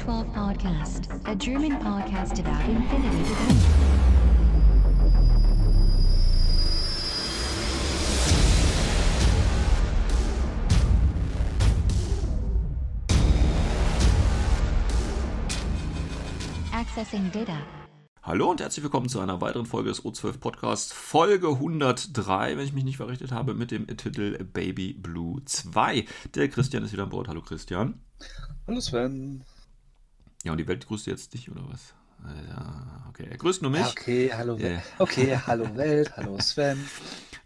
to the O12 Podcast, a German podcast about infinity. Accessing data. Hallo und herzlich willkommen zu einer weiteren Folge des O12 Podcasts, Folge 103, wenn ich mich nicht verrichtet habe, mit dem Titel Baby Blue 2. Der Christian ist wieder an Bord. Hallo Christian. Hallo Sven. Ja, und die Welt grüßt jetzt dich, oder was? Ja, okay, er grüßt nur mich. Okay, hallo. Welt. Okay, hallo Welt, hallo Sven.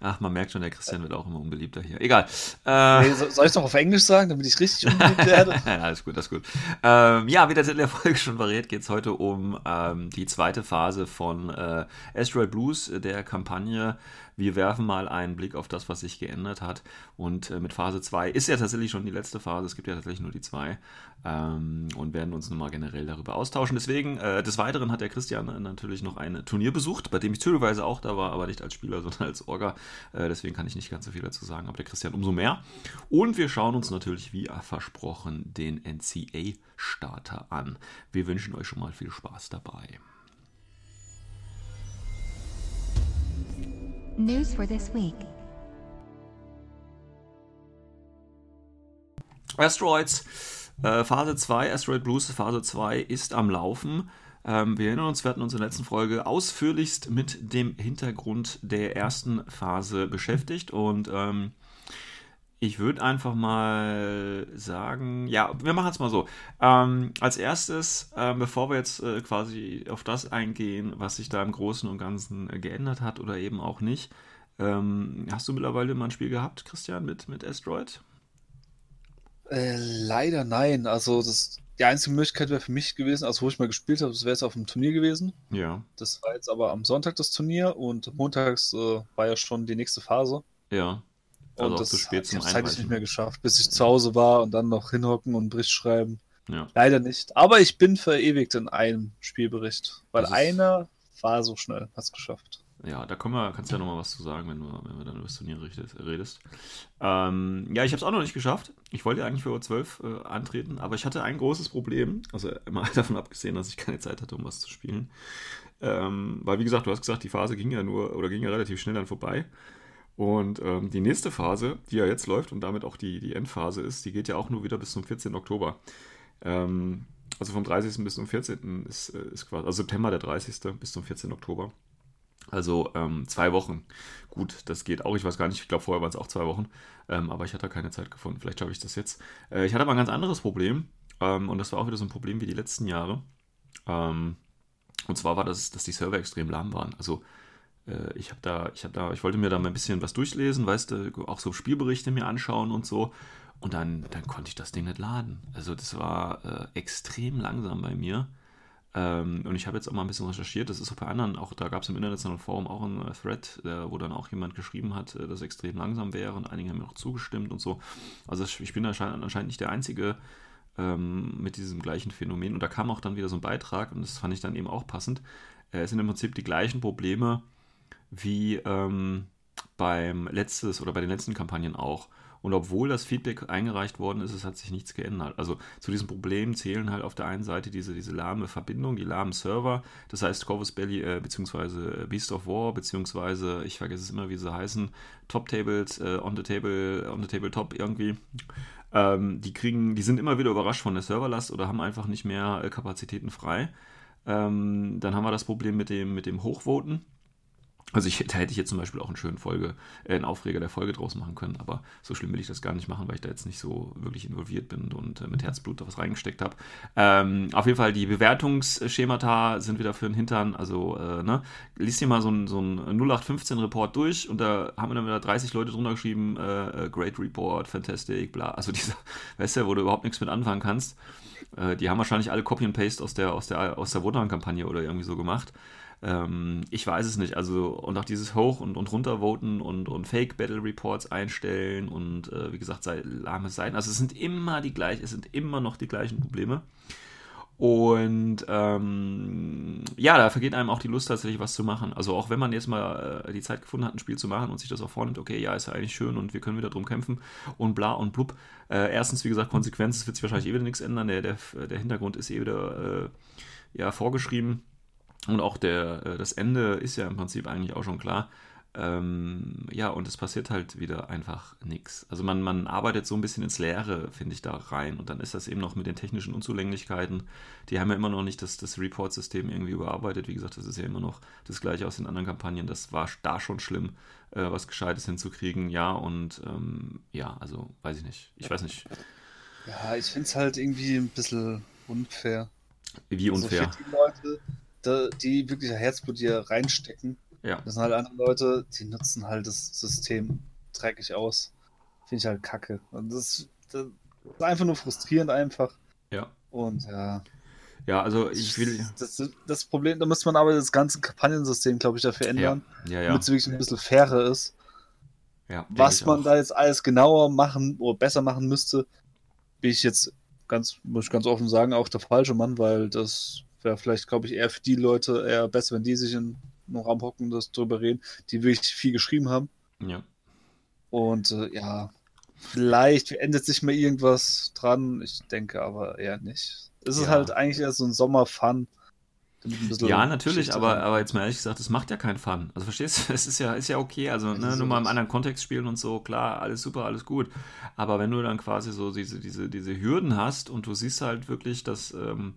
Ach, man merkt schon, der Christian wird auch immer unbeliebter hier. Egal. Äh, Nee, so, soll ich es noch auf Englisch sagen, damit ich richtig unbedingt werde? ja, alles gut, alles gut. Ähm, ja, wie der Titel der Folge schon verrät, geht es heute um ähm, die zweite Phase von äh, Asteroid Blues, äh, der Kampagne. Wir werfen mal einen Blick auf das, was sich geändert hat. Und äh, mit Phase 2 ist ja tatsächlich schon die letzte Phase. Es gibt ja tatsächlich nur die zwei. Ähm, und werden uns nochmal generell darüber austauschen. Deswegen, äh, des Weiteren hat der Christian äh, natürlich noch ein Turnier besucht, bei dem ich zufälligerweise auch da war, aber nicht als Spieler, sondern als Orga. Äh, deswegen kann ich nicht ganz so viel dazu sagen, aber der Christian umso mehr. Und wir schauen uns natürlich, wie versprochen, den NCA-Starter an. Wir wünschen euch schon mal viel Spaß dabei. News for this week. Asteroids, äh, Phase 2, Asteroid Blues Phase 2 ist am Laufen. Ähm, wir erinnern uns, wir hatten uns in der letzten Folge ausführlichst mit dem Hintergrund der ersten Phase beschäftigt und ähm, ich würde einfach mal sagen, ja, wir machen es mal so. Ähm, als erstes, ähm, bevor wir jetzt äh, quasi auf das eingehen, was sich da im Großen und Ganzen äh, geändert hat oder eben auch nicht, ähm, hast du mittlerweile mal ein Spiel gehabt, Christian, mit, mit Asteroid? Äh, leider nein. Also das, die einzige Möglichkeit wäre für mich gewesen, also wo ich mal gespielt habe, das wäre jetzt auf dem Turnier gewesen. Ja, Das war jetzt aber am Sonntag das Turnier und montags äh, war ja schon die nächste Phase. ja. Also und das zu spät ich zum hab's zeitlich nicht Einreichen. mehr geschafft, bis ich zu Hause war und dann noch hinhocken und Bericht schreiben. Ja. Leider nicht. Aber ich bin verewigt in einem Spielbericht, weil einer war so schnell, hat's geschafft. Ja, da können wir, kannst du ja nochmal was zu sagen, wenn, du, wenn wir dann über das Turnier redest. Ähm, ja, ich habe es auch noch nicht geschafft. Ich wollte eigentlich für O12 äh, antreten, aber ich hatte ein großes Problem. Also mal davon abgesehen, dass ich keine Zeit hatte, um was zu spielen. Ähm, weil, wie gesagt, du hast gesagt, die Phase ging ja nur oder ging ja relativ schnell dann vorbei. Und ähm, die nächste Phase, die ja jetzt läuft und damit auch die, die Endphase ist, die geht ja auch nur wieder bis zum 14. Oktober. Ähm, also vom 30. bis zum 14. ist, äh, ist quasi, also September der 30. bis zum 14. Oktober. Also ähm, zwei Wochen. Gut, das geht auch. Ich weiß gar nicht, ich glaube, vorher waren es auch zwei Wochen. Ähm, aber ich hatte keine Zeit gefunden. Vielleicht schaffe ich das jetzt. Äh, ich hatte aber ein ganz anderes Problem. Ähm, und das war auch wieder so ein Problem wie die letzten Jahre. Ähm, und zwar war das, dass die Server extrem lahm waren. Also ich habe da, ich habe da, ich wollte mir da mal ein bisschen was durchlesen, weißt du, auch so Spielberichte mir anschauen und so. Und dann, dann konnte ich das Ding nicht laden. Also das war äh, extrem langsam bei mir. Ähm, und ich habe jetzt auch mal ein bisschen recherchiert. Das ist auch bei anderen, auch da gab es im internationalen Forum auch einen äh, Thread, äh, wo dann auch jemand geschrieben hat, äh, dass es extrem langsam wäre und einige haben mir auch zugestimmt und so. Also ich bin anscheinend, anscheinend nicht der Einzige ähm, mit diesem gleichen Phänomen. Und da kam auch dann wieder so ein Beitrag und das fand ich dann eben auch passend. Äh, es sind im Prinzip die gleichen Probleme wie ähm, beim letztes oder bei den letzten Kampagnen auch. Und obwohl das Feedback eingereicht worden ist, es hat sich nichts geändert. Also zu diesem Problem zählen halt auf der einen Seite diese, diese lahme Verbindung, die lahmen Server, das heißt Corvus Belly äh, beziehungsweise Beast of War, beziehungsweise, ich vergesse es immer, wie sie heißen, Top Tables, äh, on the Table, on the Tabletop irgendwie. Ähm, die kriegen, die sind immer wieder überrascht von der Serverlast oder haben einfach nicht mehr äh, Kapazitäten frei. Ähm, dann haben wir das Problem mit dem, mit dem Hochvoten. Also ich, da hätte ich jetzt zum Beispiel auch einen schönen Folge, äh, einen Aufreger der Folge draus machen können, aber so schlimm will ich das gar nicht machen, weil ich da jetzt nicht so wirklich involviert bin und äh, mit Herzblut da was reingesteckt habe. Ähm, auf jeden Fall, die Bewertungsschemata sind wieder für den Hintern, also äh, ne, liest dir mal so ein, so ein 0815-Report durch und da haben wir dann wieder 30 Leute drunter geschrieben, äh, äh, Great Report, Fantastic, bla, also diese, weißt du, wo du überhaupt nichts mit anfangen kannst. Äh, die haben wahrscheinlich alle Copy and Paste aus der, aus der, aus der Wotan-Kampagne oder irgendwie so gemacht. Ähm, ich weiß es nicht. Also, und auch dieses Hoch- und, und Runtervoten und, und Fake-Battle-Reports einstellen und äh, wie gesagt, sei, lahme Seiten. Also, es sind immer die gleichen, es sind immer noch die gleichen Probleme. Und ähm, ja, da vergeht einem auch die Lust tatsächlich was zu machen. Also auch wenn man jetzt mal äh, die Zeit gefunden hat, ein Spiel zu machen und sich das auch vornimmt, okay, ja, ist ja eigentlich schön und wir können wieder drum kämpfen und bla und blub. Äh, erstens, wie gesagt, Konsequenz, es wird sich wahrscheinlich eh wieder nichts ändern. Der, der, der Hintergrund ist eh wieder äh, ja, vorgeschrieben. Und auch der, äh, das Ende ist ja im Prinzip eigentlich auch schon klar. Ähm, ja, und es passiert halt wieder einfach nichts. Also man, man arbeitet so ein bisschen ins Leere, finde ich, da rein. Und dann ist das eben noch mit den technischen Unzulänglichkeiten. Die haben ja immer noch nicht das, das Report-System irgendwie überarbeitet. Wie gesagt, das ist ja immer noch das gleiche aus den anderen Kampagnen. Das war da schon schlimm, äh, was Gescheites hinzukriegen. Ja, und ähm, ja, also weiß ich nicht. Ich weiß nicht. Ja, ich finde es halt irgendwie ein bisschen unfair. Wie unfair? Also die wirklich Herzblut hier reinstecken, ja. Das sind halt andere Leute, die nutzen halt das System dreckig aus. Finde ich halt kacke. Und das, das, ist einfach nur frustrierend einfach. Ja. Und ja. Ja, also ich will. Das, das Problem, da müsste man aber das ganze Kampagnensystem, glaube ich, dafür ändern. Ja, ja. ja. Damit es wirklich ein bisschen fairer ist. Ja, Was man auch. da jetzt alles genauer machen oder besser machen müsste, bin ich jetzt ganz, muss ich ganz offen sagen, auch der falsche Mann, weil das wäre vielleicht, glaube ich, eher für die Leute eher besser, wenn die sich in noch am Hocken das drüber reden, die wirklich viel geschrieben haben. Ja. Und äh, ja, vielleicht ändert sich mal irgendwas dran. Ich denke aber eher nicht. Es ist halt eigentlich eher so ein Sommerfun. Ja, natürlich, aber, aber jetzt mal ehrlich gesagt, es macht ja keinen Fun. Also verstehst du, es ist ja, ist ja okay, also ne, nur mal im anderen Kontext spielen und so, klar, alles super, alles gut. Aber wenn du dann quasi so diese, diese, diese Hürden hast und du siehst halt wirklich, dass ähm,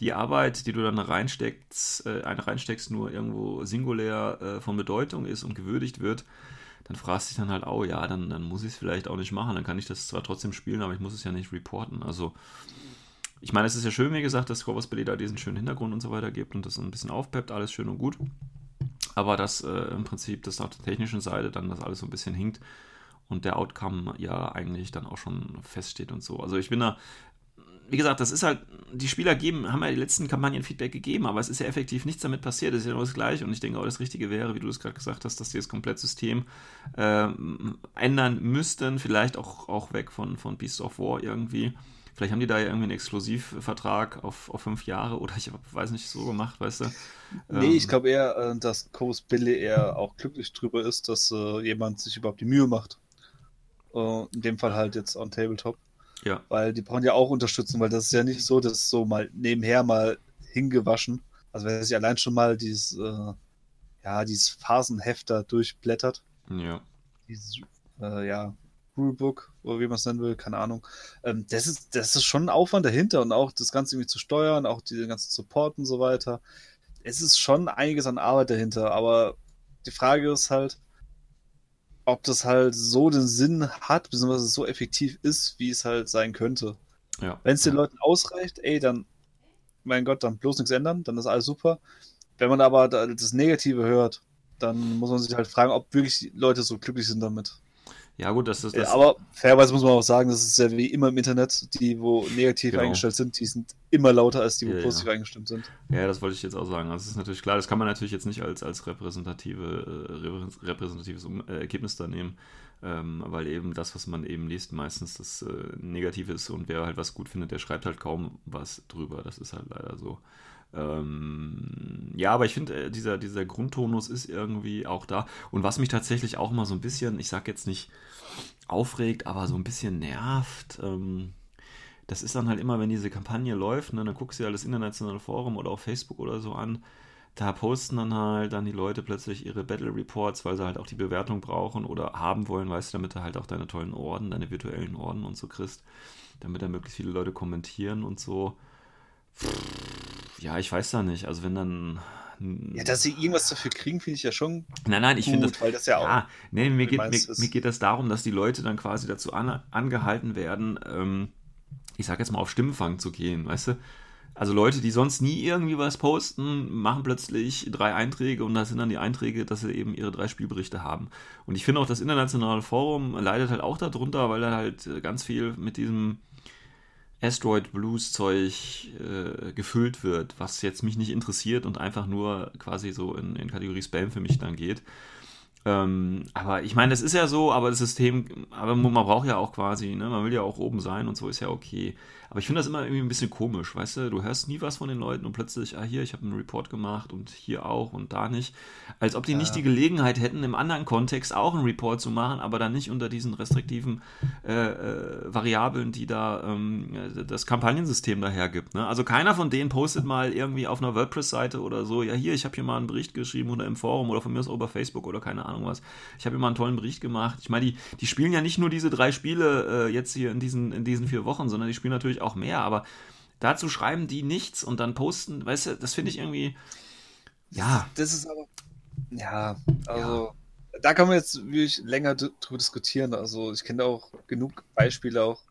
die Arbeit, die du dann reinsteckst, äh, reinsteckst, nur irgendwo singulär äh, von Bedeutung ist und gewürdigt wird, dann fragst du dich dann halt, oh ja, dann, dann muss ich es vielleicht auch nicht machen. Dann kann ich das zwar trotzdem spielen, aber ich muss es ja nicht reporten. Also ich meine, es ist ja schön, wie gesagt, dass Corvus Belli da diesen schönen Hintergrund und so weiter gibt und das ein bisschen aufpeppt, alles schön und gut. Aber dass äh, im Prinzip, dass auf der technischen Seite dann das alles so ein bisschen hinkt und der Outcome ja eigentlich dann auch schon feststeht und so. Also ich bin da, wie gesagt, das ist halt, die Spieler geben, haben ja die letzten Kampagnen Feedback gegeben, aber es ist ja effektiv nichts damit passiert, das ist ja nur das Gleiche und ich denke auch, das Richtige wäre, wie du es gerade gesagt hast, dass die das Komplettsystem äh, ändern müssten, vielleicht auch, auch weg von, von Beast of War irgendwie Vielleicht haben die da ja irgendwie einen Exklusivvertrag auf, auf fünf Jahre oder ich weiß nicht, so gemacht, weißt du? Nee, ähm, ich glaube eher, äh, dass Coast Billy eher auch glücklich drüber ist, dass äh, jemand sich überhaupt die Mühe macht. Uh, in dem Fall halt jetzt on Tabletop. Ja. Weil die brauchen ja auch Unterstützung, weil das ist ja nicht so, dass so mal nebenher mal hingewaschen. Also wenn sich allein schon mal dieses, äh, ja, dieses Phasenheft da durchblättert. Ja. Dieses, äh, ja, Rulebook oder wie man es nennen will, keine Ahnung. Ähm, das, ist, das ist schon ein Aufwand dahinter und auch das Ganze irgendwie zu steuern, auch die ganzen Support und so weiter. Es ist schon einiges an Arbeit dahinter, aber die Frage ist halt, ob das halt so den Sinn hat, beziehungsweise so effektiv ist, wie es halt sein könnte. Ja. Wenn es den ja. Leuten ausreicht, ey, dann, mein Gott, dann bloß nichts ändern, dann ist alles super. Wenn man aber das Negative hört, dann muss man sich halt fragen, ob wirklich Leute so glücklich sind damit. Ja, gut, das ist das. aber fairerweise muss man auch sagen, das ist ja wie immer im Internet, die, wo negativ genau. eingestellt sind, die sind immer lauter als die, wo ja, positiv ja. eingestimmt sind. Ja, das wollte ich jetzt auch sagen. Also, das ist natürlich klar, das kann man natürlich jetzt nicht als, als repräsentative, äh, repräsentatives äh, Ergebnis da nehmen, ähm, weil eben das, was man eben liest, meistens das äh, Negative ist und wer halt was gut findet, der schreibt halt kaum was drüber. Das ist halt leider so. Ähm, ja, aber ich finde, äh, dieser, dieser Grundtonus ist irgendwie auch da. Und was mich tatsächlich auch mal so ein bisschen, ich sag jetzt nicht aufregt, aber so ein bisschen nervt, ähm, das ist dann halt immer, wenn diese Kampagne läuft, ne, dann guckst du ja das internationale Forum oder auf Facebook oder so an. Da posten dann halt dann die Leute plötzlich ihre Battle Reports, weil sie halt auch die Bewertung brauchen oder haben wollen, weißt du, damit du halt auch deine tollen Orden, deine virtuellen Orden und so kriegst, damit da möglichst viele Leute kommentieren und so. Ja, ich weiß da nicht. Also wenn dann. Ja, dass sie irgendwas dafür kriegen, finde ich ja schon. Nein, nein, ich finde das. Weil das ja auch. Ja, nee, mir geht, mir, mir, geht das darum, dass die Leute dann quasi dazu an, angehalten werden, ähm, ich sag jetzt mal auf Stimmenfang zu gehen, weißt du? Also Leute, die sonst nie irgendwie was posten, machen plötzlich drei Einträge und das sind dann die Einträge, dass sie eben ihre drei Spielberichte haben. Und ich finde auch, das internationale Forum leidet halt auch darunter, weil er halt ganz viel mit diesem Asteroid Blues Zeug äh, gefüllt wird, was jetzt mich nicht interessiert und einfach nur quasi so in, in Kategorie Spam für mich dann geht. Ähm, aber ich meine, das ist ja so, aber das System, aber man braucht ja auch quasi, ne, man will ja auch oben sein und so ist ja okay. Aber ich finde das immer irgendwie ein bisschen komisch, weißt du? Du hörst nie was von den Leuten und plötzlich, ah, hier, ich habe einen Report gemacht und hier auch und da nicht. Als ob die ja. nicht die Gelegenheit hätten, im anderen Kontext auch einen Report zu machen, aber dann nicht unter diesen restriktiven äh, äh, Variablen, die da ähm, das Kampagnensystem daher gibt. Ne? Also keiner von denen postet mal irgendwie auf einer WordPress-Seite oder so, ja, hier, ich habe hier mal einen Bericht geschrieben oder im Forum oder von mir aus auch über Facebook oder keine Ahnung was. Ich habe hier mal einen tollen Bericht gemacht. Ich meine, die, die spielen ja nicht nur diese drei Spiele äh, jetzt hier in diesen, in diesen vier Wochen, sondern die spielen natürlich auch mehr, aber dazu schreiben die nichts und dann posten, weißt du, das finde ich irgendwie, ja. Das ist aber, ja, also, ja. da kann man jetzt wirklich länger drüber diskutieren. Also, ich kenne auch genug Beispiele auch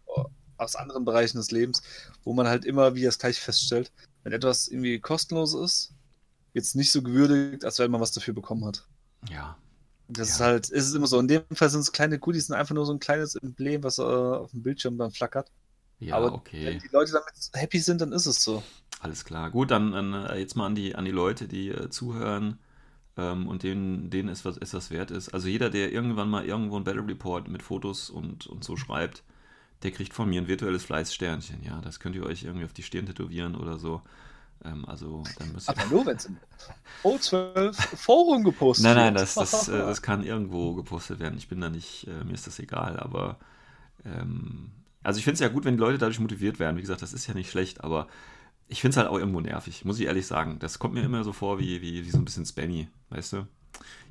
aus anderen Bereichen des Lebens, wo man halt immer wieder das gleich feststellt, wenn etwas irgendwie kostenlos ist, jetzt nicht so gewürdigt, als wenn man was dafür bekommen hat. Ja. Das ja. ist halt, ist es immer so. In dem Fall sind es kleine Goodies, sind einfach nur so ein kleines Emblem, was äh, auf dem Bildschirm dann flackert. Ja, Aber okay. Wenn die Leute damit happy sind, dann ist es so. Alles klar. Gut, dann, dann äh, jetzt mal an die, an die Leute, die äh, zuhören ähm, und denen, denen es was, es was wert ist. Also jeder, der irgendwann mal irgendwo ein Battle Report mit Fotos und, und so schreibt, der kriegt von mir ein virtuelles Fleißsternchen. Ja, das könnt ihr euch irgendwie auf die Stirn tätowieren oder so. Ähm, also dann müsst ihr. Aber nur, wenn es im O12 Forum gepostet wird. Nein, nein, das, das, äh, das kann irgendwo gepostet werden. Ich bin da nicht, äh, mir ist das egal, aber ähm, also ich finde es ja gut, wenn die Leute dadurch motiviert werden. Wie gesagt, das ist ja nicht schlecht, aber ich finde es halt auch irgendwo nervig, muss ich ehrlich sagen. Das kommt mir immer so vor wie, wie, wie so ein bisschen spammy, weißt du?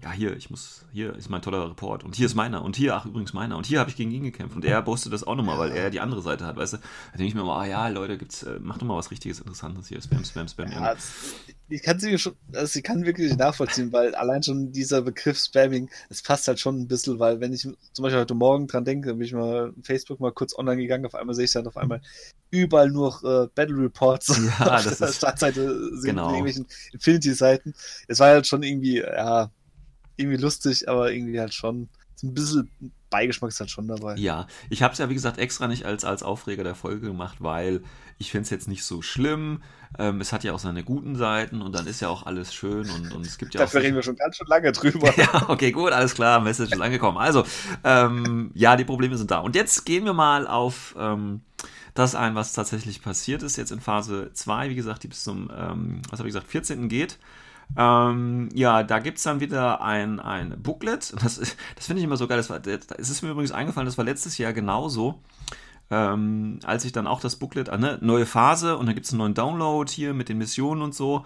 Ja, hier, ich muss, hier ist mein toller Report und hier ist meiner und hier, ach, übrigens meiner und hier habe ich gegen ihn gekämpft und er postet das auch nochmal, weil er die andere Seite hat, weißt du? Da denke ich mir mal, ah ja, Leute, gibt's, äh, mach doch mal was richtiges, Interessantes hier, Spam, Spam, Spam. Ja, ich kann sie schon, also ich kann wirklich nachvollziehen, weil allein schon dieser Begriff Spamming, es passt halt schon ein bisschen, weil wenn ich zum Beispiel heute Morgen dran denke, bin ich mal Facebook mal kurz online gegangen, auf einmal sehe ich dann auf einmal überall nur äh, Battle Reports ja, auf das der ist, Startseite sind genau. irgendwelchen Infinity-Seiten. Es war halt schon irgendwie, ja, irgendwie lustig, aber irgendwie halt schon so ein bisschen Beigeschmack ist halt schon dabei. Ja, ich habe es ja wie gesagt extra nicht als, als Aufreger der Folge gemacht, weil ich finde es jetzt nicht so schlimm. Ähm, es hat ja auch seine guten Seiten und dann ist ja auch alles schön und, und es gibt ja Dafür auch. reden wir schon ganz schön lange drüber. ja, okay, gut, alles klar, Message ist angekommen. Also, ähm, ja, die Probleme sind da. Und jetzt gehen wir mal auf ähm, das ein, was tatsächlich passiert ist jetzt in Phase 2, wie gesagt, die bis zum, ähm, was habe ich gesagt, 14. geht. Ähm, ja, da gibt es dann wieder ein, ein Booklet. Das, das finde ich immer so geil. Das, war, das ist mir übrigens eingefallen, das war letztes Jahr genauso. Ähm, als ich dann auch das Booklet, äh, ne, neue Phase und dann gibt es einen neuen Download hier mit den Missionen und so.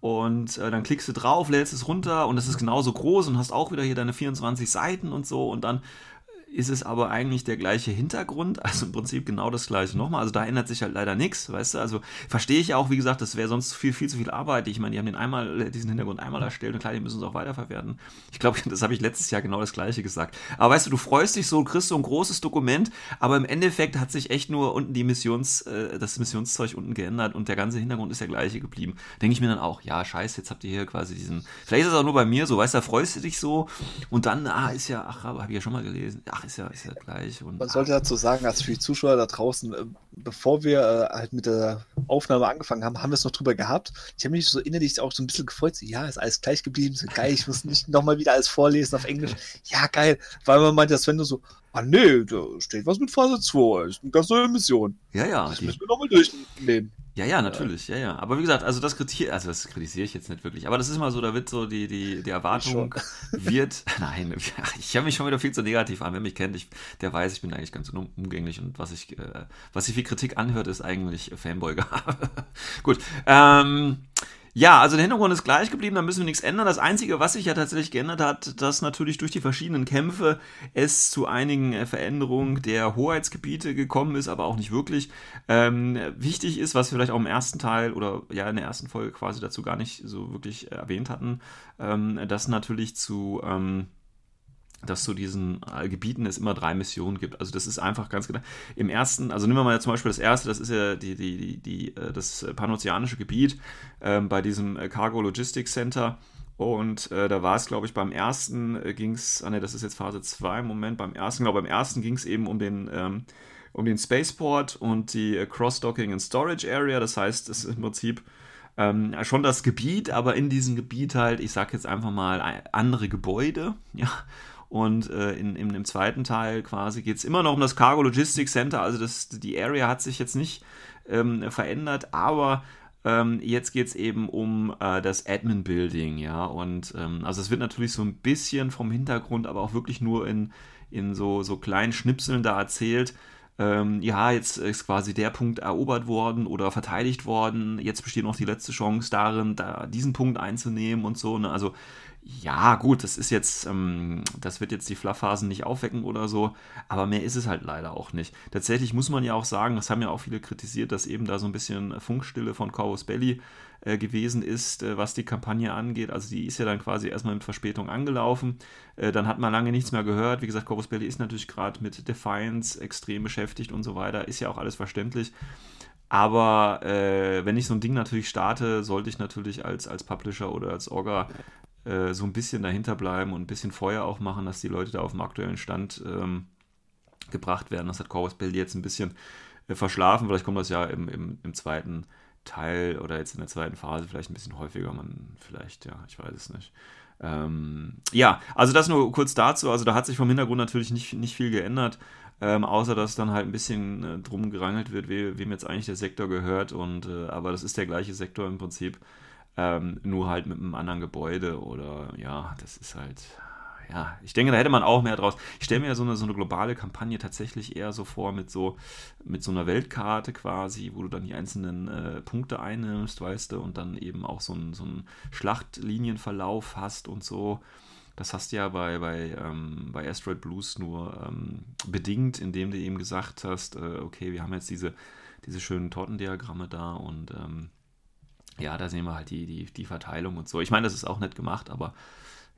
Und äh, dann klickst du drauf, lädst es runter und es ist genauso groß und hast auch wieder hier deine 24 Seiten und so. Und dann ist es aber eigentlich der gleiche Hintergrund, also im Prinzip genau das gleiche nochmal. Also da ändert sich halt leider nichts, weißt du? Also verstehe ich auch, wie gesagt, das wäre sonst viel, viel zu viel Arbeit. Ich meine, die haben den einmal, diesen Hintergrund einmal erstellt und klar, die müssen es auch weiterverwerten. Ich glaube, das habe ich letztes Jahr genau das gleiche gesagt. Aber weißt du, du freust dich so, kriegst so ein großes Dokument, aber im Endeffekt hat sich echt nur unten die Missions, äh, das Missionszeug unten geändert und der ganze Hintergrund ist der gleiche geblieben. Denke ich mir dann auch, ja, scheiße, jetzt habt ihr hier quasi diesen. Vielleicht ist es auch nur bei mir so, weißt du, da freust du dich so und dann, ah, ist ja, ach, habe ich ja schon mal gelesen. Ach, ist ja, ist ja gleich. Und, Man sollte dazu sagen, als für die Zuschauer da draußen, äh, bevor wir äh, halt mit der Aufnahme angefangen haben, haben wir es noch drüber gehabt. Ich habe mich so innerlich auch so ein bisschen gefreut. So, ja, ist alles gleich geblieben. So, geil, ich muss nicht nochmal wieder alles vorlesen auf Englisch. Ja, geil. Weil man meinte, dass wenn du so, ah nee, da steht was mit Phase 2. Ist eine ganz neue Mission. Ja, ja. Das die... müssen wir nochmal durchnehmen. Ja, ja, natürlich, ja, ja. Aber wie gesagt, also das kritisiere, also das kritisiere ich jetzt nicht wirklich. Aber das ist mal so, da wird so die, die, die Erwartung wird, nein, ich habe mich schon wieder viel zu negativ an. Wer mich kennt, ich, der weiß, ich bin eigentlich ganz umgänglich und was ich, äh, was sich wie Kritik anhört, ist eigentlich Fanboy-Gabe. Gut, ähm, ja, also der Hintergrund ist gleich geblieben, da müssen wir nichts ändern. Das Einzige, was sich ja tatsächlich geändert hat, dass natürlich durch die verschiedenen Kämpfe es zu einigen äh, Veränderungen der Hoheitsgebiete gekommen ist, aber auch nicht wirklich. Ähm, wichtig ist, was wir vielleicht auch im ersten Teil oder ja in der ersten Folge quasi dazu gar nicht so wirklich erwähnt hatten, ähm, dass natürlich zu ähm, dass zu diesen äh, Gebieten es immer drei Missionen gibt. Also das ist einfach ganz genau. Im ersten, also nehmen wir mal zum Beispiel das erste, das ist ja die, die, die, äh, das panozeanische Gebiet ähm, bei diesem äh, Cargo Logistics Center. Und äh, da war es, glaube ich, beim ersten äh, ging es, ah ne, das ist jetzt Phase 2 im Moment, beim ersten, glaube beim ersten ging es eben um den, ähm, um den Spaceport und die Cross-Docking and Storage Area. Das heißt, es ist im Prinzip ähm, schon das Gebiet, aber in diesem Gebiet halt, ich sag jetzt einfach mal, andere Gebäude, ja. Und äh, in, in, im zweiten Teil quasi geht es immer noch um das Cargo Logistics Center. Also das, die Area hat sich jetzt nicht ähm, verändert, aber ähm, jetzt geht es eben um äh, das Admin Building, ja. Und ähm, also es wird natürlich so ein bisschen vom Hintergrund, aber auch wirklich nur in, in so, so kleinen Schnipseln da erzählt ähm, ja, jetzt ist quasi der Punkt erobert worden oder verteidigt worden, jetzt besteht noch die letzte Chance darin, da diesen Punkt einzunehmen und so. Ne? Also ja, gut, das ist jetzt, ähm, das wird jetzt die Flufpphasen nicht aufwecken oder so, aber mehr ist es halt leider auch nicht. Tatsächlich muss man ja auch sagen, das haben ja auch viele kritisiert, dass eben da so ein bisschen Funkstille von Corvus Belly äh, gewesen ist, äh, was die Kampagne angeht. Also die ist ja dann quasi erstmal mit Verspätung angelaufen. Äh, dann hat man lange nichts mehr gehört. Wie gesagt, Corvus Belly ist natürlich gerade mit Defiance extrem beschäftigt und so weiter. Ist ja auch alles verständlich. Aber äh, wenn ich so ein Ding natürlich starte, sollte ich natürlich als, als Publisher oder als Orga äh, so ein bisschen dahinter bleiben und ein bisschen Feuer auch machen, dass die Leute da auf dem aktuellen Stand ähm, gebracht werden. Das hat Corvus Belli jetzt ein bisschen äh, verschlafen. Vielleicht kommt das ja im, im, im zweiten Teil oder jetzt in der zweiten Phase vielleicht ein bisschen häufiger. Man vielleicht, ja, ich weiß es nicht. Ähm, ja, also das nur kurz dazu. Also da hat sich vom Hintergrund natürlich nicht, nicht viel geändert. Ähm, außer dass dann halt ein bisschen äh, drum gerangelt wird, we, wem jetzt eigentlich der Sektor gehört. Und äh, aber das ist der gleiche Sektor im Prinzip. Ähm, nur halt mit einem anderen Gebäude oder ja, das ist halt, ja, ich denke, da hätte man auch mehr draus. Ich stelle mir so eine, so eine globale Kampagne tatsächlich eher so vor mit so, mit so einer Weltkarte quasi, wo du dann die einzelnen äh, Punkte einnimmst, weißt du, und dann eben auch so einen so Schlachtlinienverlauf hast und so. Das hast du ja bei, bei, ähm, bei Asteroid Blues nur ähm, bedingt, indem du eben gesagt hast, äh, okay, wir haben jetzt diese, diese schönen Tortendiagramme da und ähm, ja, da sehen wir halt die, die, die Verteilung und so. Ich meine, das ist auch nett gemacht, aber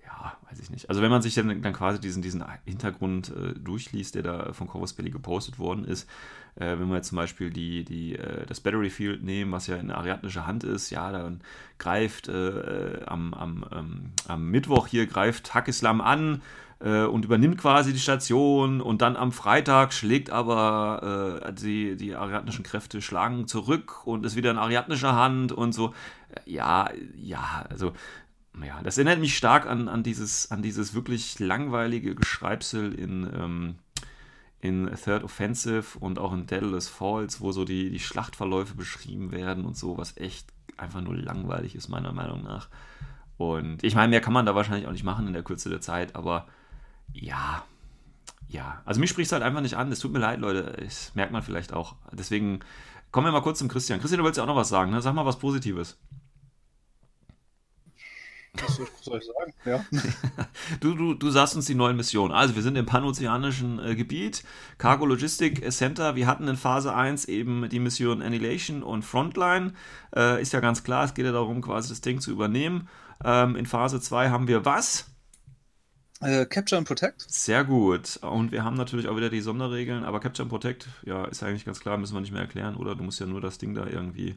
ja, weiß ich nicht. Also wenn man sich dann, dann quasi diesen, diesen Hintergrund äh, durchliest, der da von Corvus Belli gepostet worden ist, äh, wenn wir jetzt zum Beispiel die, die, äh, das Battery Field nehmen, was ja in ariadnischer Hand ist, ja, dann greift äh, am, am, ähm, am Mittwoch hier greift Hakislam an, äh, und übernimmt quasi die Station und dann am Freitag schlägt aber äh, die, die ariadnischen Kräfte schlagen zurück und ist wieder in ariadnischer Hand und so. Ja, ja, also ja, das erinnert mich stark an, an, dieses, an dieses wirklich langweilige Geschreibsel in, ähm, in Third Offensive und auch in Daedalus Falls, wo so die, die Schlachtverläufe beschrieben werden und so, was echt einfach nur langweilig ist, meiner Meinung nach. Und ich meine, mehr kann man da wahrscheinlich auch nicht machen in der Kürze der Zeit, aber ja, ja. Also mich spricht es halt einfach nicht an. Es tut mir leid, Leute. Das merkt man vielleicht auch. Deswegen kommen wir mal kurz zum Christian. Christian, du wolltest ja auch noch was sagen. Ne? Sag mal was Positives. Was soll ich sagen? Ja. du, du, du sagst uns die neuen Missionen. Also, wir sind im panozeanischen äh, Gebiet, Cargo Logistic Center. Wir hatten in Phase 1 eben die Mission Annihilation und Frontline. Äh, ist ja ganz klar, es geht ja darum, quasi das Ding zu übernehmen. Ähm, in Phase 2 haben wir was? Äh, Capture and Protect. Sehr gut. Und wir haben natürlich auch wieder die Sonderregeln, aber Capture and Protect, ja, ist eigentlich ganz klar, müssen wir nicht mehr erklären, oder? Du musst ja nur das Ding da irgendwie.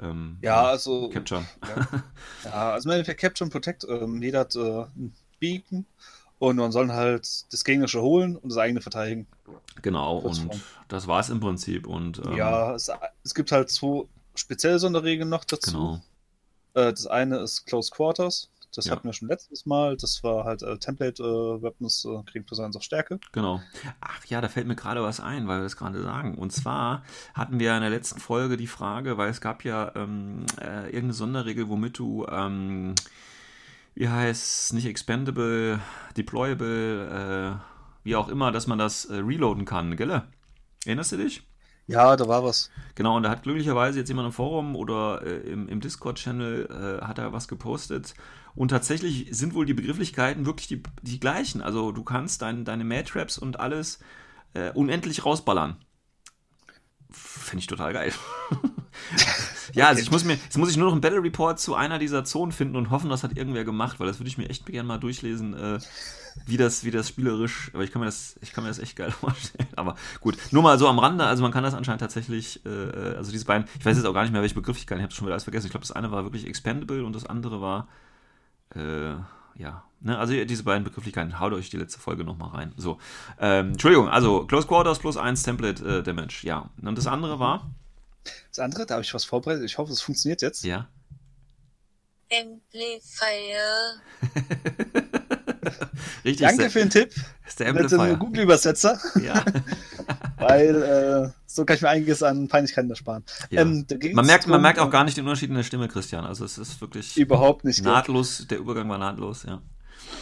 Ähm, ja, also. Capture. Ja, ja also im Endeffekt Capture and Protect, ähm, jeder hat äh, ein Beacon und man soll halt das Gegnerische holen und das eigene verteidigen. Genau, und das war es im Prinzip. Und, ähm, ja, es, es, gibt halt zwei spezielle Sonderregeln noch dazu. Genau. Äh, das eine ist Close Quarters. Das ja. hatten wir schon letztes Mal. Das war halt äh, Template-Weapons äh, kriegen plus eins auf Stärke. Genau. Ach ja, da fällt mir gerade was ein, weil wir es gerade sagen. Und zwar hatten wir in der letzten Folge die Frage, weil es gab ja ähm, äh, irgendeine Sonderregel, womit du, ähm, wie heißt nicht expendable, deployable, äh, wie auch immer, dass man das äh, reloaden kann, gell? Erinnerst du dich? Ja, da war was. Genau, und da hat glücklicherweise jetzt jemand im Forum oder äh, im, im Discord-Channel äh, hat er was gepostet. Und tatsächlich sind wohl die Begrifflichkeiten wirklich die, die gleichen. Also du kannst dein, deine Mad-Traps und alles äh, unendlich rausballern. Finde ich total geil. ja, also ich muss mir, jetzt muss ich nur noch einen Battle Report zu einer dieser Zonen finden und hoffen, das hat irgendwer gemacht, weil das würde ich mir echt gerne mal durchlesen, äh, wie das, wie das spielerisch, aber ich kann mir das, ich kann mir das echt geil vorstellen. Aber gut, nur mal so am Rande, also man kann das anscheinend tatsächlich, äh, also diese beiden, ich weiß jetzt auch gar nicht mehr, welche Begrifflichkeiten, ich habe schon wieder alles vergessen. Ich glaube, das eine war wirklich expendable und das andere war, äh, ja, ne, also diese beiden Begrifflichkeiten, haut euch die letzte Folge nochmal rein. So, ähm, Entschuldigung, also Close Quarters plus 1 Template äh, Damage, ja. Und das andere war? Das andere, da habe ich was vorbereitet, ich hoffe, es funktioniert jetzt. Ja. Amplifier. Richtig. Danke für den Tipp. ist der Bitte Amplifier. Google-Übersetzer, Ja. weil äh, so kann ich mir einiges an Peinlichkeiten ersparen. Ja. Ähm, Man merkt, man merkt auch äh, gar nicht den Unterschied in der Stimme, Christian. Also es ist wirklich Überhaupt nicht. nahtlos, der Übergang war nahtlos, ja.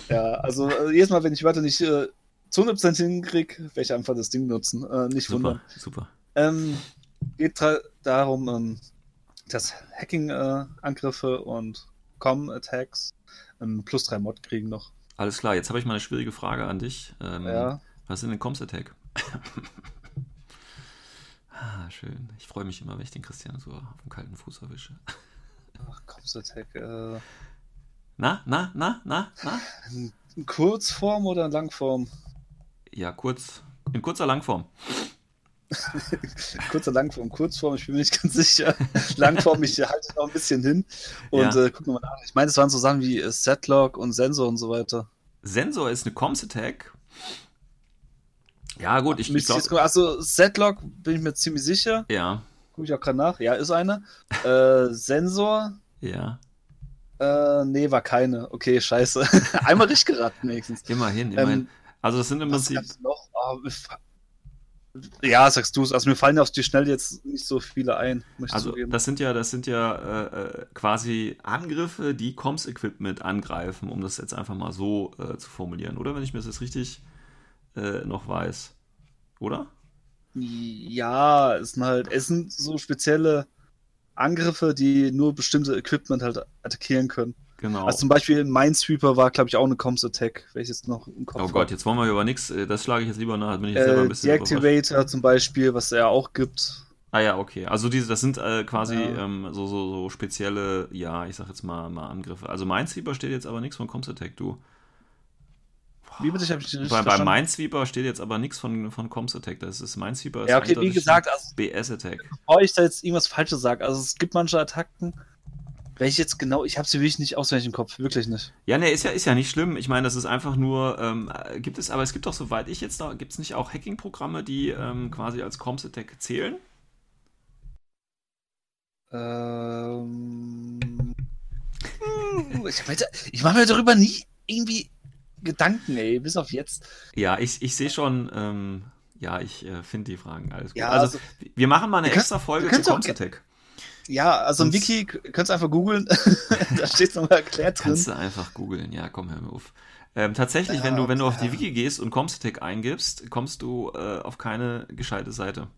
Ja, also äh, jedes Mal, wenn ich Wörter nicht äh, zu 100% hinkriege, werde ich einfach das Ding nutzen. Äh, nicht wundern. Super, super. Ähm, geht darum, ähm, dass Hacking-Angriffe und Com-Attacks ähm, plus drei Mod kriegen noch. Alles klar, jetzt habe ich mal eine schwierige Frage an dich. Ähm, Ja. Was ist denn Coms Attack? ah, schön. Ich freue mich immer, wenn ich den Christian so auf dem kalten Fuß erwische. Ach, Com-Attack. Äh, Na, na, na, na, na? in Kurzform oder in Langform? Ja, kurz, in kurzer Langform. Kurzer Langform, Kurzform, ich bin mir nicht ganz sicher. Langform, ich halte noch ein bisschen hin und Ja. äh, gucken wir mal nach. Ich meine, es waren so Sachen wie äh, Setlog und Sensor und so weiter. Sensor ist eine Coms Attack. Ja, gut, ich, ich glaube. also Setlog bin ich mir ziemlich sicher. Ja, Gucke ich auch gerade nach. Ja, ist eine. äh, Sensor, ja. äh, nee, war keine. Okay, scheiße. Einmal richtig geraten wenigstens. Immerhin, immerhin. Ähm, also, das sind im Prinzip. noch? Fa- ja, sagst du es. Also mir fallen auf die Schnelle jetzt nicht so viele ein. Also zugeben. das sind ja, das sind ja äh, äh, quasi Angriffe, die Comms-Equipment angreifen, um das jetzt einfach mal so äh, zu formulieren, oder? Wenn ich mir das jetzt richtig äh, noch weiß. Oder? Ja, es sind halt, es sind so spezielle Angriffe, die nur bestimmte Equipment halt attackieren können. Genau. Also zum Beispiel Minesweeper war, glaube ich, auch eine Comms Attack, welches noch im Kopf oh. Gott, jetzt wollen wir über nichts, äh, das schlage ich jetzt lieber nach, bin ich jetzt selber ein Äh, bisschen. Deactivator zum Beispiel, was ja auch gibt. Ah ja, okay. Also diese, das sind äh, quasi Ja. ähm, so, so, so spezielle, ja, ich sag jetzt mal, mal Angriffe. Also Minesweeper steht jetzt aber nichts von Comms Attack, du. Wie bitte, ich habe nicht richtig Bei, bei. Minesweeper steht jetzt aber nichts von, von Comms Attack. Das ist Minesweeper. Ja, okay, wie gesagt, also BS Attack. bevor ich da jetzt irgendwas Falsches sage, also es gibt manche Attacken, welche jetzt genau, ich habe sie wirklich nicht auswendig im Kopf, wirklich nicht. Ja, ne, ist ja, ist ja nicht schlimm. Ich meine, das ist einfach nur, ähm, äh, gibt es, aber es gibt doch, soweit ich jetzt da, gibt es nicht auch Hacking-Programme, die ähm, quasi als Comms Attack zählen? Ähm, hm, ich, ich mache mir darüber nie irgendwie Gedanken, ey, bis auf jetzt. Ja, ich, ich sehe schon, ähm, ja, ich äh, finde die Fragen alles gut. Ja, also, also- wir machen mal eine extra Folge zu auch Comms Attack. Ja, also im Sonst- Wiki könnt ihr einfach googeln, da steht es nochmal erklärt drin. Kannst du einfach googeln, ja, komm, hör mir auf. Ähm, tatsächlich, Ja, wenn du, wenn du auf die. Wiki gehst und Comms Attack eingibst, kommst du äh, auf keine gescheite Seite.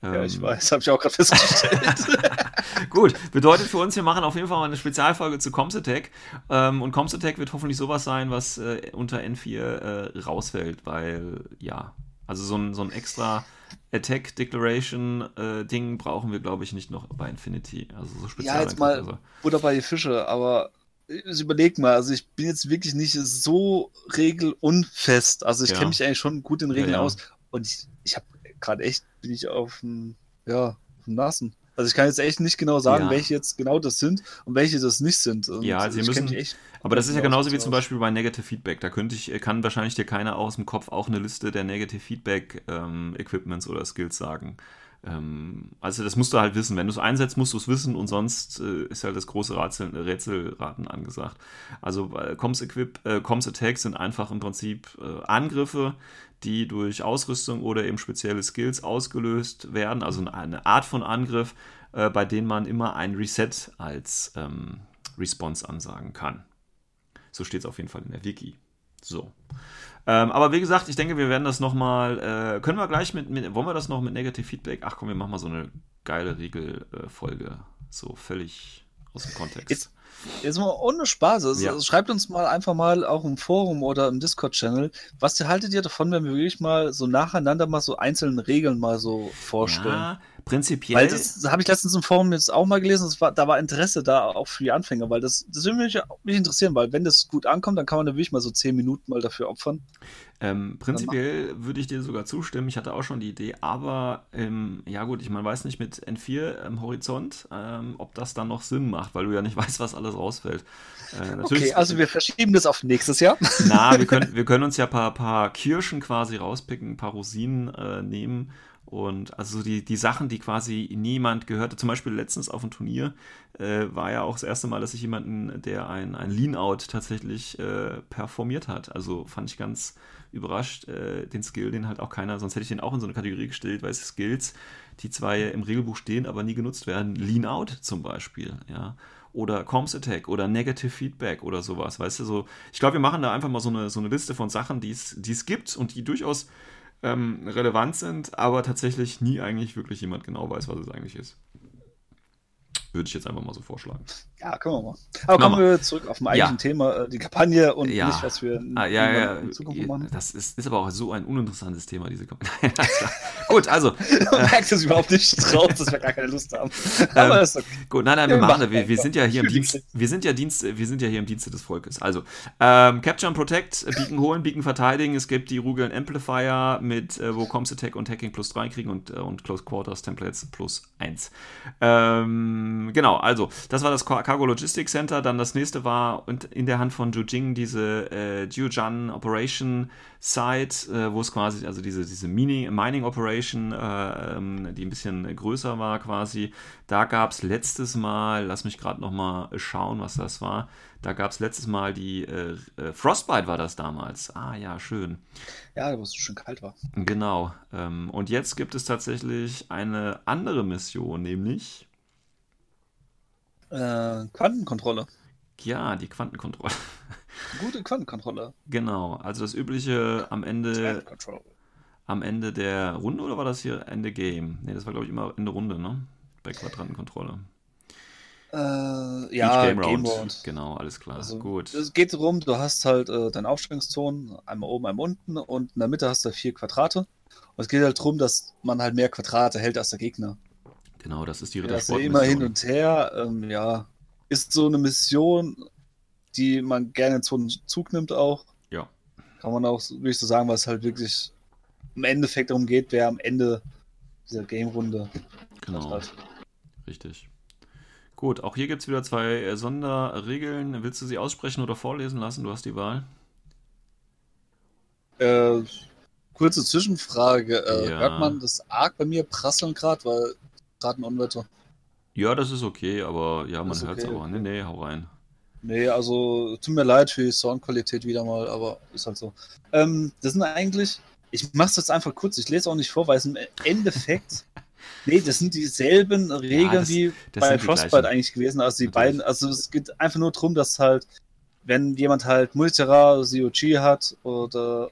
Ja, ich Ähm, weiß, habe ich auch gerade festgestellt. Gut, bedeutet für uns, wir machen auf jeden Fall mal eine Spezialfolge zu Comms Attack. Ähm, und Comms Attack wird hoffentlich sowas sein, was äh, unter N4 äh, rausfällt, weil, ja, also so ein, so ein extra Attack Declaration äh, Ding brauchen wir, glaube ich, nicht noch bei Infinity. Also so speziell. ja, jetzt mal Butter bei die Fische, aber ich überleg mal, also ich bin jetzt wirklich nicht so regelunfest. Also ich Ja. kenne mich eigentlich schon gut in Regeln Ja, ja. aus. Und ich, ich habe gerade echt, bin ich auf dem, ja, auf dem Nassen. Also ich kann jetzt echt nicht genau sagen, Ja. welche jetzt genau das sind und welche das nicht sind. Und Ja, also kenn müssen- echt Aber das ist ja Genau, genauso wie zum. Beispiel bei Negative Feedback. Da könnte ich, kann wahrscheinlich dir keiner aus dem Kopf auch eine Liste der Negative Feedback ähm, Equipments oder Skills sagen. Ähm, also das musst du halt wissen. Wenn du es einsetzt, musst du es wissen und sonst äh, ist halt das große Rätsel, Rätselraten angesagt. Also äh, Comms, Equip, äh, Comms Attacks sind einfach im Prinzip äh, Angriffe, die durch Ausrüstung oder eben spezielle Skills ausgelöst werden. Also eine Art von Angriff, äh, bei denen man immer ein Reset als ähm, Response ansagen kann. So steht es auf jeden Fall in der Wiki. So. Ähm, aber wie gesagt, ich denke, wir werden das nochmal. Äh, können wir gleich mit, mit. Wollen wir das noch mit Negative Feedback? Ach komm, wir machen mal so eine geile Regelfolge. so völlig aus dem Kontext. Jetzt- Jetzt mal ohne Spaß. Also Ja. Schreibt uns mal einfach mal auch im Forum oder im Discord-Channel, was haltet ihr davon, wenn wir wirklich mal so nacheinander mal so einzelne Regeln mal so vorstellen? ja, prinzipiell. Weil das habe ich letztens im Forum jetzt auch mal gelesen, war, da war Interesse da auch für die Anfänger, weil das, das würde mich, mich interessieren, weil wenn das gut ankommt, dann kann man da wirklich mal so zehn Minuten mal dafür opfern. Ähm, prinzipiell würde ich dir sogar zustimmen. Ich hatte auch schon die Idee, aber ähm, ja gut, ich man weiß nicht mit N4 im Horizont, ähm, ob das dann noch Sinn macht, weil du ja nicht weißt, was alles rausfällt. Äh, okay, also wir verschieben das auf nächstes Jahr. Na, wir können, wir können uns ja ein paar, paar Kirschen quasi rauspicken, ein paar Rosinen äh, nehmen und also die, die Sachen, die quasi niemand gehörte, zum Beispiel letztens auf dem Turnier, äh, war ja auch das erste Mal, dass ich jemanden, der ein, ein Lean-Out tatsächlich äh, performiert hat. Also fand ich ganz überrascht, äh, den Skill, den halt auch keiner, sonst hätte ich den auch in so eine Kategorie gestellt, weil es Skills, die zwar im Regelbuch stehen, aber nie genutzt werden. Lean-Out zum Beispiel, ja oder Comms Attack oder Negative Feedback oder sowas, weißt du, so, ich glaube, wir machen da einfach mal so eine, so eine Liste von Sachen, die es gibt und die durchaus ähm, relevant sind, aber tatsächlich nie eigentlich wirklich jemand genau weiß, was es eigentlich ist. Würde ich jetzt einfach mal so vorschlagen. Ja, können wir mal. Aber kommen wir zurück auf mein eigentlichen ja. Thema, äh, die Kampagne und ja. nicht, was wir in, ah, ja, ja, in Zukunft machen. Das ist, ist aber auch so ein uninteressantes Thema, diese Kampagne. gut, also. Man merkt es überhaupt nicht drauf, dass wir gar keine Lust haben. aber ähm, ist okay. Gut, nein, nein, wir, wir machen, wir, wir sind ja hier im Dienst, wir sind ja Dienst, wir sind ja hier im Dienste des Volkes. Also, ähm, Capture and Protect, Beacon holen, Beacon verteidigen. Es gibt die Rugeln Amplifier mit, äh, wo Comms Attack und Hacking plus 3 kriegen und, äh, und Close Quarters Templates plus 1. Ähm, genau, also, das war das Cargo Logistics Center. Dann das nächste war in der Hand von Jing diese äh, Jiujan Operation Site, äh, wo es quasi, also diese, diese Mini Mining Operation, äh, ähm, die ein bisschen größer war quasi. Da gab es letztes Mal, lass mich gerade nochmal schauen, was das war. Da gab es letztes Mal die äh, äh, Frostbite war das damals. Ah ja, schön. Ja, wo es schön kalt war. Genau. Ähm, und jetzt gibt es tatsächlich eine andere Mission, nämlich äh, Quantenkontrolle. Ja, die Quantenkontrolle. Gute Quantenkontrolle. Genau, also das übliche am Ende. Am Ende der Runde oder war das hier Ende Game? Ne, das war glaube ich immer Ende Runde, ne? Bei Quadrantenkontrolle. Äh, ja, Game, Game Round. Round. Genau, alles klar. Also, Gut. Es geht darum, du hast halt äh, deine Aufstellungszonen, einmal oben, einmal unten und in der Mitte hast du vier Quadrate. Und es geht halt darum, dass man halt mehr Quadrate hält als der Gegner. Genau, das ist die Rittersport. Ja, immer hin und her, ähm, ja. Ist so eine Mission, die man gerne zu einem Zug nimmt auch. Ja. Kann man auch wirklich so sagen, was halt wirklich im Endeffekt darum geht, wer am Ende dieser Game-Runde genau. hat. Richtig. Gut, auch hier gibt es wieder zwei äh, Sonderregeln. Willst du sie aussprechen oder vorlesen lassen? Du hast die Wahl. Äh, kurze Zwischenfrage. Äh, ja. Hört man das arg bei mir prasseln gerade, weil gerade ein Unwetter. Ja, das ist okay, aber ja, man hört es okay, aber. Okay. Nee, nee, hau rein. Nee, also tut mir leid für die Soundqualität wieder mal, aber ist halt so. Ähm, das sind eigentlich, ich mach's jetzt einfach kurz, ich lese auch nicht vor, weil es im Endeffekt, nee, das sind dieselben Regeln ja, das, wie das bei Frostbite eigentlich gewesen. Also die Natürlich. beiden, also es geht einfach nur darum, dass halt, wenn jemand halt Multira, COG hat oder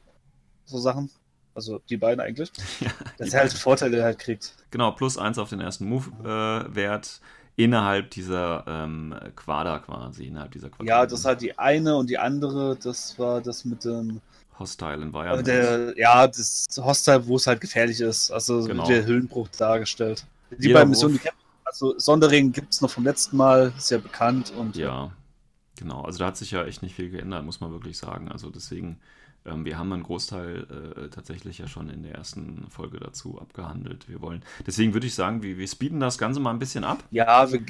so Sachen, also die beiden eigentlich. Ja, dass er halt Vorteile halt kriegt. Genau, plus eins auf den ersten Move-Wert äh, innerhalb dieser ähm, Quader quasi, innerhalb dieser Quader. Ja, das hat die eine und die andere, das war das mit dem Hostile Environment. Der, ja, das Hostile, wo es halt gefährlich ist. Also genau. der Höhlenbruch dargestellt. Die Jeder beiden Missionen, die also Sondering gibt es noch vom letzten Mal, ist ja bekannt und. Ja, genau. Also da hat sich ja echt nicht viel geändert, muss man wirklich sagen. Also deswegen wir haben einen Großteil äh, tatsächlich ja schon in der ersten Folge dazu abgehandelt. Wir wollen, deswegen würde ich sagen, wir, wir speeden das Ganze mal ein bisschen ab. Ja, wir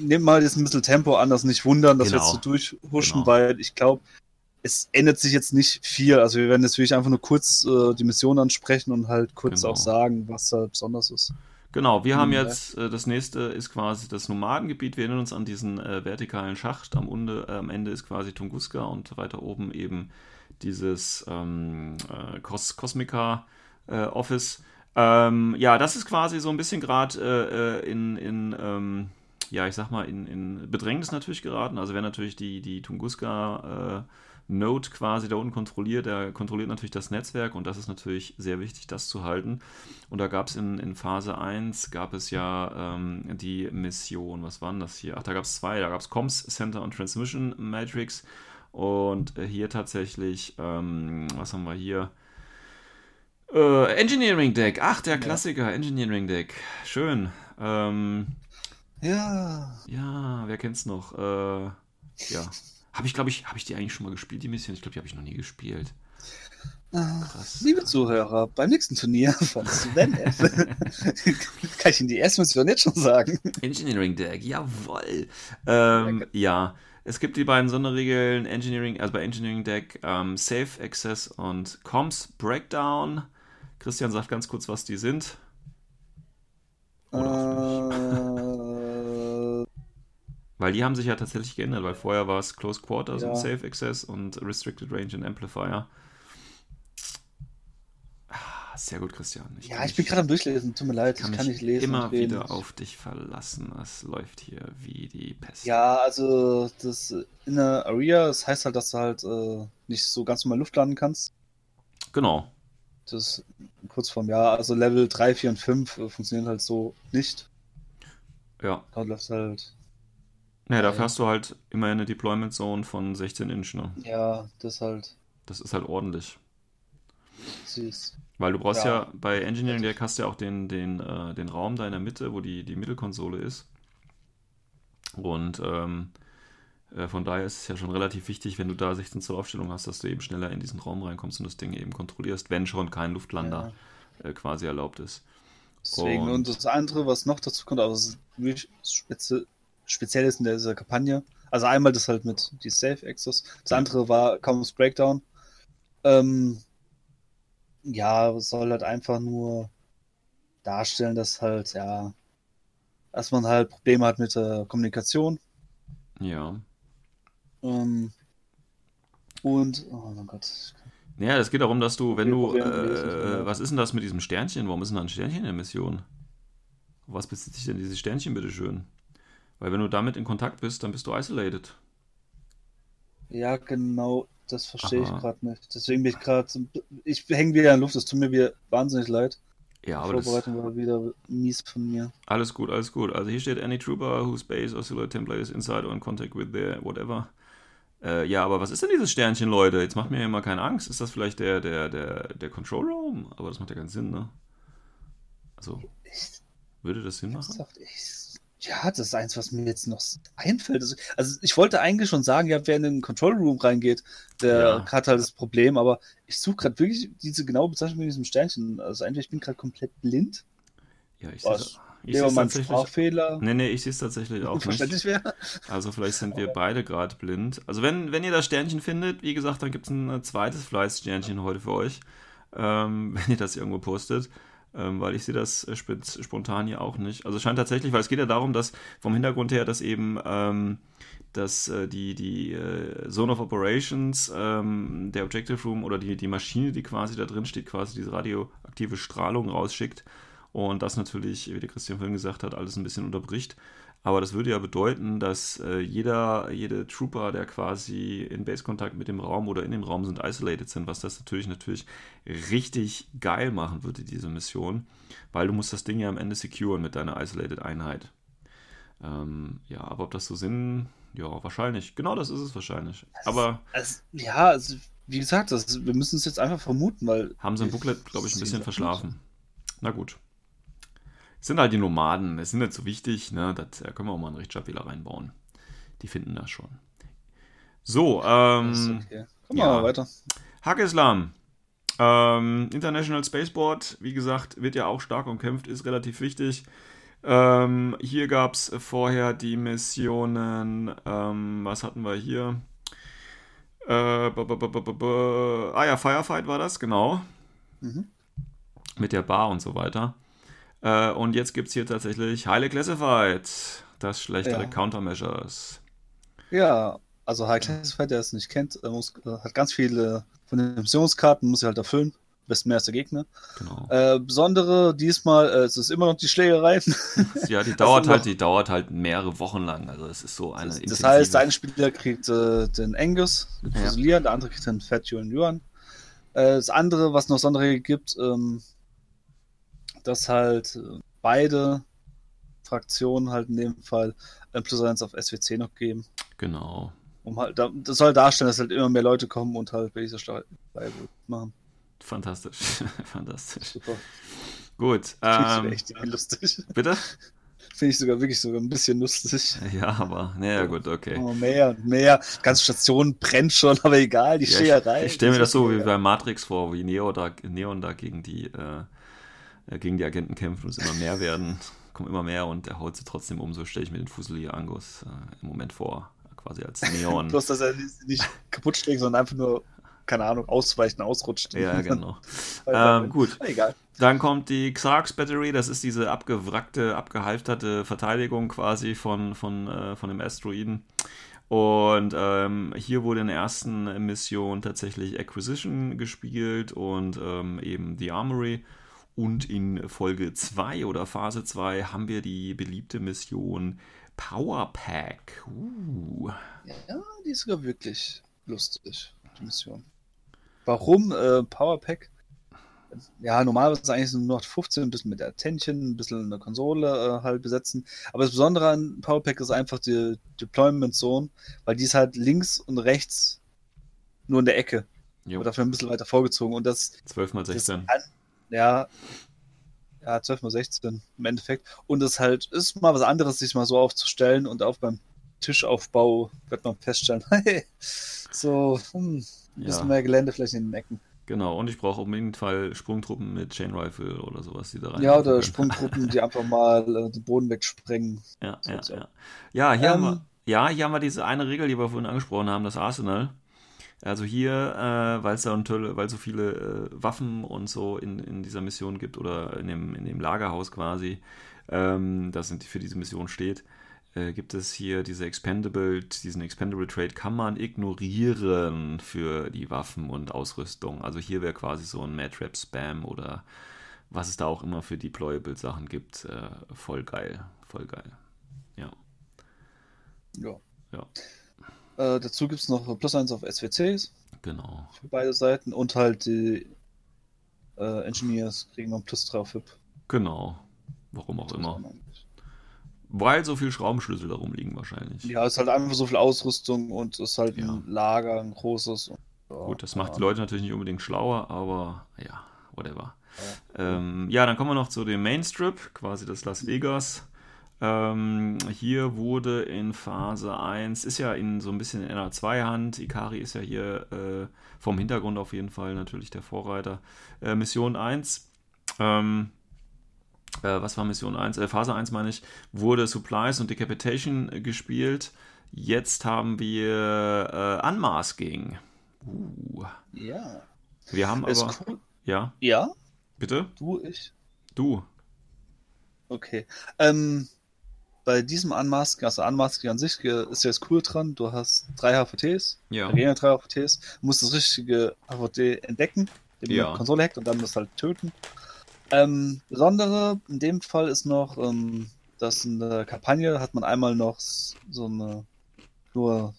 nehmen mal jetzt ein bisschen Tempo an, das nicht wundern, dass genau. wir jetzt so durchhuschen, genau. weil ich glaube, es ändert sich jetzt nicht viel. Also wir werden jetzt wirklich einfach nur kurz äh, die Mission ansprechen und halt kurz genau. auch sagen, was da besonders ist. Genau, wir haben jetzt, äh, das nächste ist quasi das Nomadengebiet. Wir erinnern uns an diesen äh, vertikalen Schacht. Am, Unde, äh, am Ende ist quasi Tunguska und weiter oben eben dieses ähm, äh, Cos Cosmica äh, Office. Ähm, ja, das ist quasi so ein bisschen gerade äh, äh, in, in ähm, ja, ich sag mal, in, in Bedrängnis natürlich geraten. Also wer natürlich die, die Tunguska äh, Node quasi da unten kontrolliert, der kontrolliert natürlich das Netzwerk und das ist natürlich sehr wichtig, das zu halten. Und da gab es in, in Phase 1, gab es ja ähm, die Mission, was waren das hier? Ach, da gab es zwei, da gab es Comms Center und Transmission Matrix und äh, hier tatsächlich, ähm, was haben wir hier? Äh, Engineering Deck. Ach, der Klassiker, Engineering Deck. Schön. Ähm, ja. Ja, wer kennt's noch? Äh, ja. Habe ich, glaube ich, habe ich die eigentlich schon mal gespielt, die Mission? Ich glaube, die habe ich noch nie gespielt. Krass. Liebe Zuhörer, beim nächsten Turnier von Sven F. kann ich Ihnen die erste Mission jetzt schon sagen. Engineering Deck, jawoll. Ähm, ja, es gibt die beiden Sonderregeln Engineering, also bei Engineering Deck ähm, Safe Access und Comms Breakdown. Christian sagt ganz kurz, was die sind. Oder Äh, Weil die haben sich ja tatsächlich geändert, weil vorher war es Close Quarters Ja. und Safe Access und Restricted Range und Amplifier. Ah, sehr gut, Christian. ja, kann ich bin gerade am Durchlesen, tut mir leid, kann ich kann nicht lesen. immer wieder auf dich verlassen. Es läuft hier wie die Pest. Ja, also das Inner Area, das heißt halt, dass du halt äh, nicht so ganz normal Luft landen kannst. Genau. Das ist kurz vorm Jahr. Also Level 3, 4 und 5 äh, funktionieren halt so nicht. Ja. Da läuft halt, Ja, dafür Ja. hast du halt immer eine Deployment Zone von 16 Inch. Ne? ja, das halt Das ist halt ordentlich. süß. Weil du brauchst ja, Ja. bei Engineering Deck hast du ja auch den, den, äh, den Raum da in der Mitte, wo die, die Mittelkonsole ist. Und ähm, äh, von daher ist es ja schon relativ wichtig, wenn du da 16 Zoll Aufstellung hast, dass du eben schneller in diesen Raum reinkommst und das Ding eben kontrollierst, wenn schon kein Luftlander äh, quasi erlaubt ist. Deswegen. Und- Und, das andere, was noch dazu kommt, aber es ist wirklich spezi speziell ist in dieser Kampagne. Also einmal das halt mit die Safe Access. Das andere war Commons Breakdown. Ähm, ja, soll halt einfach nur darstellen, dass halt, ja, dass man halt Probleme hat mit der Kommunikation. Ja. Ähm, und, oh mein Gott. Ja, es geht darum, dass du, wenn du, äh, genau. was ist denn das mit diesem Sternchen? Warum ist denn da ein Sternchen in der Mission? Auf was bezieht sich denn dieses Sternchen, bitteschön? Weil wenn du damit in Kontakt bist, dann bist du isolated. Ja, genau, das verstehe ich gerade nicht. Deswegen bin ich gerade, ich hänge wieder in der Luft, es tut mir wieder wahnsinnig leid. Ja, aber das, Vorbereitung war wieder mies von mir. alles gut, alles gut. Also hier steht any trooper whose base or silhouette template is inside or in contact with their whatever. Äh, ja, aber was ist denn dieses Sternchen, Leute? Jetzt macht mir ja mal keine Angst. Ist das vielleicht der, der, der, der Control Room? Aber das macht ja keinen Sinn, ne? Also, Ich, würde das Sinn machen? gesagt, ich, ja, das ist eins, was mir jetzt noch einfällt. Also, also ich wollte eigentlich schon sagen, ja, wer in den Control Room reingeht, der Ja. hat halt das Problem, aber ich suche gerade wirklich diese genaue Bezeichnung mit diesem Sternchen. Also entweder ich bin gerade komplett blind, Ja, ich Was? sehe ich mein tatsächlich. Sprachfehler Nee, nee, ich sehe es tatsächlich auch nicht. wäre. Also vielleicht sind wir beide gerade blind. Also wenn, wenn ihr das Sternchen findet, wie gesagt, dann gibt es ein äh, zweites Fleißsternchen heute für euch, ähm, wenn ihr das irgendwo postet. Ähm, weil ich sehe das äh, sp spontan hier auch nicht. Also es scheint tatsächlich, weil es geht ja darum, dass vom Hintergrund her, dass eben ähm, dass äh, die, die äh, Zone of Operations, ähm, der Objective Room oder die, die Maschine, die quasi da drin steht, quasi diese radioaktive Strahlung rausschickt und das natürlich, wie der Christian vorhin gesagt hat, alles ein bisschen unterbricht. Aber das würde ja bedeuten, dass äh, jeder, jede Trooper, der quasi in Base-Kontakt mit dem Raum oder in dem Raum sind, isolated sind, was das natürlich natürlich richtig geil machen würde, diese Mission, weil du musst das Ding ja am Ende securen mit deiner isolated Einheit. Ähm, ja, aber ob das so Sinn, ja, wahrscheinlich. Genau das ist es wahrscheinlich. Aber Also, ja, also, wie gesagt, das, wir müssen es jetzt einfach vermuten, weil. haben sie im Booklet, glaube ich, ein bisschen verschlafen. Na gut. Sind halt die Nomaden, es sind nicht so wichtig, ne? Das, da können wir auch mal einen Rechtschreibfehler reinbauen. Die finden das schon. So, ähm, okay. Komm ja. mal weiter. Hack Islam. Ähm, International Spaceport, wie gesagt, wird ja auch stark umkämpft, ist relativ wichtig. Ähm, hier gab es vorher die Missionen, ähm, was hatten wir hier? Äh, ah ja, Firefight war das, genau. Mhm. Mit der Bar und so weiter. Äh, und jetzt gibt es hier tatsächlich Highly Classified, das schlechtere Ja. Countermeasures. Ja, also High Classified, der es nicht kennt, äh, muss, äh, hat ganz viele von den Missionskarten, muss er halt erfüllen. Besten mehr als der Gegner. Genau. Äh, besondere diesmal, äh, es ist immer noch die Schlägerei. Ja, die dauert halt, die dauert halt mehrere Wochen lang. Also es ist so eine Das, das heißt, der eine Spieler kriegt äh, den Angus, den Ja. Fusilier, der andere kriegt den Fat Yuan Yuan. Das andere, was noch Sonderregeln gibt, ähm, dass halt äh, beide Fraktionen halt in dem Fall ein Plus 1 auf SWC noch geben. Genau. Um halt, da- das soll darstellen, dass halt immer mehr Leute kommen und halt Stadt machen. Fantastisch. Fantastisch. Super. Gut. Ähm, echt lustig. bitte? Finde ich sogar wirklich sogar ein bisschen lustig. Ja, aber, naja, gut, okay. Oh, mehr und mehr. Ganze Station brennt schon, aber egal, die Ja, Scheerei. ich ich stelle mir das so wie bei Matrix vor, wie Neo da, Neon da gegen die, äh, gegen die Agenten kämpft und es immer mehr werden, kommen immer mehr und er haut sie trotzdem um. So stelle ich mir den Fusilier Angus äh, im Moment vor, quasi als Neon. Bloß, dass er nicht- nicht kaputt schlägt, sondern einfach nur, keine Ahnung, ausweichen, ausrutscht. ja, genau. Ähm, gut. Egal. Dann kommt die Xarx Battery, das ist diese abgewrackte, abgehalfterte Verteidigung quasi von, von, äh, von dem Asteroiden. Und ähm, hier wurde in der ersten Mission tatsächlich Acquisition gespielt und ähm, eben The Armory. Und in Folge 2 oder Phase 2 haben wir die beliebte Mission Power Pack. Uh. Ja, die ist sogar wirklich lustig, die Mission. Warum äh, Powerpack? Ja, normalerweise ist eigentlich nur 15, ein bisschen mit der Attentchen, ein bisschen eine Konsole äh, halt besetzen. Aber das Besondere an Powerpack ist einfach die Deployment Zone, weil die ist halt links und rechts nur in der Ecke. Jo, Aber dafür ein bisschen weiter vorgezogen. Und das, 12 mal das 16. ja, ja, 12 mal 16 im Endeffekt. Und das halt ist mal was anderes, sich mal so aufzustellen und auch beim Tischaufbau wird man feststellen, hey, so hm, ein bisschen Ja. mehr Gelände vielleicht in den Ecken. Genau, und ich brauche jeden Fall Sprungtruppen mit Chain Rifle oder sowas, die da rein. Ja, oder Sprunggruppen, die einfach mal äh, den Boden wegsprengen. Ja, So, ja, so. ja. Ja, hier, haben wir, Ähm, ja, hier haben wir diese eine Regel, die wir vorhin angesprochen haben, das Arsenal. Also hier, äh, weil es da tolle, weil so viele äh, Waffen und so in, in dieser Mission gibt oder in dem, in dem Lagerhaus quasi, ähm, das für diese Mission steht, äh, gibt es hier diese Expendable, diesen Expendable Trade kann man ignorieren für die Waffen und Ausrüstung. Also hier wäre quasi so ein Matrap Spam oder was es da auch immer für Deployable Sachen gibt, äh, voll geil, voll geil. Ja. Ja. Ja. Äh, dazu gibt es noch Plus 1 auf SWCs Genau. für beide Seiten und halt die äh, Engineers kriegen noch Plus 3 auf HIP. Genau. Warum auch immer. Weil so viel Schraubenschlüssel darum liegen wahrscheinlich. Ja, es ist halt einfach so viel Ausrüstung und es ist halt Ja. ein Lager, ein großes. Und, ja, Gut, das macht ja. die Leute natürlich nicht unbedingt schlauer, aber ja, whatever. Ähm, ja, dann kommen wir noch zu dem Mainstrip, quasi das Las Vegas. Ähm, hier wurde in Phase 1, ist ja in so ein bisschen in einer Zweihand, Ikari ist ja hier äh, vom Hintergrund auf jeden Fall natürlich der Vorreiter. Äh, Mission 1, ähm, äh, was war Mission 1? Äh, Phase 1 meine ich, wurde Supplies und Decapitation gespielt. Jetzt haben wir äh, Unmasking. Uh. Ja. Wir haben Ist aber. cool. Ja, Ja, bitte? du, ich. Du. Okay. Ähm, bei diesem Unmasking, also Unmasking an sich, ist ja das cool dran. Du hast drei HVTs, Ja. Arena drei HVTs, musst das richtige HVT entdecken, den Ja. ja. Konsole hackt und dann das halt töten. Ähm, Besondere in dem Fall ist noch, ähm, dass in der Kampagne hat man einmal noch so eine, nur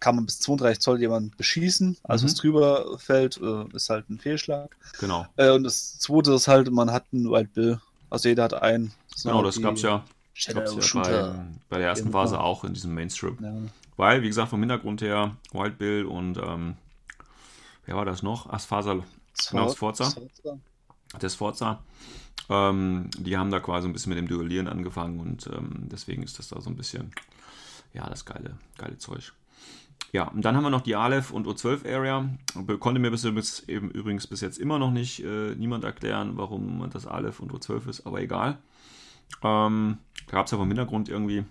kann man bis 32 Zoll jemanden beschießen, also Mhm. was drüber fällt, äh, ist halt ein Fehlschlag. Genau. Äh, und das zweite ist halt, man hat einen Wild Bill, also jeder hat einen. Das Genau, das die gab's ja, Shadow Shooter. bei, bei der ersten. Phase auch in diesem Mainstrip. Ja. Weil, wie gesagt, vom Hintergrund her, Wild Bill und ähm, wer war das noch? Asphasa, Genau, das Forza. Das Forza. Ähm, die haben da quasi ein bisschen mit dem Duellieren angefangen und ähm, deswegen ist das da so ein bisschen, ja, das geile, geile Zeug. Ja, und dann haben wir noch die Aleph und O12 Area. Konnte mir bis, bis eben übrigens bis jetzt immer noch nicht äh, niemand erklären, warum das Aleph und O12 ist, aber egal. Ähm, gab es ja vom Hintergrund irgendwie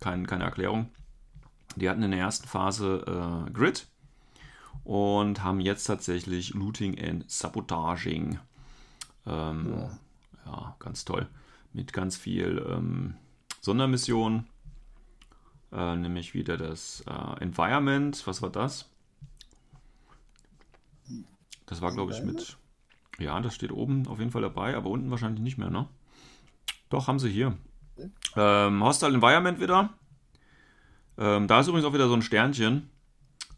kein, keine Erklärung. Die hatten in der ersten Phase äh, Grid und haben jetzt tatsächlich Looting and Sabotaging. Ähm, Ja. ja. ganz toll. Mit ganz viel ähm, Sondermissionen. Äh, nämlich wieder das äh, Environment. Was war das? Das war, glaube ich, mit. Ja, das steht oben auf jeden Fall dabei, aber unten wahrscheinlich nicht mehr, ne? Doch, haben sie hier. Ähm, Hostile Environment wieder. Ähm, da ist übrigens auch wieder so ein Sternchen.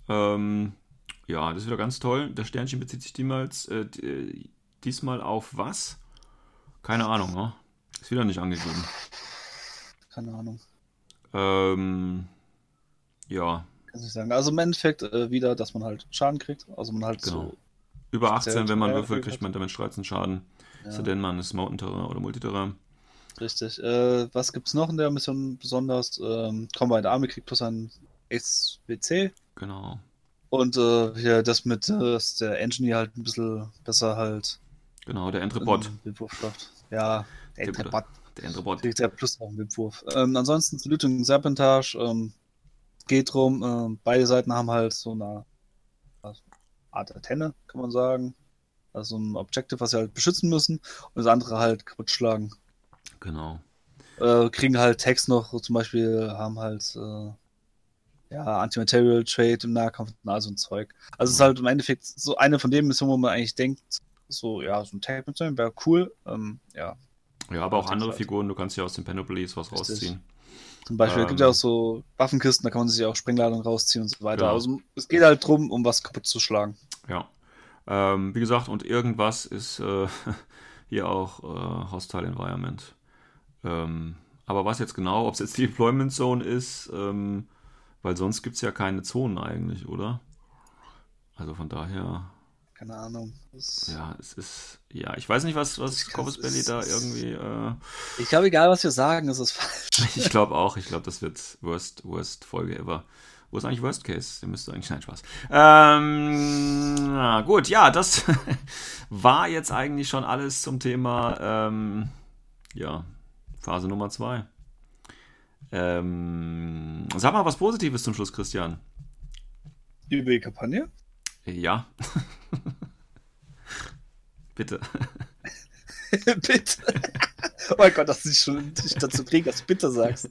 Ähm, ja, das ist wieder ganz toll. Das Sternchen bezieht sich niemals, äh, äh, diesmal auf was? Keine Ahnung, ne? Ist wieder nicht angegeben. Keine Ahnung. Ähm, ja, Kann ich sagen. Also im Endeffekt äh, wieder, dass man halt Schaden kriegt. Also man halt Genau. so. über Speziell 18, wenn man würfelt, kriegt man damit 13 Schaden. Ja. So denn man ist Mountain Terrain oder Multiterrain. Richtig. Äh, was gibt's noch in der Mission besonders? Ähm, Combined Army kriegt plus ein SWC. Genau. Und äh, hier das mit, äh, dass der Engineer halt ein bisschen besser halt. Genau, der Entrebot. schafft. Ja, der Der Entrebot Der Entrebot. kriegt ja plus noch einen Windwurf. Ähm, ansonsten Saluting Serpentage. Ähm, geht drum, ähm, beide Seiten haben halt so eine Art Antenne, kann man sagen. Also ein Objective, was sie halt beschützen müssen. Und das andere halt kaputt schlagen. Genau. äh, kriegen halt Text noch, so zum Beispiel haben halt äh, ja, Anti-Material Trade im Nahkampf und all so ein Zeug. Also es ist halt im Endeffekt so eine von den Missionen, wo man eigentlich denkt, so, ja, so ein Tag mit sein wäre cool. Ähm, ja, Ja, aber auch Ja, andere das- Figuren, du kannst ja aus den Panoplies was Richtig. rausziehen. zum Beispiel Ähm. gibt es ja auch so Waffenkisten, da kann man sich auch Sprengladungen rausziehen und so weiter. Genau. Also es geht halt drum, um was kaputt zu schlagen. Ja. Ähm, wie gesagt, und irgendwas ist äh, hier auch äh, Hostile Environment. Ähm, aber was jetzt genau, ob es jetzt die Deployment Zone ist, ähm, weil sonst gibt es ja keine Zonen eigentlich, oder? Also von daher, Keine Ahnung. Das, ja, es ist, ja, ich weiß nicht, was, was Belly es da irgendwie, äh, Ich glaube, egal was wir sagen, es ist falsch. ich glaube auch, ich glaube, das wird Worst, Worst Folge ever. Wo ist eigentlich Worst Case? Der müsste eigentlich, nein, Spaß. Ähm, na gut, ja, das war jetzt eigentlich schon alles zum Thema, ähm, ja, Phase Nummer zwei. Ähm, sag mal was Positives zum Schluss, Christian. Über die Kampagne? Ja. Bitte. bitte. oh mein Gott, dass ich schon dich dazu kriege, dass du bitte sagst.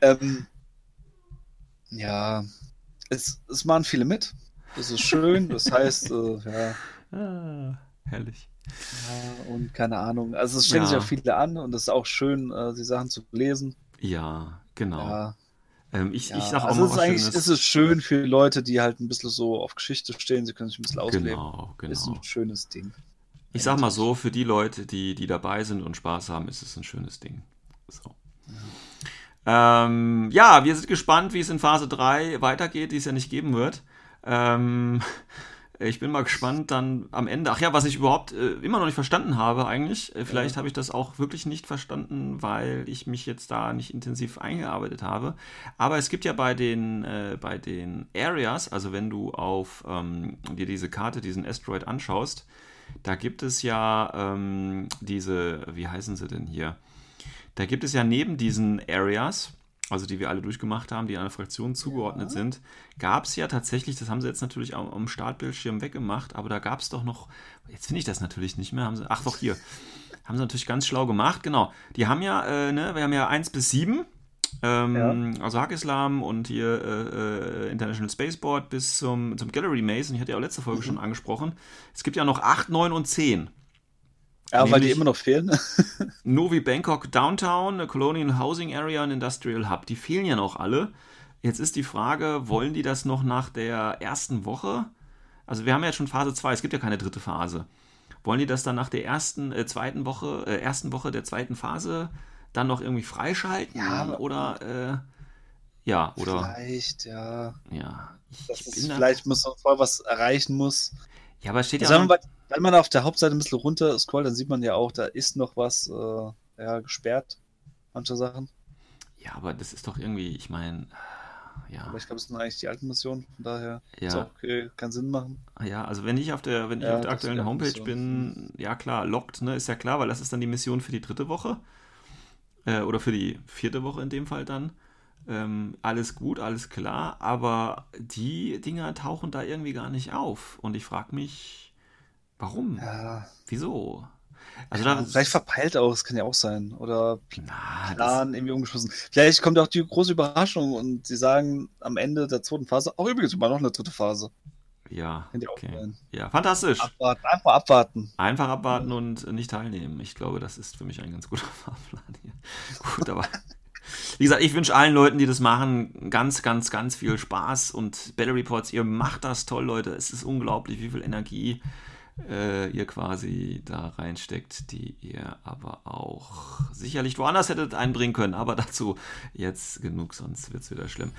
ähm, ja, es, es machen viele mit. Das ist schön. Das heißt, äh, ja, Ah, herrlich. Ja, und keine Ahnung. Also es strengen Ja. sich auch viele an und es ist auch schön, äh, die Sachen zu lesen. Ja, genau. Ja, Ähm, ich ja. ich sag auch also mal es ist eigentlich Schönes. ist es schön für Leute, die halt ein bisschen so auf Geschichte stehen. Sie können sich ein bisschen ausleben. Genau, Ist genau. ein schönes Ding. Ich sag mal so, für die Leute, die, die dabei sind und Spaß haben, ist es ein schönes Ding. So. Ähm, ja, wir sind gespannt, wie es in Phase 3 weitergeht, die es ja nicht geben wird. Ähm, ich bin mal gespannt dann am Ende. Ach ja, was ich überhaupt äh, immer noch nicht verstanden habe eigentlich. Äh, vielleicht Ja. habe ich das auch wirklich nicht verstanden, weil ich mich jetzt da nicht intensiv eingearbeitet habe. Aber es gibt ja bei den, äh, bei den Areas, also wenn du auf ähm, dir diese Karte, diesen Asteroid anschaust, da gibt es ja ähm, diese, wie heißen sie denn hier? Da gibt es ja neben diesen Areas, also die wir alle durchgemacht haben, die einer Fraktion zugeordnet sind, gab es ja tatsächlich, das haben sie jetzt natürlich auch am Startbildschirm weggemacht, aber da gab es doch noch, jetzt finde ich das natürlich nicht mehr, haben sie, ach doch hier, haben sie natürlich ganz schlau gemacht, genau. Die haben ja, äh, ne, wir haben ja 1 bis 7, ähm, also Hakislam und hier äh, äh, International Spaceport bis zum, zum Gallery Maze, und ich hatte ja auch letzte Folge schon angesprochen. Es gibt ja noch 8, 9 und 10. Ja, weil die immer noch fehlen. Novi Bangkok Downtown, Colonial Housing Area und Industrial Hub. Die fehlen ja noch alle. Jetzt ist die Frage, wollen die das noch nach der ersten Woche? Also wir haben ja jetzt schon Phase 2, es gibt ja keine dritte Phase. Wollen die das dann nach der ersten, äh, zweiten Woche, äh, ersten Woche der zweiten Phase dann noch irgendwie freischalten? Ja, oder äh, ja, oder Vielleicht, ja. ja. Ich, ich bin da, vielleicht muss man vorher was erreichen muss. ja, aber es steht ja noch- man, wenn man auf der Hauptseite ein bisschen runter scrollt, dann sieht man ja auch, da ist noch was äh, ja, gesperrt. Manche Sachen. ja, aber das ist doch irgendwie, ich meine, ja. Aber ich glaube, es sind eigentlich die alten Missionen. Von daher Ja. okay, keinen Sinn machen. Ah Ja, also wenn ich auf der, wenn ich Ja, auf der aktuellen Homepage Mission. bin, ja klar, lockt, ne, ist ja klar, weil das ist dann die Mission für die dritte Woche. Äh, oder für die vierte Woche in dem Fall dann. Ähm, alles gut, alles klar, aber die Dinger tauchen da irgendwie gar nicht auf. Und ich frage mich, warum? Ja. Wieso? Also ja, da, vielleicht verpeilt auch, das kann ja auch sein. Oder na, Plan irgendwie umgeschmissen. Vielleicht kommt auch die große Überraschung und sie sagen am Ende der zweiten Phase, auch übrigens immer noch eine dritte Phase. ja, ja okay. Ja, fantastisch. Abwarten, einfach abwarten. Einfach abwarten und nicht teilnehmen. Ich glaube, das ist für mich ein ganz guter Fahrplan hier. Gut, aber wie gesagt, ich wünsche allen Leuten, die das machen, ganz, ganz, ganz viel Spaß und Battle Reports, ihr macht das toll, Leute. Es ist unglaublich, wie viel Energie äh, ihr quasi da reinsteckt, die ihr aber auch sicherlich woanders hättet einbringen können. Aber dazu jetzt genug, sonst wird es wieder schlimm.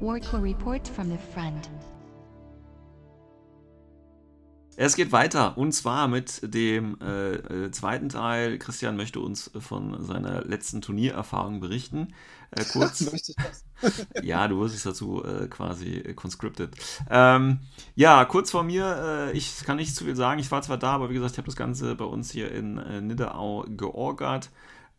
Report from the front. Es geht weiter und zwar mit dem äh, äh, zweiten Teil. Christian möchte uns von seiner letzten Turniererfahrung berichten. Äh, kurz. Ja, du wirst es dazu äh, quasi äh, conscripted. Ähm, ja, kurz vor mir, äh, ich kann nicht zu viel sagen. Ich war zwar da, aber wie gesagt, ich habe das Ganze bei uns hier in äh, Nidderau georgert.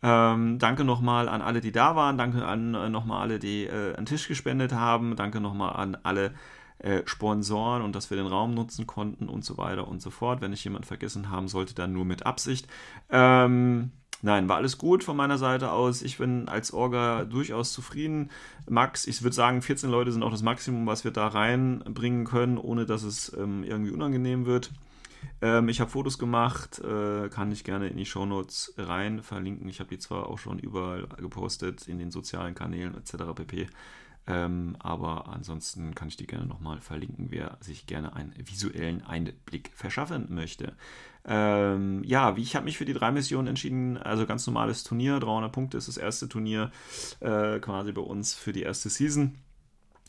Ähm, danke nochmal an alle, die da waren. Danke an äh, nochmal alle, die äh, einen Tisch gespendet haben. Danke nochmal an alle äh, Sponsoren und dass wir den Raum nutzen konnten und so weiter und so fort. Wenn ich jemand vergessen haben sollte, dann nur mit Absicht. Ähm, nein, war alles gut von meiner Seite aus. Ich bin als Orga durchaus zufrieden. Max, ich würde sagen, 14 Leute sind auch das Maximum, was wir da reinbringen können, ohne dass es ähm, irgendwie unangenehm wird. Ähm, ich habe Fotos gemacht, äh, kann ich gerne in die Shownotes rein verlinken. Ich habe die zwar auch schon überall gepostet, in den sozialen Kanälen etc. pp. Ähm, aber ansonsten kann ich die gerne nochmal verlinken, wer sich gerne einen visuellen Einblick verschaffen möchte. Ähm, ja, wie ich habe mich für die drei Missionen entschieden, also ganz normales Turnier, 300 Punkte ist das erste Turnier äh, quasi bei uns für die erste Season.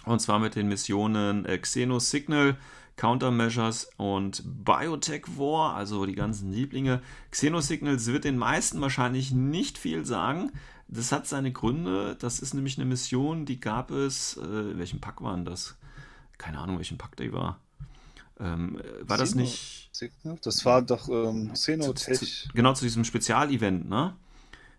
Und zwar mit den Missionen äh, Xeno Signal, Countermeasures und Biotech War, also die ganzen Lieblinge. Xenosignals wird den meisten wahrscheinlich nicht viel sagen. Das hat seine Gründe. Das ist nämlich eine Mission, die gab es. Äh, in welchem Pack waren das? Keine Ahnung, welchen Pack der war. Ähm, war das Xeno- nicht. Signal? Das war doch ähm, Zu, Xenotech. zu, genau zu diesem Spezialevent, ne?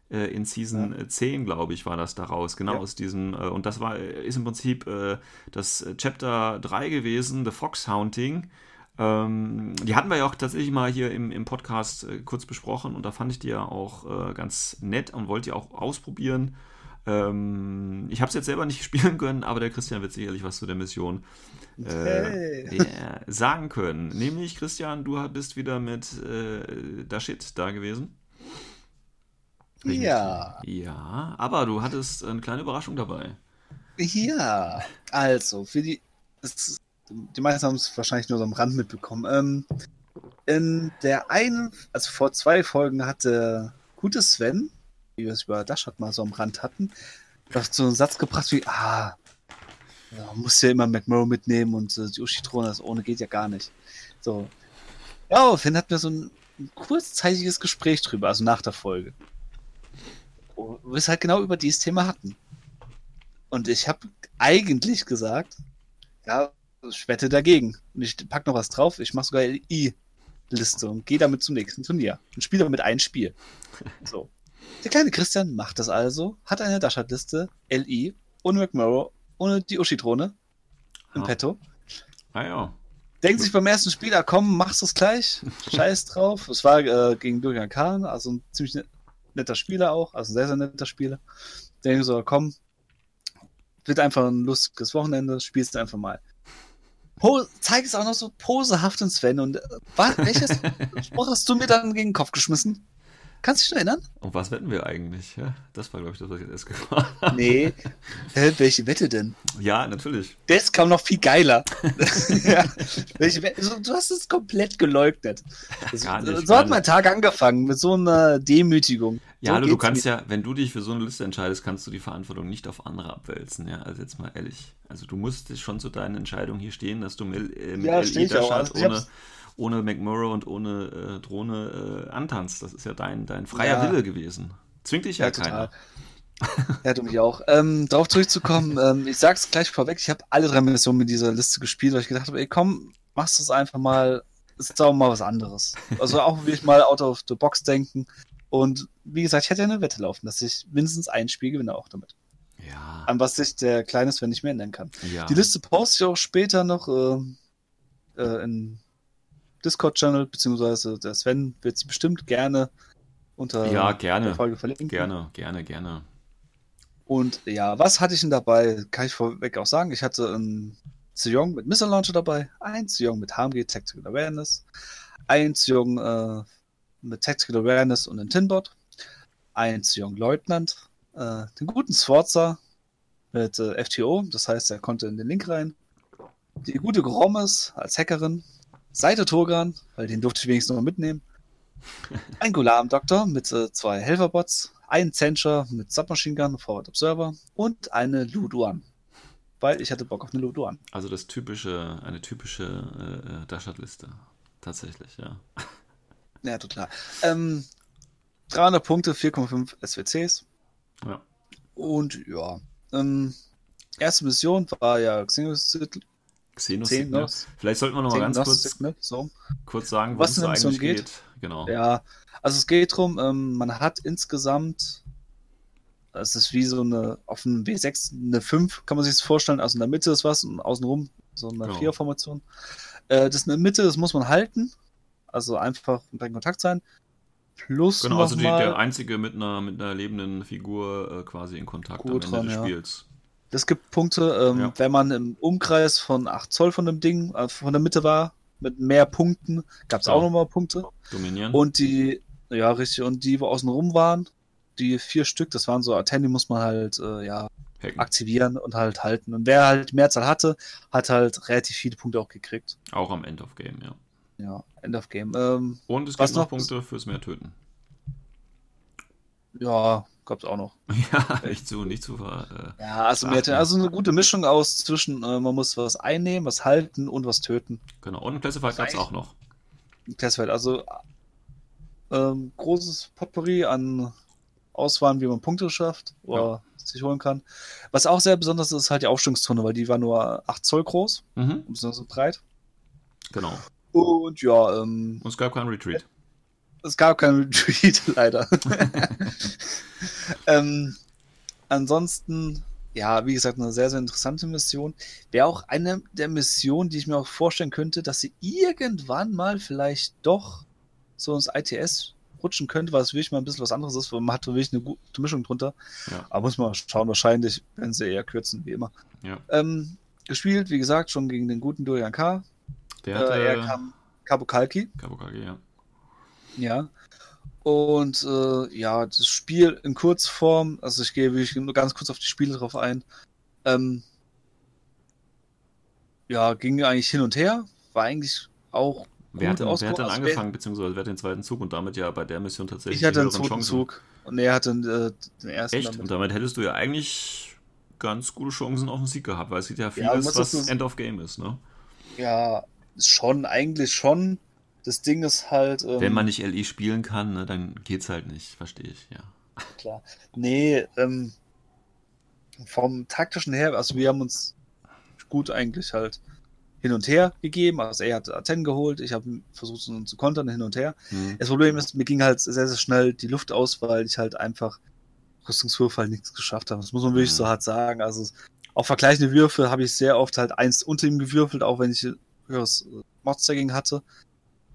Äh, In Season äh, 10, glaube ich, war das daraus. Genau Ja. aus diesem. Äh, und das war, ist im Prinzip äh, das äh, Chapter 3 gewesen, The Fox Haunting. Ähm, die hatten wir ja auch tatsächlich mal hier im, im Podcast äh, kurz besprochen und da fand ich die ja auch äh, ganz nett und wollte die auch ausprobieren. Ähm, ich habe es jetzt selber nicht spielen können, aber der Christian wird sicherlich was zu der Mission äh, Hey. ja, sagen können. Nämlich, Christian, du bist wieder mit äh, Dashit da gewesen. Richtig? Ja. Ja, aber du hattest eine kleine Überraschung dabei. Ja, also, für die. Die meisten haben es wahrscheinlich nur so am Rand mitbekommen. Ähm, in der einen, also vor zwei Folgen hatte gute Sven, wie wir es über Dashat mal so am Rand hatten, so einen Satz gebracht wie: Ah, ja, muss ja immer McMurrow mitnehmen und äh, die Ushitrone, das ohne geht ja gar nicht. So. Ja, Finn hatten wir so ein, ein kurzzeitiges Gespräch drüber, also nach der Folge. Wo wir es halt genau über dieses Thema hatten. Und ich habe eigentlich gesagt, ja, ich wette dagegen. Und ich pack noch was drauf. Ich mache sogar LI-Liste und gehe damit zum nächsten Turnier. Und spiele damit ein Spiel. So. Der kleine Christian macht das also, hat eine Dashat-Liste, LI, ohne McMurrow, ohne die Ushitrone im Ah. Petto. Ah ja. Denkt sich beim ersten Spiel, ah komm, machst du's gleich. Scheiß drauf. Es war äh, gegen Durgan Khan, also ein ziemlich net- netter Spieler auch, also ein sehr, sehr netter Spieler. Denke so, komm, wird einfach ein lustiges Wochenende, spielst einfach mal. Po zeig es auch noch so posehaft in Sven und äh, was, welches Spruch hast du mir dann gegen den Kopf geschmissen? Kannst du dich noch erinnern? Und was wetten wir eigentlich? Ja, das war, glaube ich, das, was ich jetzt erst gefragt habe. Nee. Hä, welche Wette denn? Ja, natürlich. Das kam noch viel geiler. ja, du hast es komplett geleugnet. Das, Gar nicht, so hat mein Tag angefangen, mit so einer Demütigung. Ja, so du, kannst mir. ja, wenn du dich für so eine Liste entscheidest, kannst du die Verantwortung nicht auf andere abwälzen, ja. Also jetzt mal ehrlich. Also du musst schon zu deinen Entscheidungen hier stehen, dass du mit, äh, mit Ja, LE. Dashat Also ohne, ohne McMurrow und ohne äh, Drohne äh, antanzt. Das ist ja dein, dein freier Ja. Wille gewesen. Zwingt dich ja, Ja, keiner. Ja, du mich auch. Ähm, darauf zurückzukommen, ähm, ich sag's gleich vorweg, ich habe alle drei Missionen mit dieser Liste gespielt, weil ich gedacht habe, ey komm, machst es einfach mal, ist auch mal was anderes. Also auch will ich mal out of the box denken. Und wie gesagt, ich hätte ja eine Wette laufen, dass ich mindestens ein Spiel gewinne auch damit. Ja. An was sich der kleine Sven nicht mehr ändern kann. ja. Die Liste poste ich auch später noch äh, äh, in Discord-Channel, beziehungsweise der Sven wird sie bestimmt gerne unter Ja, der gerne. Folge verlinken. Gerne, gerne, gerne. Und ja, was hatte ich denn dabei? Kann ich vorweg auch sagen. Ich hatte einen Ziyong mit Missile Launcher dabei, ein Ziyong mit HMG Tactical Awareness, ein Ziyong äh, mit Tactical Awareness und einen Tinbot, ein Ziyong Leutnant, äh, den guten Sforza mit äh, FTO, das heißt, er konnte in den Link rein, die gute Grommes als Hackerin, Seite Turgan, weil den durfte ich wenigstens noch mitnehmen, ein Gulam-Doktor mit äh, zwei Helferbots, ein Zencher mit Submachine Gun, Forward Observer und eine Luduan. Weil ich hatte Bock auf eine Luduan. Also das typische, eine typische äh, Dashat-Liste. tatsächlich, ja. Ja, total. Ähm, 300 Punkte, 4,5 SWCs. Ja. Und ja, ähm, erste Mission war ja Xenos Xenos 10, Signal. ne? Vielleicht sollten wir noch mal ganz kurz, so. kurz sagen, Was es eigentlich geht. geht? Genau. Ja, also es geht darum, ähm, man hat insgesamt, es ist wie so eine, auf einem W6 eine 5, kann man sich das vorstellen, also in der Mitte ist was und außenrum so eine Genau. Viererformation. Äh, das in der Mitte, das muss man halten, also einfach in Kontakt sein. Plus Genau, also die, der einzige mit einer, mit einer lebenden Figur äh, quasi in Kontakt Gut am Ende dran, des ja. Es gibt Punkte, ähm, Ja. wenn man im Umkreis von 8 Zoll von dem Ding, äh, von der Mitte war, mit mehr Punkten, gab es Ja. auch nochmal Punkte. Dominieren. Und die, ja, richtig, und die, wo außen rum waren, die vier Stück, das waren so Antennen, die muss man halt, äh, ja, Hacken. aktivieren und halt halten. Und wer halt Mehrzahl hatte, hat halt relativ viele Punkte auch gekriegt. Auch am End of Game, ja. Ja, End of Game. Ähm, Und es gibt noch noch? Punkte fürs mehr Töten. ja, gab's auch noch. ja, nicht zu, nicht zu ver, äh, Ja, also, Mehrzahl, also eine gute Mischung aus zwischen, äh, man muss was einnehmen, was halten und was töten. Genau. Und Classified gab es auch noch. Testfeld. Also ähm, großes Potpourri an Auswahlen, wie man Punkte schafft oder sich holen kann. Was auch sehr besonders ist, ist halt die Aufstellungszone, weil die war nur 8 Zoll groß, Mhm. und so breit. Genau. Und ja, ähm, Und es gab keinen Retreat. Es gab keinen Retreat, leider. ähm, ansonsten, ja, wie gesagt, eine sehr, sehr interessante Mission. Wäre auch eine der Missionen, die ich mir auch vorstellen könnte, dass sie irgendwann mal vielleicht doch so ins ITS rutschen könnte, weil es wirklich mal ein bisschen was anderes ist, weil man hat wirklich eine gute Mischung drunter. Ja. Aber muss man schauen, wahrscheinlich werden sie eher kürzen, wie immer. Ja. Ähm, gespielt, wie gesagt, schon gegen den guten Dorian K. Der Äh, hatte er kam Kabukalki. Kabukage, ja. Ja. Und äh, ja, das Spiel in Kurzform, also ich gehe wirklich nur ganz kurz auf die Spiele drauf ein. Ähm, ja, ging eigentlich hin und her, war eigentlich auch Wer hat, denn, wer hat denn Also angefangen, beziehungsweise wer hat den zweiten Zug und damit ja bei der Mission tatsächlich Ich hatte höheren zweiten Chancen? Zug und er hatte äh, den ersten. Echt? damit. Und damit hättest du ja eigentlich ganz gute Chancen auf den Sieg gehabt, weil es gibt ja Ja, vieles, muss was End of Game ist, ne? Ja, schon, eigentlich schon. Das Ding ist halt. Ähm, Wenn man nicht LE spielen kann, ne, dann geht's halt nicht, verstehe ich, ja. klar. Nee, ähm, vom taktischen her, also wir haben uns gut eigentlich halt hin und her gegeben. Also er hat Aten geholt, ich habe versucht ihn zu kontern hin und her. Hm. Das Problem ist, mir ging halt sehr, sehr schnell die Luft aus, weil ich halt einfach Rüstungswürfe halt nichts geschafft habe. Das muss man wirklich Mhm. so hart sagen. Also auf vergleichende Würfe habe ich sehr oft halt eins unter ihm gewürfelt, auch wenn ich höheres Mod-Stacking hatte.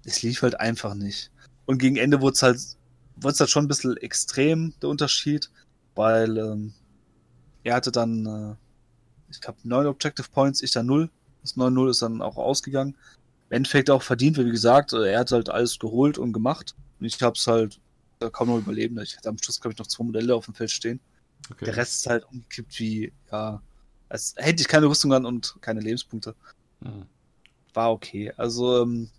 Es lief halt einfach nicht. Und gegen Ende wurde es halt, wurde es halt schon ein bisschen extrem, der Unterschied, weil ähm, er hatte dann, äh, ich glaube, neun Objective Points, ich dann null. Das 9-0 ist dann auch ausgegangen. Im Endeffekt auch verdient, weil wie gesagt, äh, er hat halt alles geholt und gemacht. Und ich habe es halt äh, kaum noch überlebt. Ich hatte am Schluss, glaube ich, noch zwei Modelle auf dem Feld stehen. Okay. Der Rest ist halt umgekippt wie, ja, als hätte ich keine Rüstung an und keine Lebenspunkte. Hm. War okay. Also, ähm,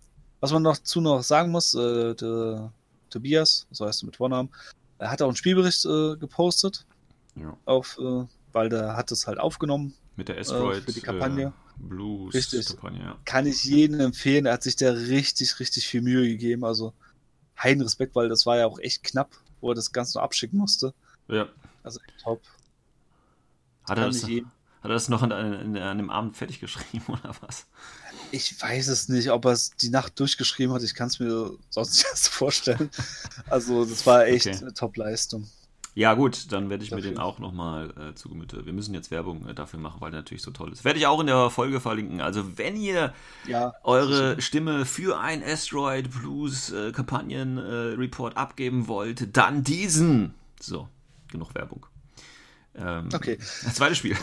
was man noch zu noch sagen muss, äh, der Tobias, so heißt er mit Vornamen, er hat auch einen Spielbericht äh, gepostet, Ja. auf, äh, weil der hat es halt aufgenommen. Mit der Asteroid für die Kampagne. Äh, Blues Richtig. Kampagne, ja. Kann ich jedem empfehlen. Er hat sich da richtig, richtig viel Mühe gegeben. Also, heiden Respekt, weil das war ja auch echt knapp, wo er das Ganze noch abschicken musste. ja. Also, echt top. Hat er, das, hat er das noch an, an, an dem Abend fertig geschrieben oder was? Ich weiß es nicht, ob er es die Nacht durchgeschrieben hat. Ich kann es mir sonst nicht erst vorstellen. Also, das war echt Okay. eine Top-Leistung. Ja, gut, dann werde ich mir Dafür. den auch nochmal äh, zu Gemüte. Wir müssen jetzt Werbung äh, dafür machen, weil der natürlich so toll ist. Werde ich auch in der Folge verlinken. Also, wenn ihr Ja. eure Stimme für ein Asteroid Blues äh, Kampagnen äh, Report abgeben wollt, dann diesen. So, genug Werbung. Ähm, Okay. Das zweite Spiel.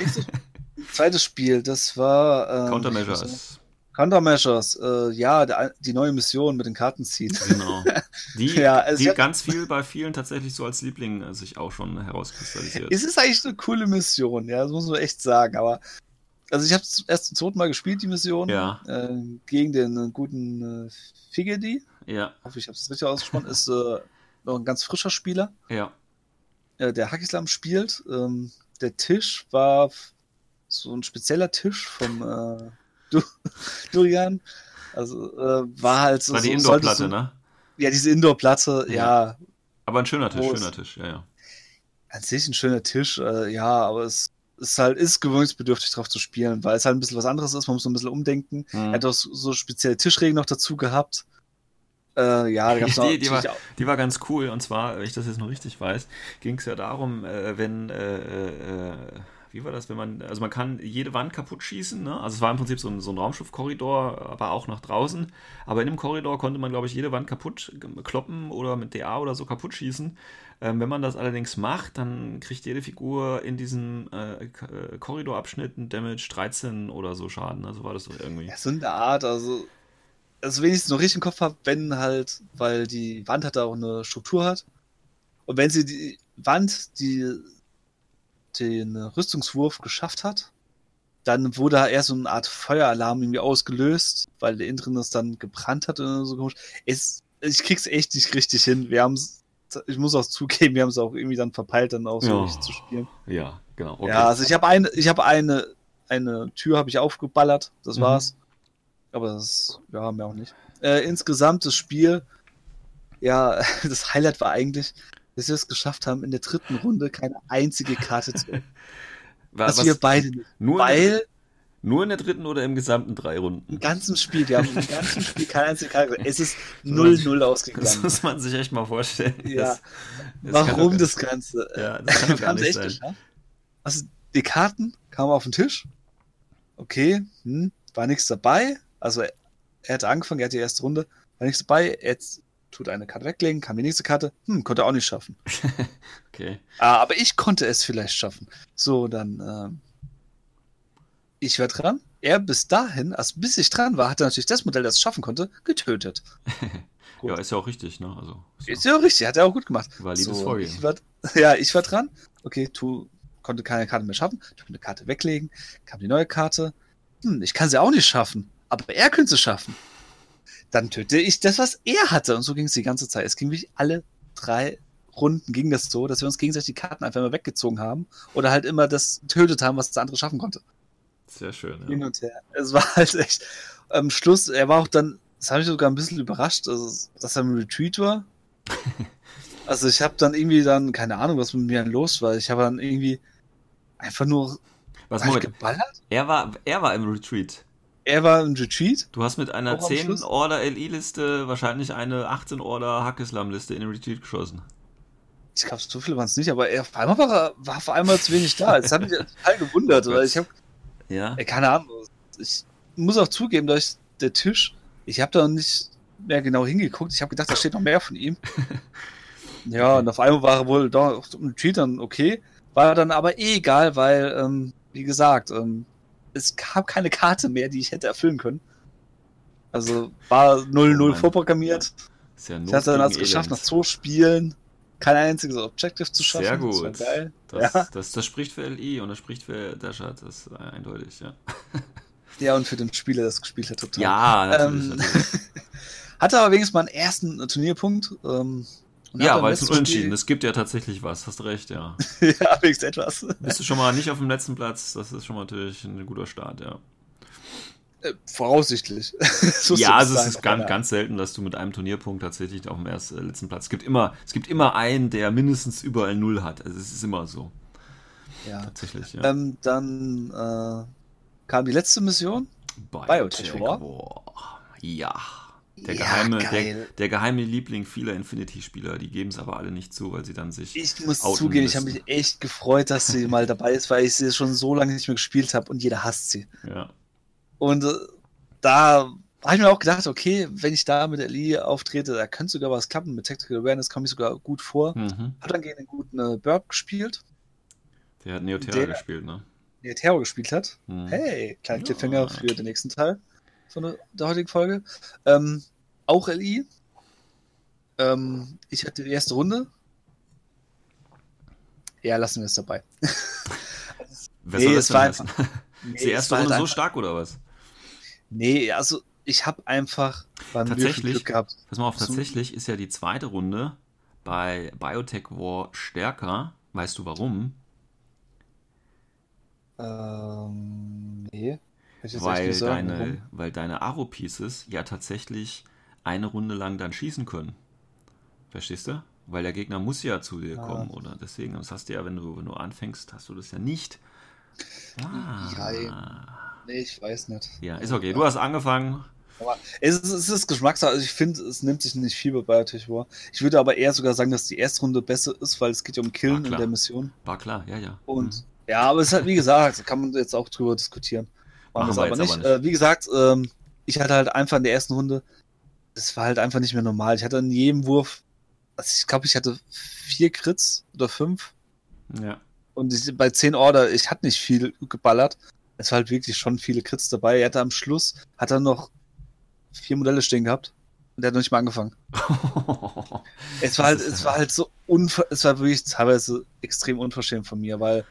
Zweites Spiel, das war. Ähm, Countermeasures. Countermeasures, äh, ja, der, die neue Mission mit den Kartenziehen. Genau. Die, Ja, also die ich ganz viel bei vielen tatsächlich so als Liebling äh, sich auch schon herauskristallisiert. Es ist eigentlich eine coole Mission, ja, das muss man echt sagen, aber. Also ich habe es erst zum zweiten Mal gespielt, die Mission. Ja. Äh, gegen den äh, guten äh, Figedi. ja, hoffe, ich habe es richtig ausgesprochen, ist äh, noch ein ganz frischer Spieler, ja. äh, der Hackislam spielt. Ähm, der Tisch war so ein spezieller Tisch vom äh, Durian. Also äh, war halt so. War die so, Indoor-Platte, ne? Ja, diese Indoor-Platte, Ja. ja. Aber ein schöner Tisch, schöner Tisch, ja, ja. An sich ein schöner Tisch, äh, ja, aber es ist halt, ist gewöhnungsbedürftig drauf zu spielen, weil es halt ein bisschen was anderes ist, man muss so ein bisschen umdenken. Hm. Er hat auch so, spezielle Tischregeln noch dazu gehabt. Äh, ja, Die- die war- Die war ganz cool und zwar, wenn ich das jetzt noch richtig weiß, ging es ja darum, äh, wenn, äh, äh, wie war das, wenn man, also man kann jede Wand kaputt schießen, ne? Also es war im Prinzip so ein, so ein Raumschiffkorridor, aber auch nach draußen. Aber in dem Korridor konnte man, glaube ich, jede Wand kaputt g- kloppen oder mit DA oder so kaputt schießen. Ähm, wenn man das allerdings macht, dann kriegt jede Figur in diesem äh, äh, Korridorabschnitt einen Damage 13 oder so Schaden. Also war das doch irgendwie. Ja, so in der Art, also, also es noch richtig im Kopf habe, wenn halt, weil die Wand hat da auch eine Struktur hat. Und wenn sie die Wand, die den Rüstungswurf geschafft hat, dann wurde eher so eine Art Feueralarm irgendwie ausgelöst, weil der innen drin das dann gebrannt hat oder so komisch. Es, ich krieg's echt nicht richtig hin. Wir haben's, ich muss auch zugeben, wir haben es auch irgendwie dann verpeilt, dann auch so richtig zu spielen. Ja, genau. Okay. Ja, also ich habe eine, ich habe eine, eine Tür habe ich aufgeballert, das Mhm. war's. Aber das, ja, mehr auch nicht. Äh, insgesamt das Spiel, ja, das Highlight war eigentlich, dass wir es geschafft haben, in der dritten Runde keine einzige Karte zu. Wa- dass was- wir beide nicht. nur, in der, Weil nur in der dritten oder im gesamten drei Runden? im ganzen Spiel, wir haben im ganzen Spiel keine einzige Karte. Es ist 0-0 Das ausgegangen. muss man sich echt mal vorstellen. Ja. Das, das Warum das Ganze? Ja, das kann doch wir gar haben es nicht echt sein. geschafft. Also die Karten kamen auf den Tisch. Okay, hm, war nichts dabei. Also er, er hatte angefangen, er hatte die erste Runde, war nichts dabei. Jetzt tut eine Karte weglegen, kam die nächste Karte. Hm, konnte er auch nicht schaffen. Okay. Ah, aber ich konnte es vielleicht schaffen. So, dann ähm, ich war dran. Er bis dahin, also bis ich dran war, hat er natürlich das Modell, das es schaffen konnte, getötet. Ja, ist ja auch richtig, ne? Also, ist Ist ja ja richtig, hat er auch gut gemacht. valides Vorgehen. ich war, ja, ich war dran. Okay, tu konnte keine Karte mehr schaffen. Ich konnte eine Karte weglegen. Kam die neue Karte. Hm, ich kann sie auch nicht schaffen. Aber er könnte sie schaffen. Dann tötete ich das, was er hatte. Und so ging es die ganze Zeit. Es ging wirklich alle drei Runden ging das so, dass wir uns gegenseitig die Karten einfach immer weggezogen haben. Oder halt immer das getötet haben, was der andere schaffen konnte. Sehr schön, ja. Hin und her. Es war halt echt. Am Schluss, er war auch dann, das habe ich sogar ein bisschen überrascht, also, dass er im Retreat war. Also ich habe dann irgendwie dann, keine Ahnung, was mit mir dann los war. Ich habe dann irgendwie einfach nur Was, Moment, geballert. er war, er war im Retreat. Er war im Retreat. Du hast mit einer Auch am Schluss? 10-Order-LI-Liste wahrscheinlich eine 18-Order-Hackislam-Liste in den Retreat geschossen. Ich glaube, so viele waren es nicht, aber er, auf einmal war, er, war auf einmal zu wenig da. Das hat mich total gewundert, weil Gott. ich habe, Ja? keine Ahnung, ich muss auch zugeben, dass ich, der Tisch, ich habe da nicht mehr genau hingeguckt. Ich habe gedacht, da steht noch mehr von ihm. Ja, und auf einmal war er wohl doch im Retreat dann okay. War dann aber eh egal, weil, ähm, wie gesagt, ähm, es gab keine Karte mehr, die ich hätte erfüllen können. Also war 0-0 Oh vorprogrammiert. Ist ja Ich hatte dann also geschafft, nach zwei Spielen kein einziges Objective zu schaffen. Sehr Das gut. geil. Das, Ja. das, das spricht für LI und das spricht für Dashat, das ist eindeutig, ja. ja, und für den Spieler, der das gespielt hat, total. Ja, natürlich. Ähm, natürlich. Hatte aber wenigstens mal einen ersten Turnierpunkt. Ähm, Ja, weil es letztes Unentschieden, Spiel- es gibt ja tatsächlich was, hast recht, ja. ja, wenigstens etwas. Bist du schon mal nicht auf dem letzten Platz, das ist schon mal natürlich ein guter Start, ja. Äh, voraussichtlich. So ja, also es ist ganz, ganz selten, dass du mit einem Turnierpunkt tatsächlich auf dem ersten, äh, letzten Platz. Es gibt immer, es gibt immer einen, der mindestens überall null hat. Also es ist immer so. Ja. Tatsächlich, ja. Ähm, dann äh, kam die letzte Mission. Biotech War. Ja. Der Ja, geheime, der, der geheime Liebling vieler Infinity-Spieler, die geben es aber alle nicht zu, weil sie dann sich. Ich muss zugeben, ich habe müssen. mich echt gefreut, dass sie mal dabei ist, weil ich sie schon so lange nicht mehr gespielt habe und jeder hasst sie. Ja. Und äh, da habe ich mir auch gedacht, okay, wenn ich da mit der Lee auftrete, da könnte sogar was klappen. Mit Tactical Awareness komme ich sogar gut vor. Mhm. Hab dann gegen einen guten äh, Burp gespielt, Der hat Der- gespielt, ne? Terror gespielt hat. Mhm. Hey, kleiner Ja. Cliffhanger für den nächsten Teil von der, heutigen Folge. Ähm, auch LI. Ähm, ich hatte die erste Runde. Ja, lassen wir es dabei. Wer Nee, soll es das war heißen? Nee, ist die erste war halt Runde so einfach- stark oder was? Nee, also ich habe einfach beim Tatsächlich? Glück gehabt. Pass mal auf, tatsächlich ist ja die zweite Runde bei Biotech War stärker. Weißt du warum? Ähm, nee. Weil sagen, deine, warum. weil deine Aro-Pieces ja tatsächlich eine Runde lang dann schießen können. Verstehst du? Weil der Gegner muss ja zu dir Ah. kommen, oder? Deswegen, das hast du ja, wenn du, wenn du anfängst, hast du das ja nicht. Ah. Nee, ich weiß nicht. Ja, ist okay. Du hast angefangen. Aber es ist, es ist Geschmackssache. Also ich finde, es nimmt sich nicht viel bei vor. Ich würde aber eher sogar sagen, dass die erste Runde besser ist, weil es geht ja um Killen in der Mission. War klar, ja, ja. Und Mhm. ja, aber es ist halt, wie gesagt, da kann man jetzt auch drüber diskutieren. Machen wir es aber nicht. aber nicht. Äh, wie gesagt, ähm, ich hatte halt einfach in der ersten Runde, das war halt einfach nicht mehr normal. Ich hatte in jedem Wurf, also ich glaube, ich hatte vier Crits oder fünf. Ja. Und ich, bei 10 Order, ich hatte nicht viel geballert. Es war halt wirklich schon viele Crits dabei. Er hatte am Schluss, hat er noch vier Modelle stehen gehabt. Und der hat noch nicht mal angefangen. Es war halt, es war halt so unver es war wirklich teilweise extrem unverschämt von mir, weil,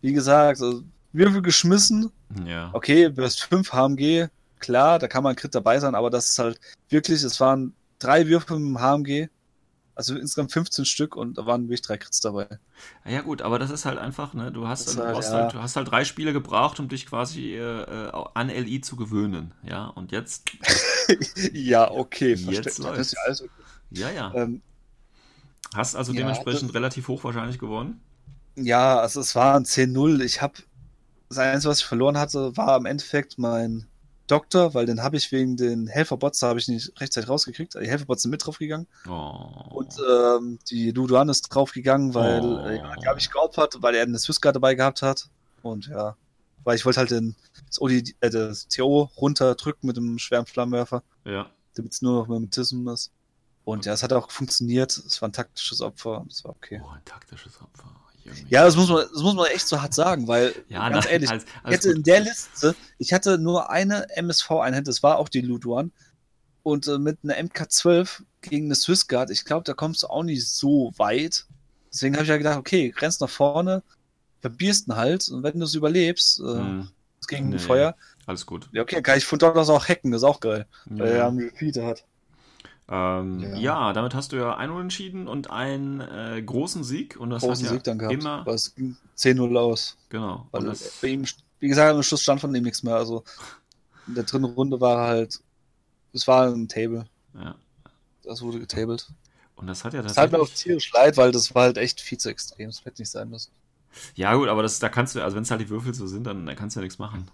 wie gesagt, also, Würfel geschmissen, ja. okay, du hast 5 HMG, klar, da kann mal ein Crit dabei sein, aber das ist halt wirklich, es waren drei Würfel mit dem HMG, also insgesamt 15 Stück und da waren wirklich drei Crits dabei. Ja gut, aber das ist halt einfach, ne? Du hast, Das du, halt, brauchst ja. halt, du hast halt drei Spiele gebraucht, um dich quasi äh, äh, an LI zu gewöhnen, ja. Und jetzt, ja, okay, Jetzt verstehe. Das ist ja alles okay. ja, ja. Ähm, Hast also ja, dementsprechend das- relativ hoch wahrscheinlich gewonnen. Ja, also es war ein 10-0. Ich habe das Einzige, was ich verloren hatte, war im Endeffekt mein Doktor, weil den habe ich wegen den Helferbots, da habe ich nicht rechtzeitig rausgekriegt. Die Helferbots sind mit draufgegangen. Oh. Und ähm, die Luduan ist draufgegangen, weil Oh. äh, ja, die habe ich geopfert, weil er eine Swissguard dabei gehabt hat. Und ja, weil ich wollte halt den, das, OD, äh, das TO runterdrücken mit dem schweren Flammenwerfer, ja. damit es nur noch Mimetism ist. Und ja, es hat auch funktioniert. Es war ein taktisches Opfer. Das war okay. Oh, ein taktisches Opfer. Junge. Ja, das muss man, das muss man echt so hart sagen, weil ja ganz nein, ehrlich, alles, ich alles hätte gut. in der Liste, ich hatte nur eine MSV-Einheit, das war auch die Luduan. Und äh, mit einer MK12 gegen eine Swissguard, ich glaube, da kommst du auch nicht so weit. Deswegen habe ich ja gedacht, okay, rennst nach vorne, verbierst ihn halt und wenn du es überlebst, äh, Hm, gegen nee. Feuer, alles gut. ja, okay, kann ich von dort aus auch hacken, das ist auch geil, weil er Ja. einen Repeater hat. Ähm, Ja. ja. damit hast du ja einen Unentschieden und einen äh, großen Sieg. Und das Großen hat ja Sieg dann gehabt, immer. es ging 10-0 aus. Genau. Weil Und das, bei ihm, wie gesagt, am Schluss stand von ihm nichts mehr. Also in der dritten Runde war halt, es war ein Table. ja. Das wurde getabelt. und das hat ja Das tat mir auch tatsächlich. tierisch leid, weil das war halt echt viel zu extrem. Das hätte nicht sein müssen. Ja, gut, aber das, da kannst du, also wenn es halt die Würfel so sind, dann, dann kannst du ja nichts machen.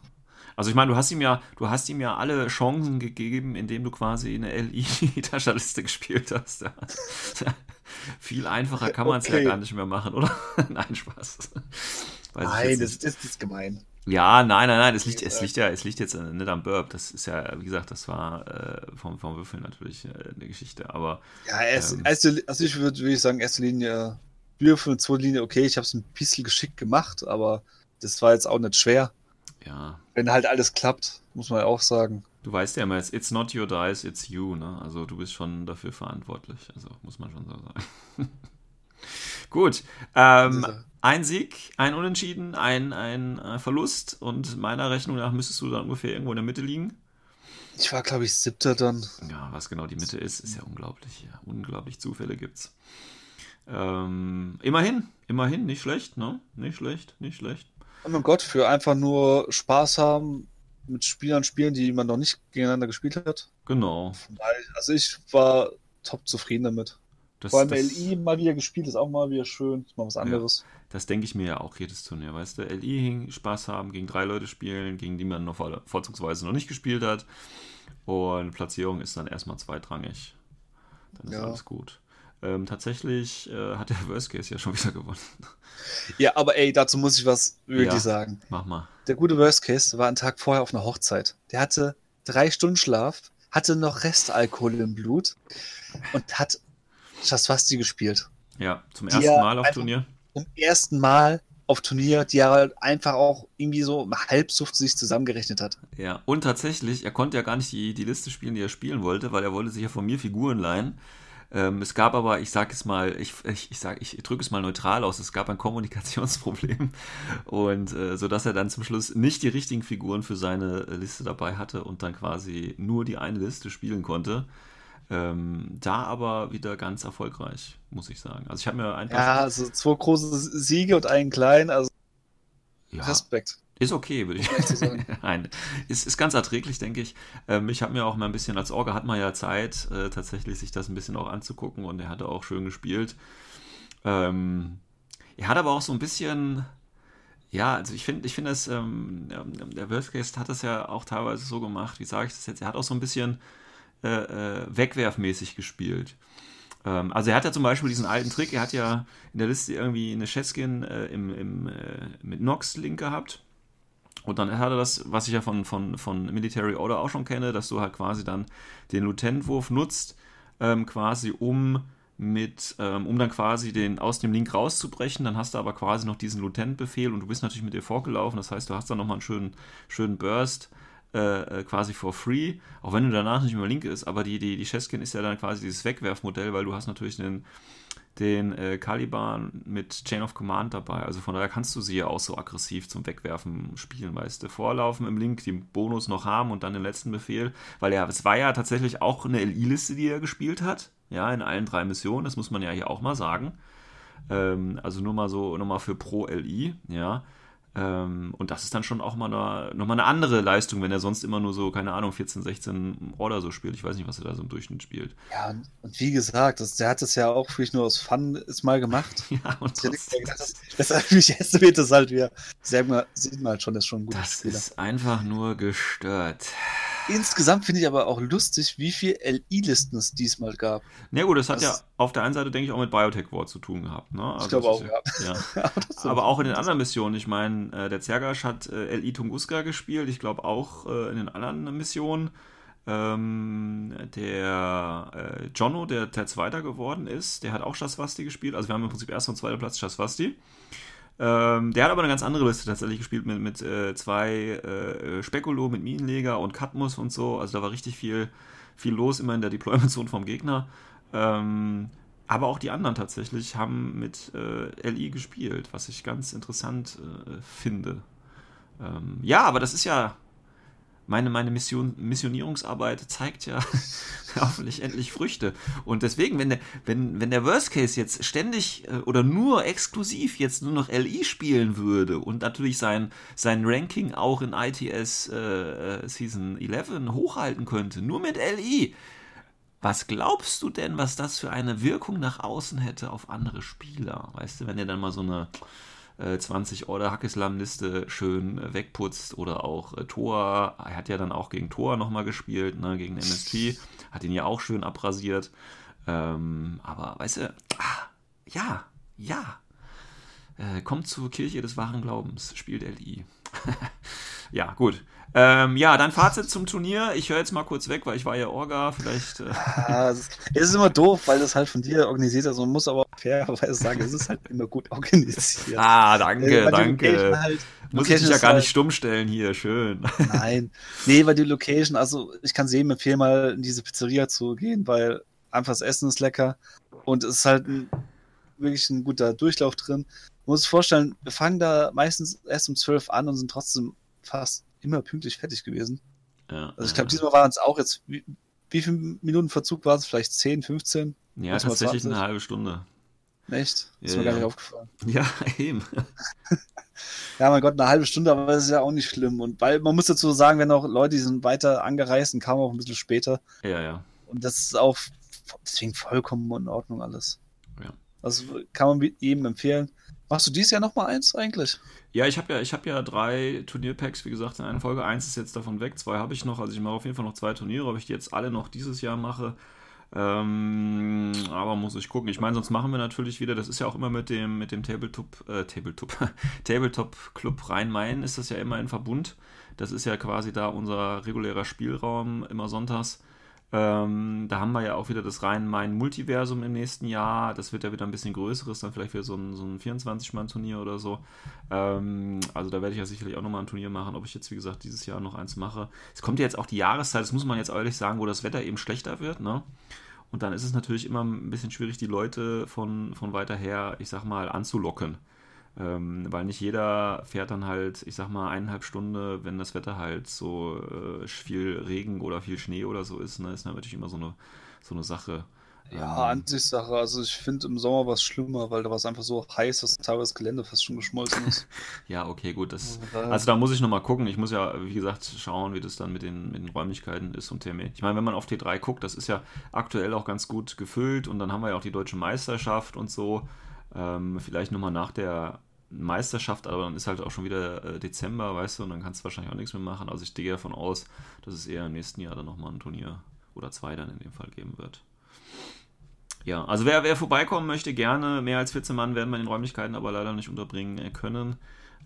Also ich meine, du hast ihm ja, du hast ihm ja alle Chancen gegeben, indem du quasi eine LI-Tascherliste gespielt hast. Ja. Viel einfacher kann man es Okay. ja gar nicht mehr machen, oder? nein, Spaß. Weiß ich jetzt nicht. das ist gemein. Ja, nein, nein, nein, es liegt, es liegt ja, es liegt jetzt nicht am Burp. Das ist ja, wie gesagt, das war äh, vom, vom Würfeln natürlich äh, eine Geschichte. Aber Ja, erst, Ähm. erste, also ich würde würd sagen, erste Linie Würfel, zweite Linie, okay, ich habe es ein bisschen geschickt gemacht, aber das war jetzt auch nicht schwer. Ja, Wenn halt alles klappt, muss man ja auch sagen. du weißt ja immer, it's, it's not your dice, it's you, ne? Also du bist schon dafür verantwortlich. Also muss man schon so sagen. Gut. Ähm, Diese- ein Sieg, ein Unentschieden, ein, ein äh, Verlust und meiner Rechnung nach müsstest du dann ungefähr irgendwo in der Mitte liegen. Ich war, glaube ich, siebter dann. Ja, was genau die Mitte ist, ist ja unglaublich. Ja, unglaublich Zufälle gibt's. Ähm, immerhin, immerhin, nicht schlecht, ne? Nicht schlecht, nicht schlecht. Oh mein Gott, für einfach nur Spaß haben, mit Spielern spielen, die man noch nicht gegeneinander gespielt hat. Genau. Also ich war top zufrieden damit. Das, Vor allem das, LI mal wieder gespielt, ist auch mal wieder schön. Ist mal was anderes. das denke ich mir ja auch jedes Turnier, weißt du? LI hing, Spaß haben, gegen drei Leute spielen, gegen die man noch vor, vorzugsweise noch nicht gespielt hat. Und Platzierung ist dann erstmal zweitrangig. Dann ist Ja. alles gut. Ähm, tatsächlich äh, hat der Worst Case ja schon wieder gewonnen. Ja, aber ey, dazu muss ich was wirklich Ja. sagen. Mach mal. Der gute Worst Case war einen Tag vorher auf einer Hochzeit. Der hatte drei Stunden Schlaf, hatte noch Restalkohol im Blut und hat Schaswasti gespielt. Ja, zum ersten ja Mal auf Turnier. Zum ersten Mal auf Turnier, die er halt einfach auch irgendwie so Halbsuft sich zusammengerechnet hat. Ja, und tatsächlich, er konnte ja gar nicht die, die Liste spielen, die er spielen wollte, weil er wollte sich ja von mir Figuren leihen. Ähm, es gab aber, ich sag es mal, ich, ich, ich, sag, ich drücke es mal neutral aus, es gab ein Kommunikationsproblem und äh, so dass er dann zum Schluss nicht die richtigen Figuren für seine Liste dabei hatte und dann quasi nur die eine Liste spielen konnte. Ähm, da aber wieder ganz erfolgreich, muss ich sagen. Also ich habe mir ein paar Ja, also zwei große Siege und einen kleinen, also ja, Respekt. Ist okay, würde ich sagen. Nein, ist, ist ganz erträglich, denke ich. Ähm, ich habe mir auch mal ein bisschen, als Orga hat man ja Zeit, äh, tatsächlich sich das ein bisschen auch anzugucken und er hatte auch schön gespielt. Ähm, er hat aber auch so ein bisschen, ja, also ich finde, ich finde das, ähm, der Worst Case hat das ja auch teilweise so gemacht, wie sage ich das jetzt, er hat auch so ein bisschen äh, äh, wegwerfmäßig gespielt. Ähm, also er hat ja zum Beispiel diesen alten Trick, er hat ja in der Liste irgendwie eine Cheskin äh, im, im, äh, mit Nox-Link gehabt und dann hat er das, was ich ja von, von, von Military Order auch schon kenne, dass du halt quasi dann den Lieutenant-Wurf nutzt, ähm, quasi um mit, ähm, um dann quasi den aus dem Link rauszubrechen. Dann hast du aber quasi noch diesen Lieutenant-Befehl und du bist natürlich mit dir vorgelaufen. Das heißt, du hast dann nochmal einen schönen, schönen Burst äh, äh, quasi for free, auch wenn du danach nicht mehr Link ist. Aber die, die, die Cheskin ist ja dann quasi dieses Wegwerfmodell, weil du hast natürlich den den äh, Caliban mit Chain of Command dabei. Also von daher kannst du sie ja auch so aggressiv zum Wegwerfen spielen, weißt du. Vorlaufen im Link, den Bonus noch haben und dann den letzten Befehl. Weil ja, es war ja tatsächlich auch eine LI-Liste, die er gespielt hat. Ja, in allen drei Missionen, das muss man ja hier auch mal sagen. Ähm, also nur mal so, nur mal für Pro LI, ja. Ähm, und das ist dann schon auch mal eine, nochmal eine andere Leistung, wenn er sonst immer nur so, keine Ahnung, 14, 16 Order so spielt. Ich weiß nicht, was er da so im Durchschnitt spielt. Ja, und wie gesagt, das, der hat das ja auch wirklich nur aus Fun ist mal gemacht. ja, und. Das, das, das mich estimated das halt wieder. Sieht man, sieht man halt schon, das ist schon ein guter Das Spieler. ist einfach nur gestört. Insgesamt finde ich aber auch lustig, wie viel LI-Listen es diesmal gab. Na ja, gut, das hat das ja auf der einen Seite, denke ich, auch mit Biotech War zu tun gehabt. Ne? Also ich glaube auch, ja. ja. aber auch in den anderen Missionen. Ich meine, äh, der Zergasch hat äh, LI Tunguska gespielt. Ich glaube auch äh, in den anderen Missionen. Ähm, der äh, Jono, der, der Zweiter geworden ist, der hat auch Shaswasti gespielt. Also wir haben im Prinzip erster und zweiter Platz Shaswasti. Ähm, der hat aber eine ganz andere Liste tatsächlich gespielt mit, mit äh, zwei äh, Spekulo, mit Minenleger und Katmus und so. Also da war richtig viel, viel los immer in der Deployment-Zone vom Gegner. Ähm, aber auch die anderen tatsächlich haben mit äh, LI gespielt, was ich ganz interessant äh, finde. Ähm, ja, aber das ist ja meine, meine Mission, Missionierungsarbeit zeigt ja hoffentlich endlich Früchte. Und deswegen, wenn der, wenn, wenn der Worst Case jetzt ständig äh, oder nur exklusiv jetzt nur noch LI spielen würde und natürlich sein, sein Ranking auch in ITS äh, äh Season 11 hochhalten könnte, nur mit LI, was glaubst du denn, was das für eine Wirkung nach außen hätte auf andere Spieler? Weißt du, wenn er dann mal so eine 20 äh, Order Hackeslam-Liste schön äh, wegputzt oder auch äh, Thor. Er hat ja dann auch gegen Thor nochmal gespielt, ne, gegen MSP. Hat ihn ja auch schön abrasiert. Ähm, aber weißt du, ah, ja, ja. Äh, kommt zur Kirche des wahren Glaubens, spielt LI. ja, gut. Ähm, ja, dann Fazit zum Turnier. Ich höre jetzt mal kurz weg, weil ich war ja Orga. Vielleicht. Äh ja, es, ist, immer doof, weil das halt von dir organisiert ist. Man muss aber fairerweise sagen, es ist halt immer gut organisiert. Ah, danke, äh, danke. Halt, muss ich dich ja gar halt, nicht stumm stellen hier. Schön. Nein. Nee, weil die Location, also ich kann jedem empfehlen, mal in diese Pizzeria zu gehen, weil einfach das Essen ist lecker und es ist halt ein, wirklich ein guter Durchlauf drin. Man muss sich vorstellen, wir fangen da meistens erst um 12 an und sind trotzdem fast immer pünktlich fertig gewesen. Ja, also ich glaube, diesmal waren es auch jetzt, wie, wie viele Minuten Verzug war es? Vielleicht 10, 15? Ja, tatsächlich eine halbe Stunde. Echt? Ist ja, mir gar nicht aufgefallen. Ja, eben. ja, mein Gott, eine halbe Stunde, aber das ist ja auch nicht schlimm. Und weil man muss dazu sagen, wenn auch Leute, die sind weiter angereist und kamen auch ein bisschen später. Ja, ja. Und das ist auch deswegen vollkommen in Ordnung alles. Ja. Also kann man jedem empfehlen. Machst du dieses Jahr nochmal eins eigentlich? Ja, ich habe ja, hab ja drei Turnierpacks, wie gesagt, in einer Folge. Eins ist jetzt davon weg, zwei habe ich noch. Also ich mache auf jeden Fall noch zwei Turniere, ob ich die jetzt alle noch dieses Jahr mache. Ähm, aber muss ich gucken. Ich meine, sonst machen wir natürlich wieder, das ist ja auch immer mit dem, mit dem Tabletop, äh, Tabletop, Tabletop Club Rhein-Main ist das ja immer in Verbund. Das ist ja quasi da unser regulärer Spielraum immer sonntags. Ähm, da haben wir ja auch wieder das Rhein-Main-Multiversum im nächsten Jahr. Das wird ja wieder ein bisschen größeres, dann vielleicht wieder so ein, so ein 24-Mann-Turnier oder so. Ähm, also da werde ich ja sicherlich auch nochmal ein Turnier machen, ob ich jetzt, wie gesagt, dieses Jahr noch eins mache. Es kommt ja jetzt auch die Jahreszeit, das muss man jetzt ehrlich sagen, wo das Wetter eben schlechter wird, ne? Und dann ist es natürlich immer ein bisschen schwierig, die Leute von, von weiter her, ich sag mal, anzulocken. Ähm, weil nicht jeder fährt dann halt, ich sag mal, eineinhalb Stunden, wenn das Wetter halt so äh, viel Regen oder viel Schnee oder so ist, ne, ist natürlich immer so eine, so eine Sache. Ja, Ansichtssache. Also ich finde im Sommer war es schlimmer, weil da war es einfach so heiß, dass teilweise das Gelände fast schon geschmolzen ist. Ja, okay, gut. Das, also da muss ich nochmal gucken. Ich muss ja, wie gesagt, schauen, wie das dann mit den, mit den Räumlichkeiten ist und TME. Ich meine, wenn man auf T3 guckt, das ist ja aktuell auch ganz gut gefüllt und dann haben wir ja auch die deutsche Meisterschaft und so. Ähm, vielleicht nochmal nach der Meisterschaft, aber dann ist halt auch schon wieder äh, Dezember, weißt du, und dann kannst du wahrscheinlich auch nichts mehr machen. Also ich gehe davon aus, dass es eher im nächsten Jahr dann nochmal ein Turnier oder zwei dann in dem Fall geben wird. Ja, also wer, wer vorbeikommen möchte, gerne. Mehr als 14 Mann werden wir in den Räumlichkeiten aber leider nicht unterbringen äh, können.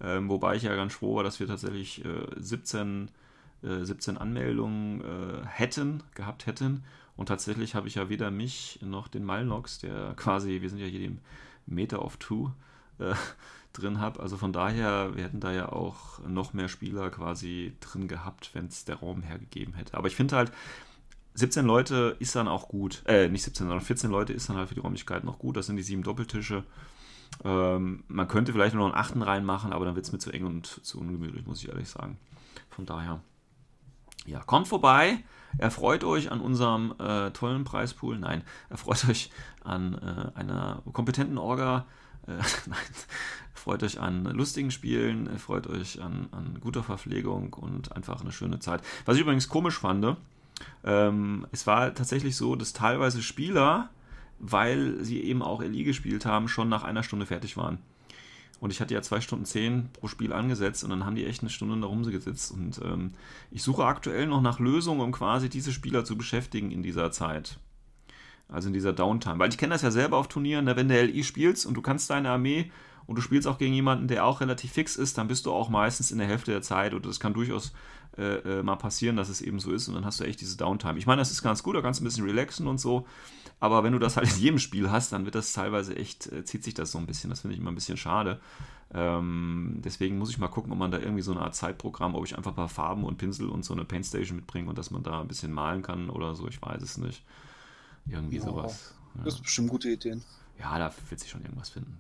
Ähm, wobei ich ja ganz froh war, dass wir tatsächlich äh, 17, äh, 17 Anmeldungen äh, hätten, gehabt hätten. Und tatsächlich habe ich ja weder mich noch den Malnox, der quasi, wir sind ja hier dem Meter of Two äh, drin habe. Also von daher, wir hätten da ja auch noch mehr Spieler quasi drin gehabt, wenn es der Raum hergegeben hätte. Aber ich finde halt, 17 Leute ist dann auch gut. Äh, nicht 17, sondern 14 Leute ist dann halt für die Räumlichkeiten noch gut. Das sind die sieben Doppeltische. Ähm, man könnte vielleicht nur noch einen achten reinmachen, aber dann wird es mir zu eng und zu ungemütlich, muss ich ehrlich sagen. Von daher, ja, kommt vorbei. Erfreut euch an unserem äh, tollen Preispool. Nein, erfreut euch an äh, einer kompetenten Orga. Äh, nein, freut euch an lustigen Spielen, freut euch an, an guter Verpflegung und einfach eine schöne Zeit. Was ich übrigens komisch fand, ähm, es war tatsächlich so, dass teilweise Spieler, weil sie eben auch LI gespielt haben, schon nach einer Stunde fertig waren. Und ich hatte ja zwei Stunden zehn pro Spiel angesetzt und dann haben die echt eine Stunde da rumgesetzt. Und ähm, ich suche aktuell noch nach Lösungen, um quasi diese Spieler zu beschäftigen in dieser Zeit. Also in dieser Downtime. Weil ich kenne das ja selber auf Turnieren, ne? wenn du LI spielst und du kannst deine Armee und du spielst auch gegen jemanden, der auch relativ fix ist, dann bist du auch meistens in der Hälfte der Zeit oder das kann durchaus äh, äh, mal passieren, dass es eben so ist und dann hast du echt diese Downtime. Ich meine, das ist ganz gut, da kannst du ein bisschen relaxen und so, aber wenn du das halt in jedem Spiel hast, dann wird das teilweise echt, äh, zieht sich das so ein bisschen. Das finde ich immer ein bisschen schade. Ähm, deswegen muss ich mal gucken, ob man da irgendwie so eine Art Zeitprogramm, ob ich einfach ein paar Farben und Pinsel und so eine Paintstation mitbringe und dass man da ein bisschen malen kann oder so, ich weiß es nicht. Irgendwie Ja, sowas. Das ist bestimmt gute Ideen. Ja, da wird sich schon irgendwas finden.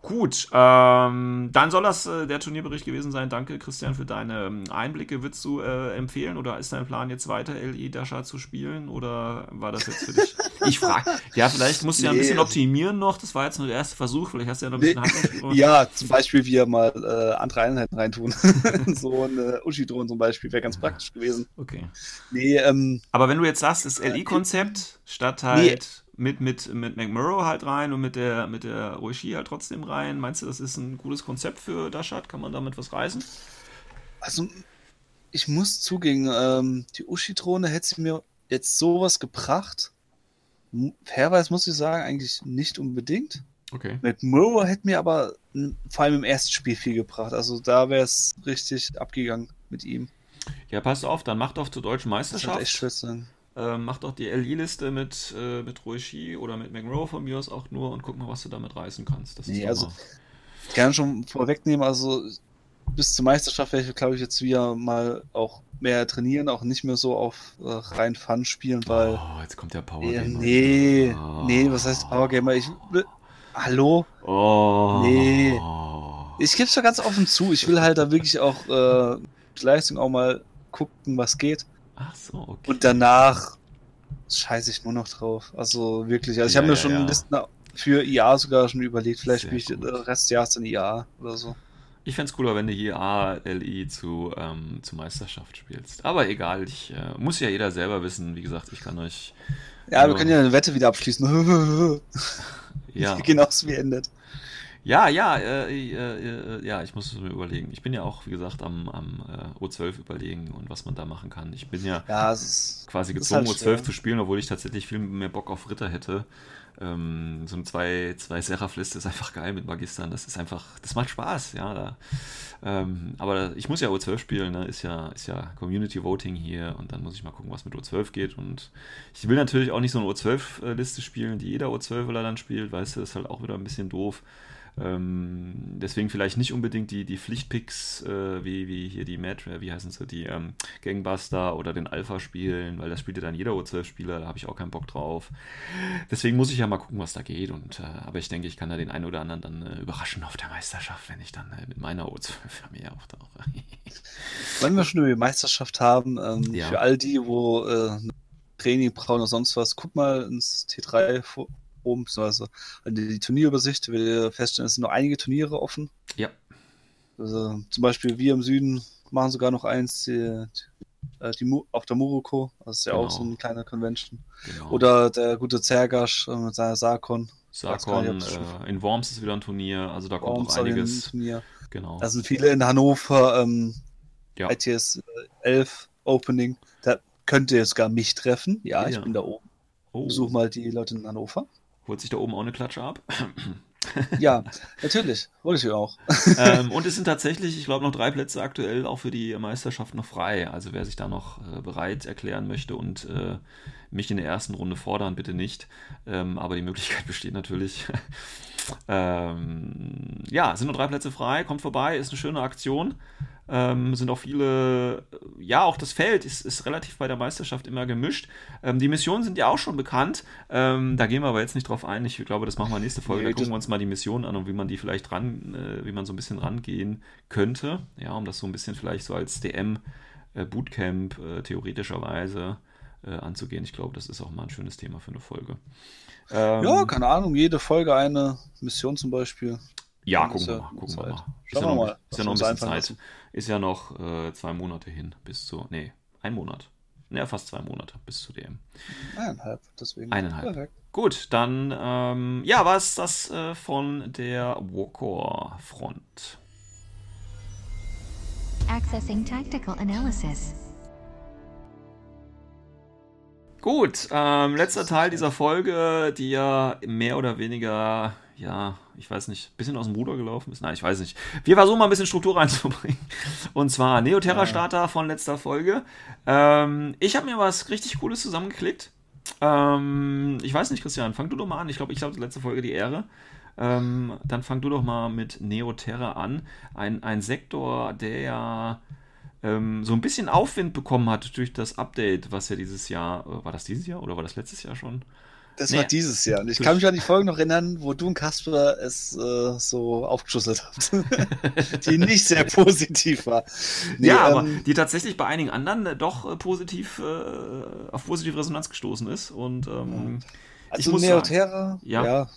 Gut, ähm, dann soll das äh, der Turnierbericht gewesen sein. Danke, Christian, für deine ähm, Einblicke. Würdest du äh, empfehlen oder ist dein Plan jetzt weiter LI Dasha zu spielen oder war das jetzt für dich? Ich frage, ja, vielleicht musst du ja ein Nee. bisschen optimieren noch. Das war jetzt nur der erste Versuch. Vielleicht hast du ja noch ein bisschen Handlungsspielraum. Ja, zum Beispiel wir mal äh, andere Einheiten reintun. so eine Ushidron zum Beispiel wäre ganz praktisch gewesen. Okay. Nee, ähm, Aber wenn du jetzt sagst, das LI-Konzept statt halt mit, mit, mit McMurrow halt rein und mit der, mit der Roishi halt trotzdem rein, meinst du, das ist ein gutes Konzept für Dashat? Kann man damit was reißen? also ich muss zugeben, ähm, die Ushi-Drohne hätte sie mir jetzt sowas gebracht. Fairerweise muss ich sagen, eigentlich nicht unbedingt. Okay. Mit Murrow hätte mir aber vor allem im ersten Spiel viel gebracht. Also da wäre es richtig abgegangen mit ihm. Ja, passt auf, dann macht doch zur deutschen Das ist echt Meisterschaft. schwer zu sagen. Ähm, mach doch die LI-Liste mit, äh, mit Roishi oder mit McMurrow von mir aus auch nur und guck mal, was du damit reißen kannst. Das Nee, also- mal- Ich kann schon vorwegnehmen, also bis zur Meisterschaft werde ich, glaube ich, jetzt wieder mal auch mehr trainieren, auch nicht mehr so auf äh, rein Fun spielen, weil. Oh, jetzt kommt der Power Ja, Gamer. nee, Oh. nee, was heißt Power Gamer? Ich will, hallo? Oh. Nee. Ich gebe es ja ganz offen zu. Ich will halt da wirklich auch äh, die Leistung auch mal gucken, was geht. Ach so, okay. Und danach scheiße ich nur noch drauf. Also wirklich. Also ich Ja, habe mir ja, schon ja. Listen für IA sogar schon überlegt. Vielleicht spiele ich den Rest des Jahres in IA oder so. Ich fände es cooler, wenn du hier ALI zu, ähm, zur Meisterschaft spielst. Aber egal, ich äh, muss ja jeder selber wissen. Wie gesagt, ich kann euch. Ja, wir können ja eine Wette wieder abschließen. Ja, Genauso wie endet. Ja, ja, äh, äh, äh, ja, ich muss es mir überlegen. Ich bin ja auch, wie gesagt, am, am äh, O12 überlegen und was man da machen kann. Ich bin ja Ja, ist. quasi gezwungen, halt O12 schwer. zu spielen, obwohl ich tatsächlich viel mehr Bock auf Ritter hätte. Ähm, so ein zwei, zwei Seraph-Liste ist einfach geil mit Magistern. Das ist einfach, das macht Spaß, ja. Da, ähm, aber ich muss ja O12 spielen, ne? ist, ja, ist ja Community Voting hier und dann muss ich mal gucken, was mit O12 geht. Und ich will natürlich auch nicht so eine O12-Liste spielen, die jeder O12er dann spielt, weißt du, das ist halt auch wieder ein bisschen doof. Ähm, deswegen vielleicht nicht unbedingt die, die Pflichtpicks, äh, wie, wie hier die Mad, äh, wie heißen sie, die ähm, Gangbuster oder den Alpha spielen, weil das spielt ja dann jeder O12-Spieler, da habe ich auch keinen Bock drauf. Deswegen muss ich ja mal gucken, was da geht. Und, äh, aber ich denke, ich kann da den einen oder anderen dann äh, überraschen auf der Meisterschaft, wenn ich dann äh, mit meiner O12-Armee auftauche. Wenn wir schon über die Meisterschaft haben, ähm, Ja. für all die, wo äh, Training brauchen oder sonst was, guck mal ins T3 vor- oben, beziehungsweise an die, die Turnierübersicht, wir feststellen, es sind noch einige Turniere offen. Ja. Also, zum Beispiel wir im Süden machen sogar noch eins, die, die, die, Mu- auf der Muruko, das ist ja auch Genau. so eine kleine Convention. Genau. Oder der gute Zergasch äh, mit seiner Sarkon. Sarkon, äh, in Worms ist wieder ein Turnier, also da kommt Worms noch einiges. Turnier. Genau. Da sind viele in Hannover, ähm, Ja. ITS 11 Opening. Da könnt ihr sogar mich treffen. Ja, ich Ja. bin da oben. oh, Besuch mal die Leute in Hannover. Holt sich da oben auch eine Klatsche ab. Ja, natürlich. Wollte ich auch. ähm, und es sind tatsächlich, ich glaube, noch drei Plätze aktuell auch für die Meisterschaft noch frei. Also wer sich da noch äh, bereit erklären möchte und äh, mich in der ersten Runde fordern, bitte nicht. Ähm, aber die Möglichkeit besteht natürlich. ähm, ja, es sind noch drei Plätze frei. Kommt vorbei, ist eine schöne Aktion. Ähm, sind auch viele, ja, auch das Feld ist, ist relativ bei der Meisterschaft immer gemischt. Ähm, die Missionen sind ja auch schon bekannt. Ähm, da gehen wir aber jetzt nicht drauf ein. Ich glaube, das machen wir nächste Folge. Nee, da gucken wir uns mal die Missionen an und wie man die vielleicht ran, äh, wie man so ein bisschen rangehen könnte. Ja, um das so ein bisschen vielleicht so als DM äh, Bootcamp äh, theoretischerweise äh, anzugehen. Ich glaube, das ist auch mal ein schönes Thema für eine Folge. Ähm, Ja, keine Ahnung. Jede Folge eine Mission zum Beispiel. Ja, gucken wir ja mal. Gucken wir mal. Ist ja noch, mal, ist ja noch ein bisschen Zeit. lassen. Ist ja noch äh, zwei Monate hin bis zu. Nee, ein Monat. Ja, fast zwei Monate bis zu DM. Eineinhalb, deswegen. Eineinhalb. Perfekt. Gut, dann, ähm, ja, war es das äh, von der Warcore-Front. Accessing tactical analysis. Gut, ähm, letzter Teil dieser Folge, die ja mehr oder weniger, ja, ich weiß nicht, ein bisschen aus dem Ruder gelaufen ist. Nein, ich weiß nicht. Wir versuchen mal ein bisschen Struktur reinzubringen. Und zwar Neoterra-Starter von letzter Folge. Ähm, ich habe mir was richtig Cooles zusammengeklickt. Ähm, ich weiß nicht, Christian, fang du doch mal an. Ich glaube, ich habe letzte Folge die Ehre. Ähm, dann fang du doch mal mit Neoterra an. Ein, ein Sektor, der ja ähm, so ein bisschen Aufwind bekommen hat durch das Update, was ja dieses Jahr, äh, war das dieses Jahr oder war das letztes Jahr schon? Das Nee. war dieses Jahr. Und ich kann mich an die Folge noch erinnern, wo du und Kasper es äh, so aufgeschlüsselt habt. die nicht sehr positiv war. Nee, ja, aber ähm, die tatsächlich bei einigen anderen äh, doch äh, positiv äh, auf positive Resonanz gestoßen ist. Und ähm, ich also muss Neoterra, Ja. ja.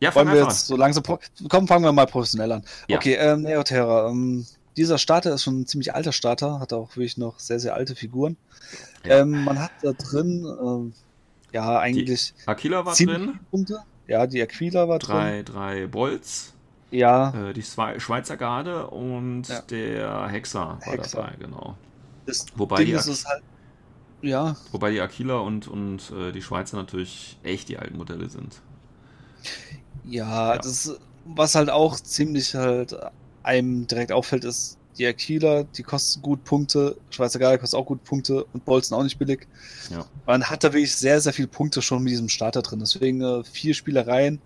ja, fang Wollen wir jetzt so langsam. Komm, fangen wir mal professionell an. Ja. Okay, ähm, Neoterra. Ähm, dieser Starter ist schon ein ziemlich alter Starter, hat auch wirklich noch sehr, sehr alte Figuren. Ja. Ähm, man hat da drin, ähm, ja, eigentlich an. Aquila war drin, Punkte. Ja, die Aquila war drin. drei, drei Bolts, Ja, äh, die Zwei- Schweizer Garde und Ja. der Hexer war Hexer. dabei, genau. das Wobei Ding die, ist es halt. Ja, wobei die Aquila und, und äh, die Schweizer natürlich echt die alten Modelle sind. ja, Ja. das was halt auch ziemlich halt einem direkt auffällt, ist die Aquila, die kostet gut Punkte, Schweizer Garde kostet auch gut Punkte und Bolzen auch nicht billig. Ja. Man hat da wirklich sehr, sehr viele Punkte schon mit diesem Starter drin. Deswegen äh, vier Spielereien.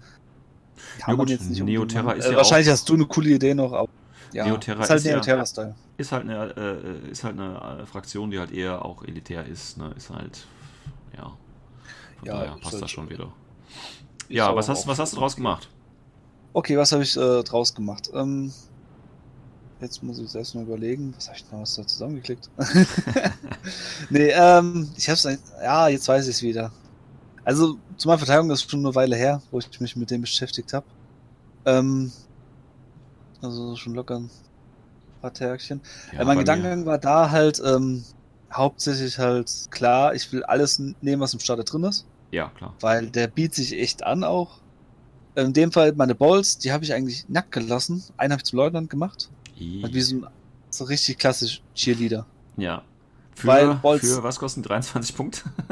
Ja gut, unbedingt Neoterra machen. ist äh, ja Wahrscheinlich hast du eine coole Idee noch, aber ja, Neoterra ist halt Neoterra-Style. Ist halt eine, äh, ist halt eine äh, Fraktion, die halt eher auch elitär ist, ne? Ist halt, ja. Von Ja, daher passt halt das schon wieder. Ja, was hast, was hast du draus gemacht? Okay, was habe ich äh, draus gemacht? Ähm, jetzt muss ich selbst mal überlegen, was habe ich was da zusammengeklickt? nee, ähm, ich habe es, ja, jetzt weiß ich es wieder. Also zu meiner Verteidigung ist schon eine Weile her, wo ich mich mit dem beschäftigt habe. Ähm, also schon locker ein paar Tagchen. Ja, Äh, mein Gedankengang war da halt ähm, hauptsächlich halt klar, ich will alles nehmen, was im Starter drin ist ja, klar. weil der bietet sich echt an auch. In dem Fall meine Balls, die habe ich eigentlich nackt gelassen. Einen habe ich zum Leutnant gemacht. Halt wie so ein so richtig klassisch Cheerleader. Ja. Für, Weil Bolz- für was kosten die 23 Punkte?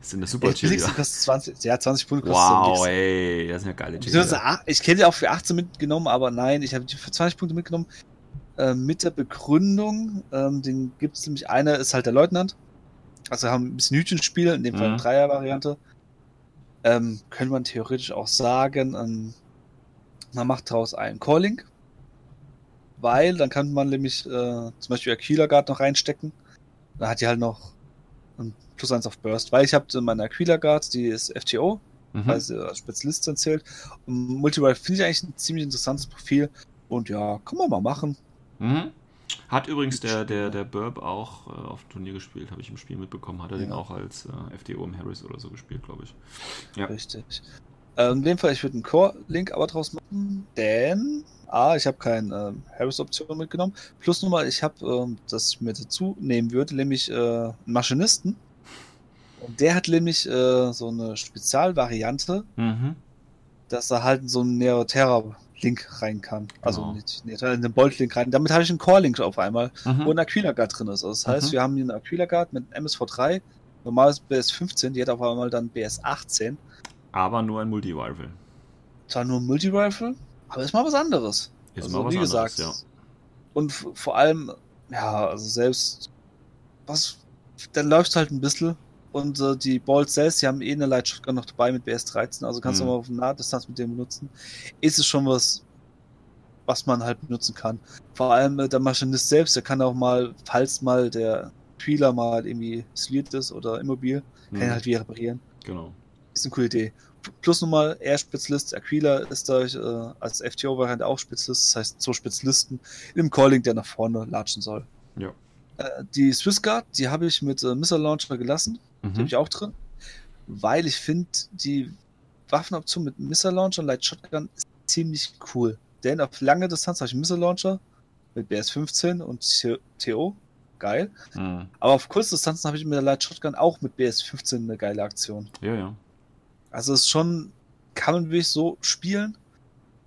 das sind das super billigste Cheerleader. kostet 20, ja, 20 Punkte kostet Wow, ey, das sind ja geile Cheerleader. Ich hätte auch für 18 mitgenommen, aber nein, ich habe die für 20 Punkte mitgenommen. Ähm, mit der Begründung, ähm, den gibt es nämlich, einer ist halt der Leutnant. Also wir haben ein bisschen Hütchenspiel, in dem Fall Mhm. eine Dreier-Variante. Ähm, könnte man theoretisch auch sagen, ähm, man macht daraus einen Calling. Weil dann kann man nämlich äh, zum Beispiel Aquila Guard noch reinstecken. Dann hat die halt noch ein plus eins auf Burst. Weil ich habe meine Aquila Guard, die ist FTO, Mhm. weil sie als Spezialistin zählt. Und Multiride finde ich eigentlich ein ziemlich interessantes Profil. Und ja, kann man mal machen. Mhm. Hat übrigens der, der, der Burb auch äh, auf dem Turnier gespielt, habe ich im Spiel mitbekommen. Hat er den Ja. auch als äh, FDO im Harris oder so gespielt, glaube ich. Ja. Richtig. Äh, in dem Fall, ich würde einen Core-Link aber draus machen, denn A, ich habe keine ähm, Harris-Option mitgenommen. Plus nochmal, ich habe, ähm, das ich mir dazu nehmen würde, nämlich äh, einen Maschinisten. Und der hat nämlich äh, so eine Spezialvariante, Mhm. dass er halt so einen Neoterra-Link rein kann. Also Genau. nicht Neoterra, in den Bolt-Link rein. Damit habe ich einen Core-Link auf einmal, Mhm. wo ein Aquila Guard drin ist. Also das heißt, Mhm. wir haben hier eine Aquila Guard mit MSV3, normales BS15, die hat auf einmal dann BS18. Aber nur ein Multi-Rifle. Zwar nur Multi-Rifle, aber ist mal was anderes. Ist also, mal was wie anderes, gesagt. ja. Und vor allem, ja, also selbst, was, dann läuft halt ein bisschen. Und äh, die Bolts selbst, die haben eh eine Light Shotgun noch dabei mit BS13, also kannst Mhm. du mal auf Nahdistanz mit dem benutzen. Ist es schon was, was man halt benutzen kann. Vor allem äh, der Maschinist selbst, der kann auch mal, falls mal der Spieler mal irgendwie isoliert ist oder immobil, kann Mhm. er halt wieder reparieren. Genau. Ist eine coole Idee. Plus nochmal, er Spezialist, Aquila ist dadurch äh, als FTO-Variante auch Spezialist, das heißt so Spezialisten im Calling, der nach vorne latschen soll. Ja. Äh, die Swiss Guard, die habe ich mit äh, Missile Launcher gelassen, die habe Mhm. ich auch drin, weil ich finde, die Waffenoption mit Missile Launcher und Light Shotgun ist ziemlich cool. Denn auf lange Distanz habe ich Missile Launcher mit BS-15 und TO, geil. Mhm. Aber auf Kurzdistanzen habe ich mit der Light Shotgun auch mit BS-15 eine geile Aktion. Ja, ja. Also es ist schon, kann man wirklich so spielen.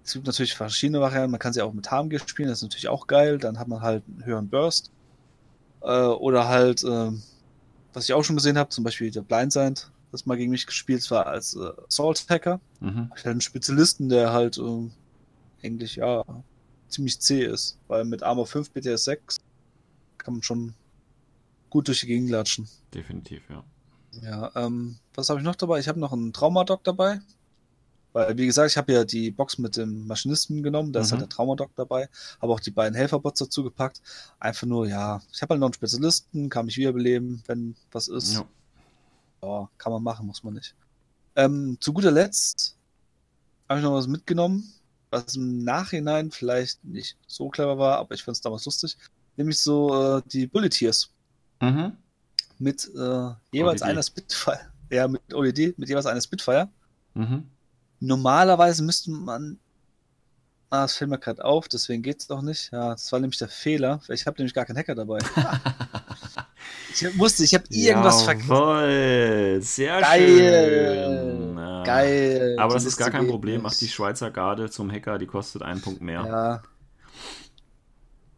Es gibt natürlich verschiedene Varianten. Man kann sie auch mit HMG spielen, das ist natürlich auch geil. Dann hat man halt einen höheren Burst. Äh, oder halt, ähm, was ich auch schon gesehen habe, zum Beispiel der Blindside, das mal gegen mich gespielt war als äh, Assault Hacker. Mhm. Ich halt einen Spezialisten, der halt ähm, eigentlich, ja, ziemlich zäh ist. Weil mit Armor 5, BTS 6 kann man schon gut durch die Gegend latschen. Definitiv, ja. Ja, ähm, was habe ich noch dabei? Ich habe noch einen Traumadoc dabei. Weil, wie gesagt, ich habe ja die Box mit dem Maschinisten genommen, da ist Mhm. halt der Traumadoc dabei. Habe auch die beiden Helferbots dazu gepackt. Einfach nur, ja, ich habe halt noch einen Spezialisten, kann mich wiederbeleben, wenn was ist. ja. Ja, kann man machen, muss man nicht. Ähm, zu guter Letzt habe ich noch was mitgenommen, was im Nachhinein vielleicht nicht so clever war, aber ich fand es damals lustig. Nämlich so äh, die Bulleteers Mhm. Mit äh, jeweils ODD. einer Spitfire. Ja, mit ODD, mit jeweils einer Spitfire. Mhm. Normalerweise müsste man. Ah, das fällt mir gerade auf, deswegen geht's doch nicht. Ja, das war nämlich der Fehler. Ich habe nämlich gar keinen Hacker dabei. Ich wusste, ich habe irgendwas vergessen. Sehr Geil. schön. Ja. Geil. Aber das ist gar kein geht Problem. Mach nicht. die Schweizer Garde zum Hacker, die kostet einen Punkt mehr. Ja.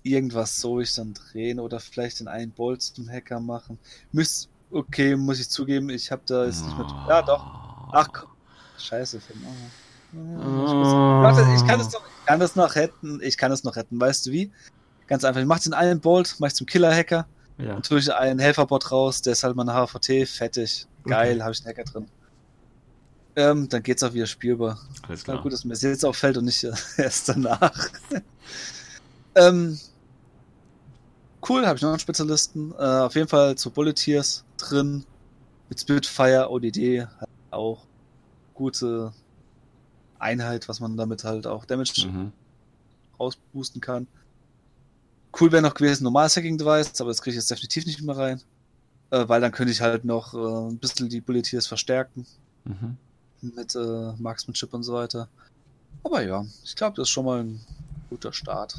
Irgendwas soll ich dann drehen oder vielleicht den einen Bolt zum Hacker machen. Müsst, okay, muss ich zugeben, ich habe da jetzt nicht mit. Ja, doch. Ach, komm. Scheiße. Oh. Warte, ich kann es noch, ich kann es noch retten. Ich kann es noch retten. Weißt du wie? Ganz einfach. Ich mach den einen Bolt, mach ich zum Killer-Hacker, Ja. und tue ich einen Helferbot raus, der ist halt meine HVT, fertig. Geil, habe ich einen Hacker drin. Ähm, dann geht's auch wieder spielbar. Alles Na klar. gut, dass mir das jetzt auffällt und nicht erst danach. ähm, cool, habe ich noch einen Spezialisten. Äh, auf jeden Fall zu Bulleteers drin. Mit Spitfire, ODD, halt auch gute Einheit, was man damit halt auch Damage Mhm. rausboosten kann. Cool wäre noch gewesen, normales Hacking-Device, aber das kriege ich jetzt definitiv nicht mehr rein. Äh, weil dann könnte ich halt noch äh, ein bisschen die Bulleteers verstärken Mhm. mit äh, Marksmanship und so weiter. Aber ja, ich glaube, das ist schon mal ein guter Start,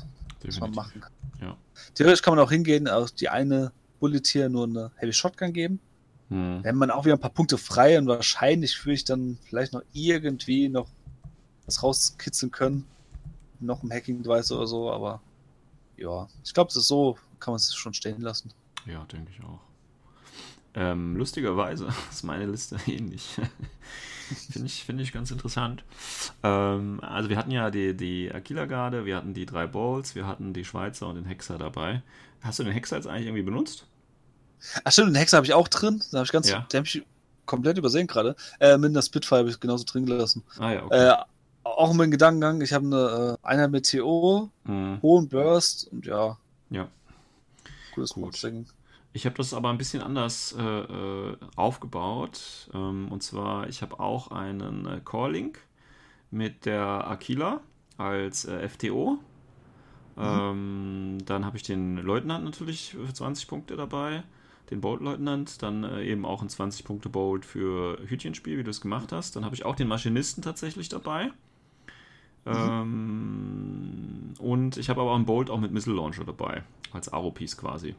was man Definitiv. machen kann. Ja. Theoretisch kann man auch hingehen, auch die eine Bulletier nur eine Heavy Shotgun geben. Mhm. Dann hat man auch wieder ein paar Punkte frei und wahrscheinlich würde ich dann vielleicht noch irgendwie noch was rauskitzeln können. Noch ein Hacking-Device oder so, aber ja, ich glaube, so, kann man es schon stehen lassen. Ja, denke ich auch. Ähm, lustigerweise ist meine Liste ähnlich. Finde ich, finde ich ganz interessant. Ähm, also wir hatten ja die, die Aquila-Garde, wir hatten die drei Bowls, wir hatten die Schweizer und den Hexer dabei. Hast du den Hexer jetzt eigentlich irgendwie benutzt? Ach stimmt, den Hexer habe ich auch drin. Da habe ich ganz, Ja. den habe ich komplett übersehen gerade. Äh, mit einer Spitfire habe ich genauso drin gelassen. Ah ja, okay. Äh, auch mit dem Gedankengang, ich habe eine äh, Einheit mit TO, Mhm. hohen Burst und ja, Ja. gutes Gut. Boxing. Ich habe das aber ein bisschen anders äh, äh, aufgebaut. Ähm, und zwar, ich habe auch einen äh, Core-Link mit der Aquila als äh, FTO Ähm, dann habe ich den Leutnant natürlich für 20 Punkte dabei, den Bolt-Leutnant, dann äh, eben auch ein 20-Punkte-Bolt für Hütchenspiel, wie du es gemacht hast. Dann habe ich auch den Maschinisten tatsächlich dabei. Ähm, und ich habe aber auch einen Bolt auch mit Missile Launcher dabei, als Aro-Piece quasi.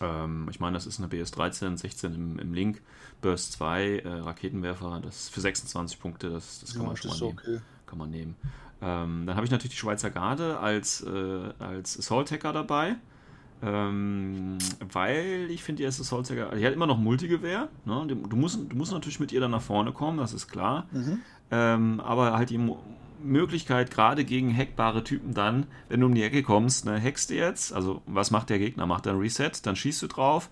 Ähm, ich meine, das ist eine BS13, 16 im, im Link, Burst 2, äh, Raketenwerfer, das ist für 26 Punkte, das, das kann Ja, man schon mal ist nehmen. okay. Kann man nehmen. Ähm, dann habe ich natürlich die Schweizer Garde als, äh, als Assault Hacker dabei. Ähm, weil ich finde, die erste Assault Hacker, die hat immer noch Multigewehr. Ne? Du, musst, du musst natürlich mit ihr dann nach vorne kommen, das ist klar. Mhm. Ähm, aber halt die Möglichkeit, gerade gegen hackbare Typen dann, wenn du um die Ecke kommst, ne, hackst du jetzt, also was macht der Gegner? Macht er ein Reset, dann schießt du drauf,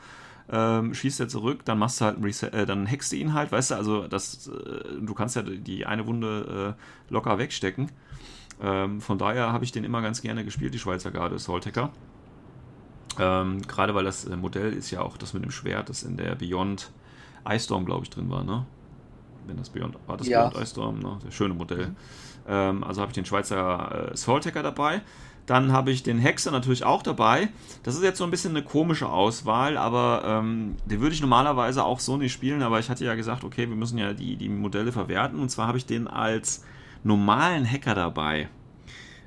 ähm, schießt er zurück, dann machst du halt ein Reset, äh, dann hackst du ihn halt, weißt du, also das, äh, du kannst ja die eine Wunde äh, locker wegstecken. Ähm, von daher habe ich den immer ganz gerne gespielt, die Schweizer Garde Assault Hacker. Ähm, gerade weil das äh, Modell ist ja auch das mit dem Schwert, das in der Beyond Ice Storm, glaube ich, drin war, ne? Wenn das Beyond, war das Ja. Beyond Ice Storm, ne? Das schöne Modell. Ähm, also habe ich den Schweizer äh, Assault Hacker dabei. Dann habe ich den Hexer natürlich auch dabei. Das ist jetzt so ein bisschen eine komische Auswahl, aber ähm, den würde ich normalerweise auch so nicht spielen. Aber ich hatte ja gesagt, okay, wir müssen ja die, die Modelle verwerten. Und zwar habe ich den als normalen Hacker dabei.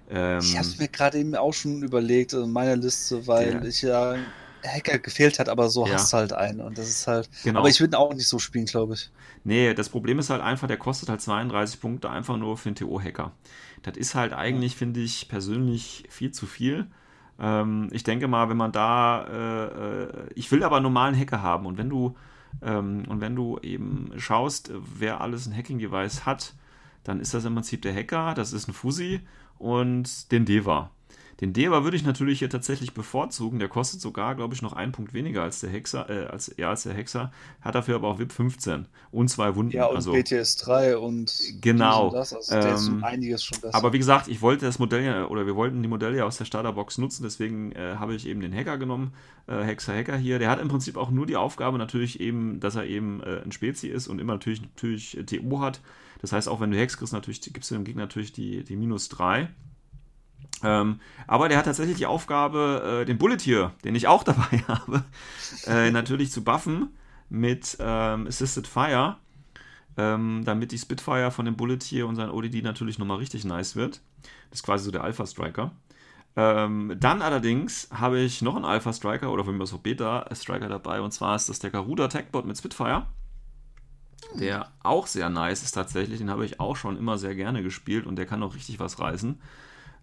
Ähm, Ich habe es mir gerade eben auch schon überlegt in meiner Liste, weil Der- ich ja Hacker gefehlt hat, aber so Ja. hast halt einen und das ist halt. Genau. Aber ich würde ihn auch nicht so spielen, glaube ich. Nee, das Problem ist halt einfach, der kostet halt 32 Punkte einfach nur für den TO-Hacker. Das ist halt eigentlich, finde ich, persönlich viel zu viel. Ähm, ich denke mal, wenn man da, äh, äh, ich will aber einen normalen Hacker haben und wenn du, ähm, und wenn du eben schaust, wer alles ein Hacking-Device hat, dann ist das im Prinzip der Hacker, das ist ein Fusi und den Deva. Den Deva würde ich natürlich hier tatsächlich bevorzugen. Der kostet sogar, glaube ich, noch einen Punkt weniger als der Hexer, äh, als, ja, als der Hexer, hat dafür aber auch VIP 15 und zwei Wunden. Ja, und also, BTS 3 und Genau. und das. Also der ist Ähm, um einiges schon besser. aber wie gesagt, ich wollte das Modell ja, oder wir wollten die Modelle ja aus der Starterbox nutzen, deswegen äh, habe ich eben den Hacker genommen, äh, Hexer Hacker hier. Der hat im Prinzip auch nur die Aufgabe natürlich eben, dass er eben äh, ein Spezi ist und immer natürlich, natürlich äh, TO hat. Das heißt, auch wenn du Hex kriegst, natürlich, gibst du dem Gegner natürlich die, die minus 3. Ähm, aber der hat tatsächlich die Aufgabe, äh, den Bulletier, den ich auch dabei habe, äh, natürlich zu buffen mit ähm, Assisted Fire, ähm, damit die Spitfire von dem Bulletier und sein ODD natürlich nochmal richtig nice wird. Das ist quasi so der Alpha Striker. Ähm, dann allerdings habe ich noch einen Alpha Striker oder von mir aus auch Beta Striker dabei und zwar ist das der Garuda Techbot mit Spitfire. Der auch sehr nice ist tatsächlich, den habe ich auch schon immer sehr gerne gespielt und der kann auch richtig was reißen.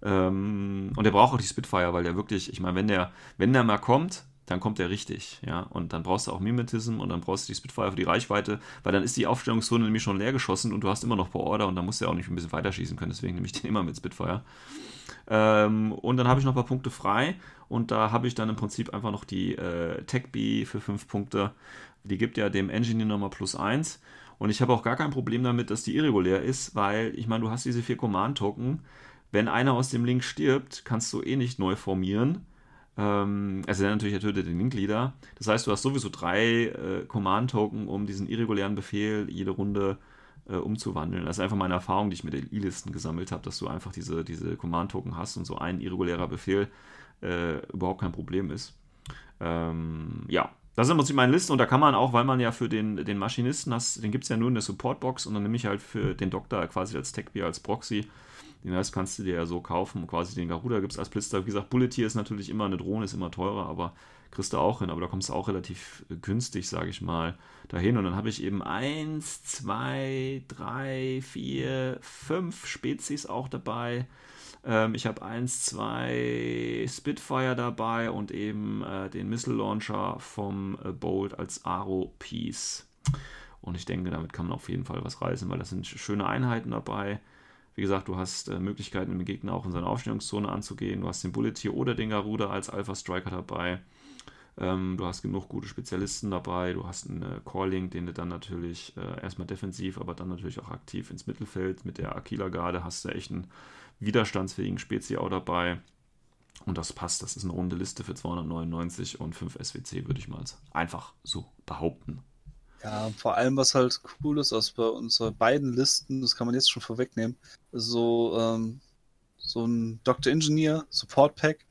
Ähm, und der braucht auch die Spitfire, weil der wirklich, ich meine, wenn der, wenn der mal kommt, dann kommt der richtig, ja. Und dann brauchst du auch Mimetism und dann brauchst du die Spitfire für die Reichweite, weil dann ist die Aufstellungszone nämlich schon leer geschossen und du hast immer noch per Order und dann musst du ja auch nicht ein bisschen weiterschießen können, deswegen nehme ich den immer mit Spitfire. Ähm, und dann habe ich noch ein paar Punkte frei und da habe ich dann im Prinzip einfach noch die äh, Tech für 5 Punkte. Die gibt ja dem Engineer nochmal plus 1. Und ich habe auch gar kein Problem damit, dass die irregulär ist, weil ich meine, du hast diese vier Command-Token. Wenn einer aus dem Link stirbt, kannst du eh nicht neu formieren. Ähm, also dann natürlich, er tötet den Link-Leader. Das heißt, du hast sowieso drei äh, Command-Token, um diesen irregulären Befehl jede Runde äh, umzuwandeln. Das ist einfach meine Erfahrung, die ich mit den E-Listen gesammelt habe, dass du einfach diese, diese Command-Token hast und so ein irregulärer Befehl äh, überhaupt kein Problem ist. Ähm, ja, das ist im Prinzip meine Liste und da kann man auch, weil man ja für den, den Maschinisten hast, den gibt es ja nur in der Support-Box und dann nehme ich halt für den Doktor quasi als Tech-Bier, als Proxy. Den Rest kannst du dir ja so kaufen. Quasi den Garuda gibt es als Blitzer. Wie gesagt, Bulletier ist natürlich immer eine Drohne, ist immer teurer, aber kriegst du auch hin. Aber da kommst du auch relativ günstig, sage ich mal, dahin. Und dann habe ich eben eins, zwei, drei, vier, fünf Spezies auch dabei. Ähm, ich habe eins, zwei Spitfire dabei und eben äh, den Missile Launcher vom äh, Bolt als Aro-Piece. Und ich denke, damit kann man auf jeden Fall was reißen, weil das sind schöne Einheiten dabei. Wie gesagt, du hast äh, Möglichkeiten, den Gegner auch in seine Aufstellungszone anzugehen. Du hast den Bulletier oder den Garuda als Alpha Striker dabei. Ähm, du hast genug gute Spezialisten dabei. Du hast einen äh, Calling, den du dann natürlich äh, erstmal defensiv, aber dann natürlich auch aktiv ins Mittelfeld mit der Aquila Garde hast du echt einen widerstandsfähigen Spezi auch dabei. Und das passt. Das ist eine runde Liste für 299 und 5 SWC, würde ich mal einfach so behaupten. Ja, vor allem, was halt cool ist, aus bei unseren beiden Listen, das kann man jetzt schon vorwegnehmen, so, ähm, so ein Dr. Engineer Support Pack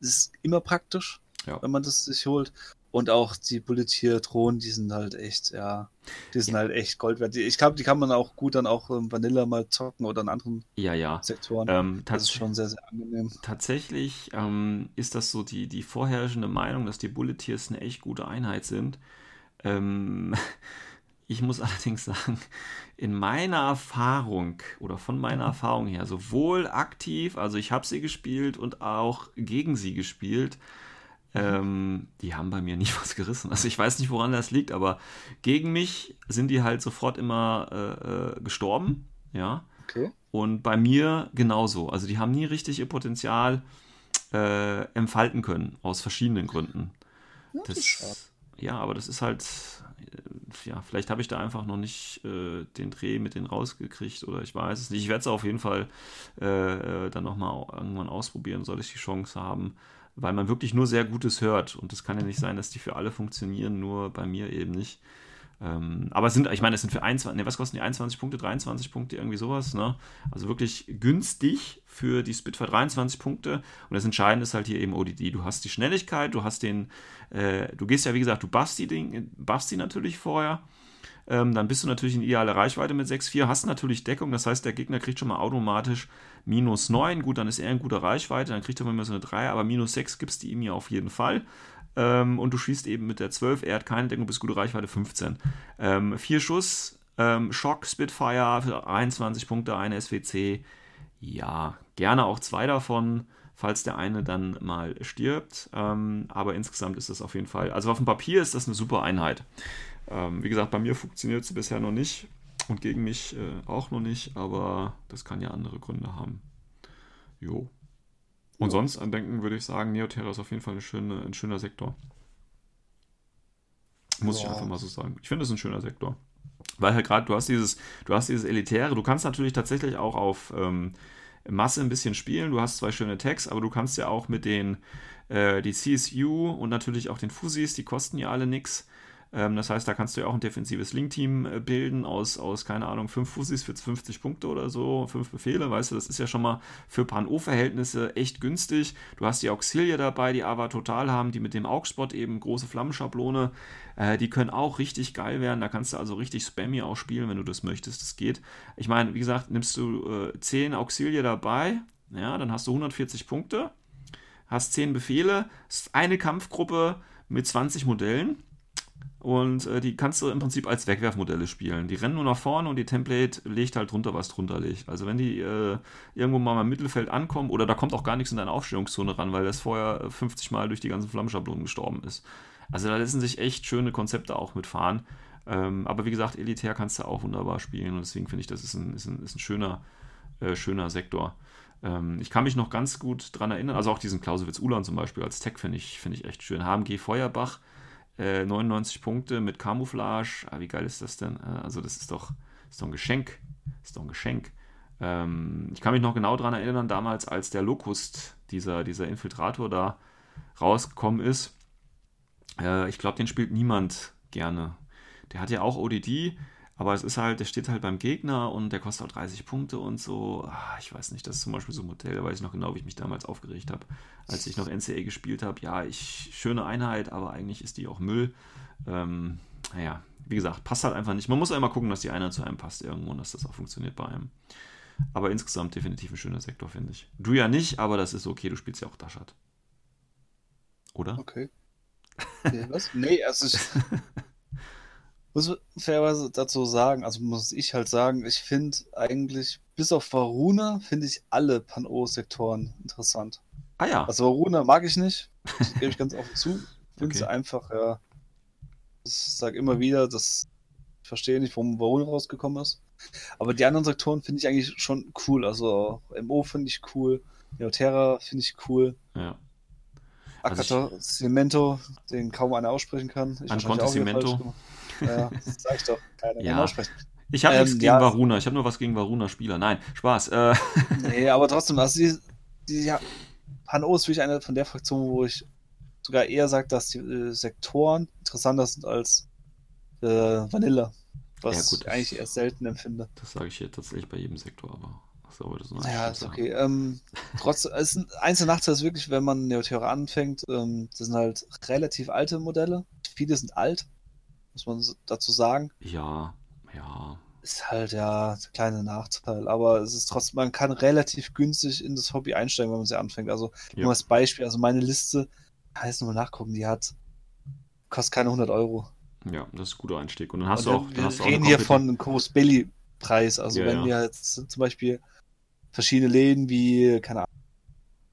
ist immer praktisch, Ja. wenn man das sich holt. Und auch die Bulletier-Drohnen, die sind halt echt, ja, die sind halt echt Gold wert. Ich glaube, die kann man auch gut dann auch im Vanilla mal zocken oder in anderen Ja, ja. Sektoren. Ähm, das ist schon sehr, sehr angenehm. tatsächlich ähm, ist das so die, die vorherrschende Meinung, dass die Bulleteers eine echt gute Einheit sind. Ähm, ich muss allerdings sagen, in meiner Erfahrung oder von meiner Erfahrung her, sowohl aktiv, also ich habe sie gespielt und auch gegen sie gespielt, ähm, die haben bei mir nie was gerissen. Also ich weiß nicht, woran das liegt, aber gegen mich sind die halt sofort immer äh, äh, gestorben, ja. Okay. Und bei mir genauso. Also die haben nie richtig ihr Potenzial äh, entfalten können, aus verschiedenen Gründen. das ist. Ja, aber das ist halt, äh, ja, vielleicht habe ich da einfach noch nicht äh, den Dreh mit denen rausgekriegt oder ich weiß es nicht. Ich werde es auf jeden Fall äh, äh, dann nochmal irgendwann ausprobieren, soll ich die Chance haben, weil man wirklich nur sehr Gutes hört. Und es kann ja nicht sein, dass die für alle funktionieren, nur bei mir eben nicht. Ähm, aber es sind, ich meine, es sind für 21, ne, was kosten die 21 Punkte, 23 Punkte, irgendwie sowas, ne? Also wirklich günstig für die Spitfire 23 Punkte. Und das Entscheidende ist halt hier eben ODD. Du hast die Schnelligkeit, du hast den, äh, du gehst ja, wie gesagt, du buffst die, Ding, buffst die natürlich vorher. Ähm, dann bist du natürlich in idealer Reichweite mit 6,4, hast natürlich Deckung, das heißt, der Gegner kriegt schon mal automatisch minus 9. Gut, dann ist er in guter Reichweite, dann kriegt er mal so eine 3, aber minus 6 gibst du ihm ja auf jeden Fall. Ähm, und du schießt eben mit der 12, er hat keine Deckung, bis gute Reichweite 15. Ähm, vier Schuss, ähm, Schock, Spitfire für 21 Punkte, eine SWC. Ja, gerne auch zwei davon, falls der eine dann mal stirbt. Ähm, aber insgesamt ist das auf jeden Fall, also auf dem Papier ist das eine super Einheit. Ähm, wie gesagt, bei mir funktioniert sie bisher noch nicht und gegen mich äh, auch noch nicht, aber das kann ja andere Gründe haben. Jo. Und sonst an Denken würde ich sagen, Neoterra ist auf jeden Fall schöne, ein schöner Sektor. Muss ich Ja. einfach mal so sagen. Ich finde es ein schöner Sektor. Weil halt gerade, du hast dieses, du hast dieses Elitäre, du kannst natürlich tatsächlich auch auf ähm, Masse ein bisschen spielen. Du hast zwei schöne Tags, aber du kannst ja auch mit den äh, die CSU und natürlich auch den Fusis, die kosten ja alle nichts. Ähm, das heißt, da kannst du ja auch ein defensives Link-Team äh, bilden aus, aus, keine Ahnung, fünf Fusis für 50 Punkte oder so, fünf Befehle, weißt du, das ist ja schon mal für Pan-O-Verhältnisse echt günstig. Du hast die Auxilia dabei, die aber total haben, die mit dem Augspot eben große Flammenschablone, äh, die können auch richtig geil werden. Da kannst du also richtig spammy auch spielen, wenn du das möchtest. Das geht. Ich meine, wie gesagt, nimmst du äh, 10 Auxilia dabei, ja, dann hast du 140 Punkte, hast 10 Befehle, eine Kampfgruppe mit 20 Modellen. Und äh, die kannst du im Prinzip als Wegwerfmodelle spielen. Die rennen nur nach vorne und die Template legt halt drunter, was drunter liegt. Also wenn die äh, irgendwo mal im Mittelfeld ankommen, oder da kommt auch gar nichts in deine Aufstellungszone ran, weil das vorher 50 Mal durch die ganzen Flammenschablonen gestorben ist. Also da lassen sich echt schöne Konzepte auch mitfahren. Ähm, aber wie gesagt, elitär kannst du auch wunderbar spielen und deswegen finde ich, das ist ein, ist ein, ist ein schöner, äh, schöner Sektor. Ähm, ich kann mich noch ganz gut dran erinnern, also auch diesen Clausewitz-Ulan zum Beispiel als Tech finde ich, finde ich echt schön. HMG Feuerbach, äh, 99 Punkte mit Camouflage. Ah, wie geil ist das denn? Äh, also, das ist doch, ist doch ein Geschenk. Ist doch ein Geschenk. Ähm, ich kann mich noch genau daran erinnern, damals, als der Locust, dieser, dieser Infiltrator da rausgekommen ist. Äh, ich glaube, den spielt niemand gerne. Der hat ja auch ODD, aber es ist halt, der steht halt beim Gegner und der kostet auch 30 Punkte und so. Ah, ich weiß nicht, das ist zum Beispiel so ein Modell, da weiß ich noch genau, wie ich mich damals aufgeregt habe, als ich noch NCA gespielt habe. Ja, ich, schöne Einheit, aber eigentlich ist die auch Müll. Ähm, naja, wie gesagt, passt halt einfach nicht. Man muss einmal gucken, dass die Einheit zu einem passt irgendwo und dass das auch funktioniert bei einem. Aber insgesamt definitiv ein schöner Sektor, finde ich. Du ja nicht, aber das ist okay, du spielst ja auch Dashat. Oder? Okay. Nee, was? Nee, also ich muss fairerweise dazu sagen, also muss ich halt sagen, ich finde eigentlich, bis auf Varuna, finde ich alle Pan-O-Sektoren interessant. Ah ja. Also Varuna mag ich nicht, das gebe ich ganz offen zu. Finde Okay. sie einfach, ja. Ich sage immer wieder, dass ich verstehe nicht, warum Varuna rausgekommen ist. Aber die anderen Sektoren finde ich eigentlich schon cool. Also MO finde ich cool, Neoterra finde ich cool. ja. Also Akata Cimento, den kaum einer aussprechen kann. Ich An wahrscheinlich auch wieder Cimento. Ja, das sag ich doch. Keiner Ja. aussprechen. Ich habe Ähm, nichts gegen ja. Varuna. Ich habe nur was gegen Varuna-Spieler. Nein, Spaß. Äh, Nee, aber trotzdem, also die, die ja, Pan-O ist wirklich eine von der Fraktion, wo ich sogar eher sage, dass die äh, Sektoren interessanter sind als äh, Vanilla. Was Ja, gut, ich das- eigentlich erst selten empfinde. das sage ich hier tatsächlich bei jedem Sektor, aber So würde so Ja, ist okay. Ähm, trotzdem, es ist ein Nachteil ist wirklich, wenn man Neotheora anfängt, ähm, das sind halt relativ alte Modelle. Viele sind alt, muss man dazu sagen. Ja, ja. Ist halt ja der kleine Nachteil, aber es ist trotzdem, man kann relativ günstig in das Hobby einsteigen, wenn man sie anfängt. Also Ja. nur als Beispiel, also meine Liste, ich nochmal nachgucken, die hat, kostet keine 100 Euro. Ja, das ist ein guter Einstieg. Und dann hast Und du auch, wir hast auch reden eine hier von einem Coast Belly Preis. Also Ja, wenn ja. wir jetzt zum Beispiel verschiedene Läden wie, keine Ahnung,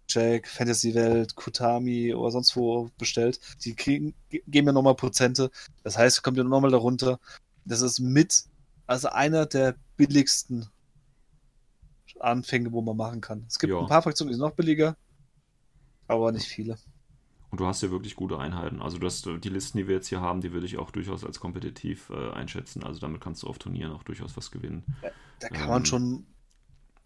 Jack, Fantasy Welt, Kutami oder sonst wo bestellt, die kriegen, ge- geben ja nochmal Prozente. Das heißt, kommt ja nochmal darunter. Das ist mit, also einer der billigsten Anfänge, wo man machen kann. Es gibt Ja. ein paar Fraktionen, die sind noch billiger, aber nicht viele. Und du hast ja wirklich gute Einheiten. Also du hast, äh, die Listen, die wir jetzt hier haben, die würde ich auch durchaus als kompetitiv äh, einschätzen. Also damit kannst du auf Turnieren auch durchaus was gewinnen. Da kann Ähm, man schon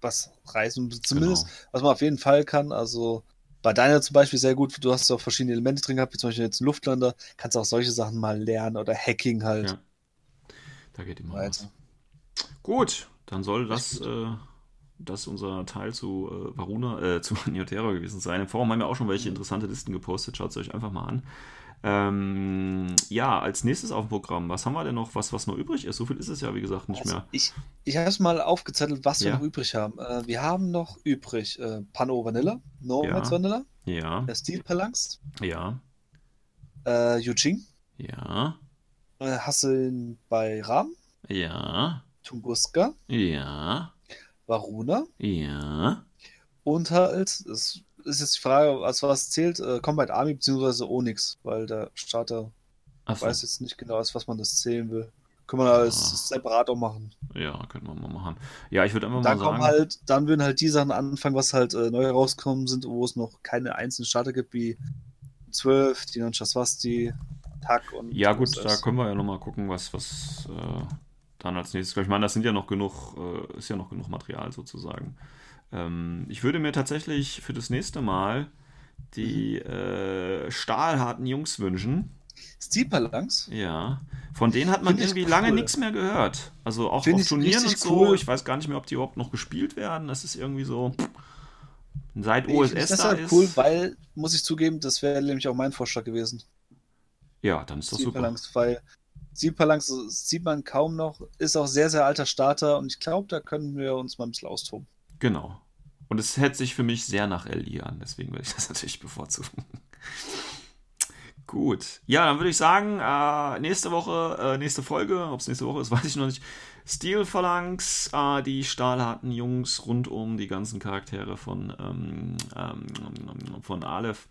was reißen. Zumindest, Genau. was man auf jeden Fall kann. Also bei deiner zum Beispiel sehr gut. Du hast auch verschiedene Elemente drin gehabt, wie zum Beispiel jetzt ein Luftlander. Kannst auch solche Sachen mal lernen oder Hacking halt. Ja. Da geht immer Weiter. was. Gut, dann soll das, äh, das unser Teil zu äh, Varuna, äh, zu Neotera gewesen sein. Im Forum haben wir auch schon welche interessante Listen gepostet. Schaut es euch einfach mal an. Ähm, ja, als nächstes auf dem Programm, was haben wir denn noch, was, was noch übrig ist? So viel ist es ja, wie gesagt, nicht Also mehr. ich ich habe es mal aufgezettelt, was wir Ja. noch übrig haben. Äh, wir haben noch übrig äh, Pano Vanilla, Nomads Ja. Vanilla, Ja, der Steel Phalanx, ja, äh, Yujing, ja, äh, Hasseln bei Ram, ja, Tunguska, ja, Varuna ja. und halt, es ist jetzt die Frage, als was zählt, äh, Combat Army bzw. Onyx, weil der Starter Achso, weiß jetzt nicht genau, als was man das zählen will. Können wir Ah. separat auch machen. ja, könnten wir mal machen. Ja, ich würde einfach Dann mal sagen. halt, dann würden halt die Sachen anfangen, was halt äh, neu rausgekommen sind, wo es noch keine einzelnen Starter gibt, wie 12, die Swasti, Tak und Ja, gut, da können wir ja nochmal gucken, was, was äh, dann als nächstes. Ich meine, das sind ja noch genug, äh, ist ja noch genug Material sozusagen. Ähm, ich würde mir tatsächlich für das nächste Mal die Mhm. äh, stahlharten Jungs wünschen. Steel Phalanx? Ja. Von denen hat man ich irgendwie lange cool. nichts mehr gehört. Also auch Find auf ich Turnieren und so. cool. Ich weiß gar nicht mehr, ob die überhaupt noch gespielt werden. Das ist irgendwie so. Seit Ich OSS finde das da halt ist. cool, weil, muss ich zugeben, das wäre nämlich auch mein Vorschlag gewesen. ja, dann ist das super. Weil Phalanx sieht man kaum noch, ist auch sehr, sehr alter Starter und ich glaube, da können wir uns mal ein bisschen austoben. Genau. Und es hält sich für mich sehr nach LI an, deswegen würde ich das natürlich bevorzugen. Gut. Ja, dann würde ich sagen, äh, nächste Woche, äh, nächste Folge, ob es nächste Woche ist, weiß ich noch nicht. Steel Phalanx, äh, die stahlharten Jungs rund um die ganzen Charaktere von, ähm, ähm, von Aleph.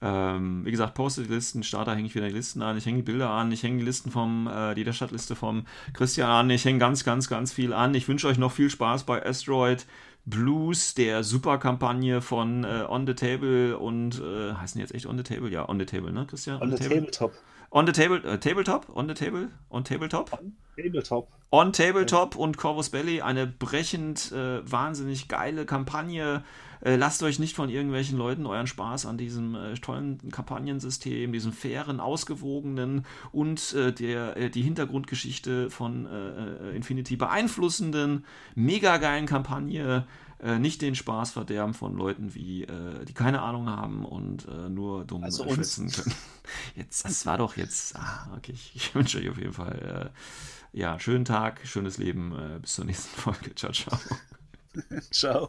Ähm, wie gesagt, postet die Listen, Starter hänge ich wieder die Listen an, ich hänge die Bilder an, ich hänge die Listen vom, äh, die der Stadtliste vom Christian an, ich hänge ganz, ganz, ganz viel an. Ich wünsche euch noch viel Spaß bei Asteroid Blues, der Superkampagne von äh, On the Table und äh, heißen die jetzt echt On the Table? Ja, On the Table, ne, Christian? On the Tabletop. On the Table, äh, Tabletop? On the Table? On Tabletop? Tabletop. On Tabletop und Corvus Belly, eine brechend äh, wahnsinnig geile Kampagne. Äh, lasst euch nicht von irgendwelchen Leuten euren Spaß an diesem äh, tollen Kampagnensystem, diesem fairen, ausgewogenen und äh, der, äh, die Hintergrundgeschichte von äh, Infinity beeinflussenden, mega geilen Kampagne nicht den Spaß verderben von Leuten, wie, die keine Ahnung haben und nur dumm Also schwitzen können. Jetzt, das war doch jetzt. Ah, okay, ich, ich wünsche euch auf jeden Fall ja, schönen Tag, schönes Leben. Bis zur nächsten Folge. Ciao, ciao. Ciao.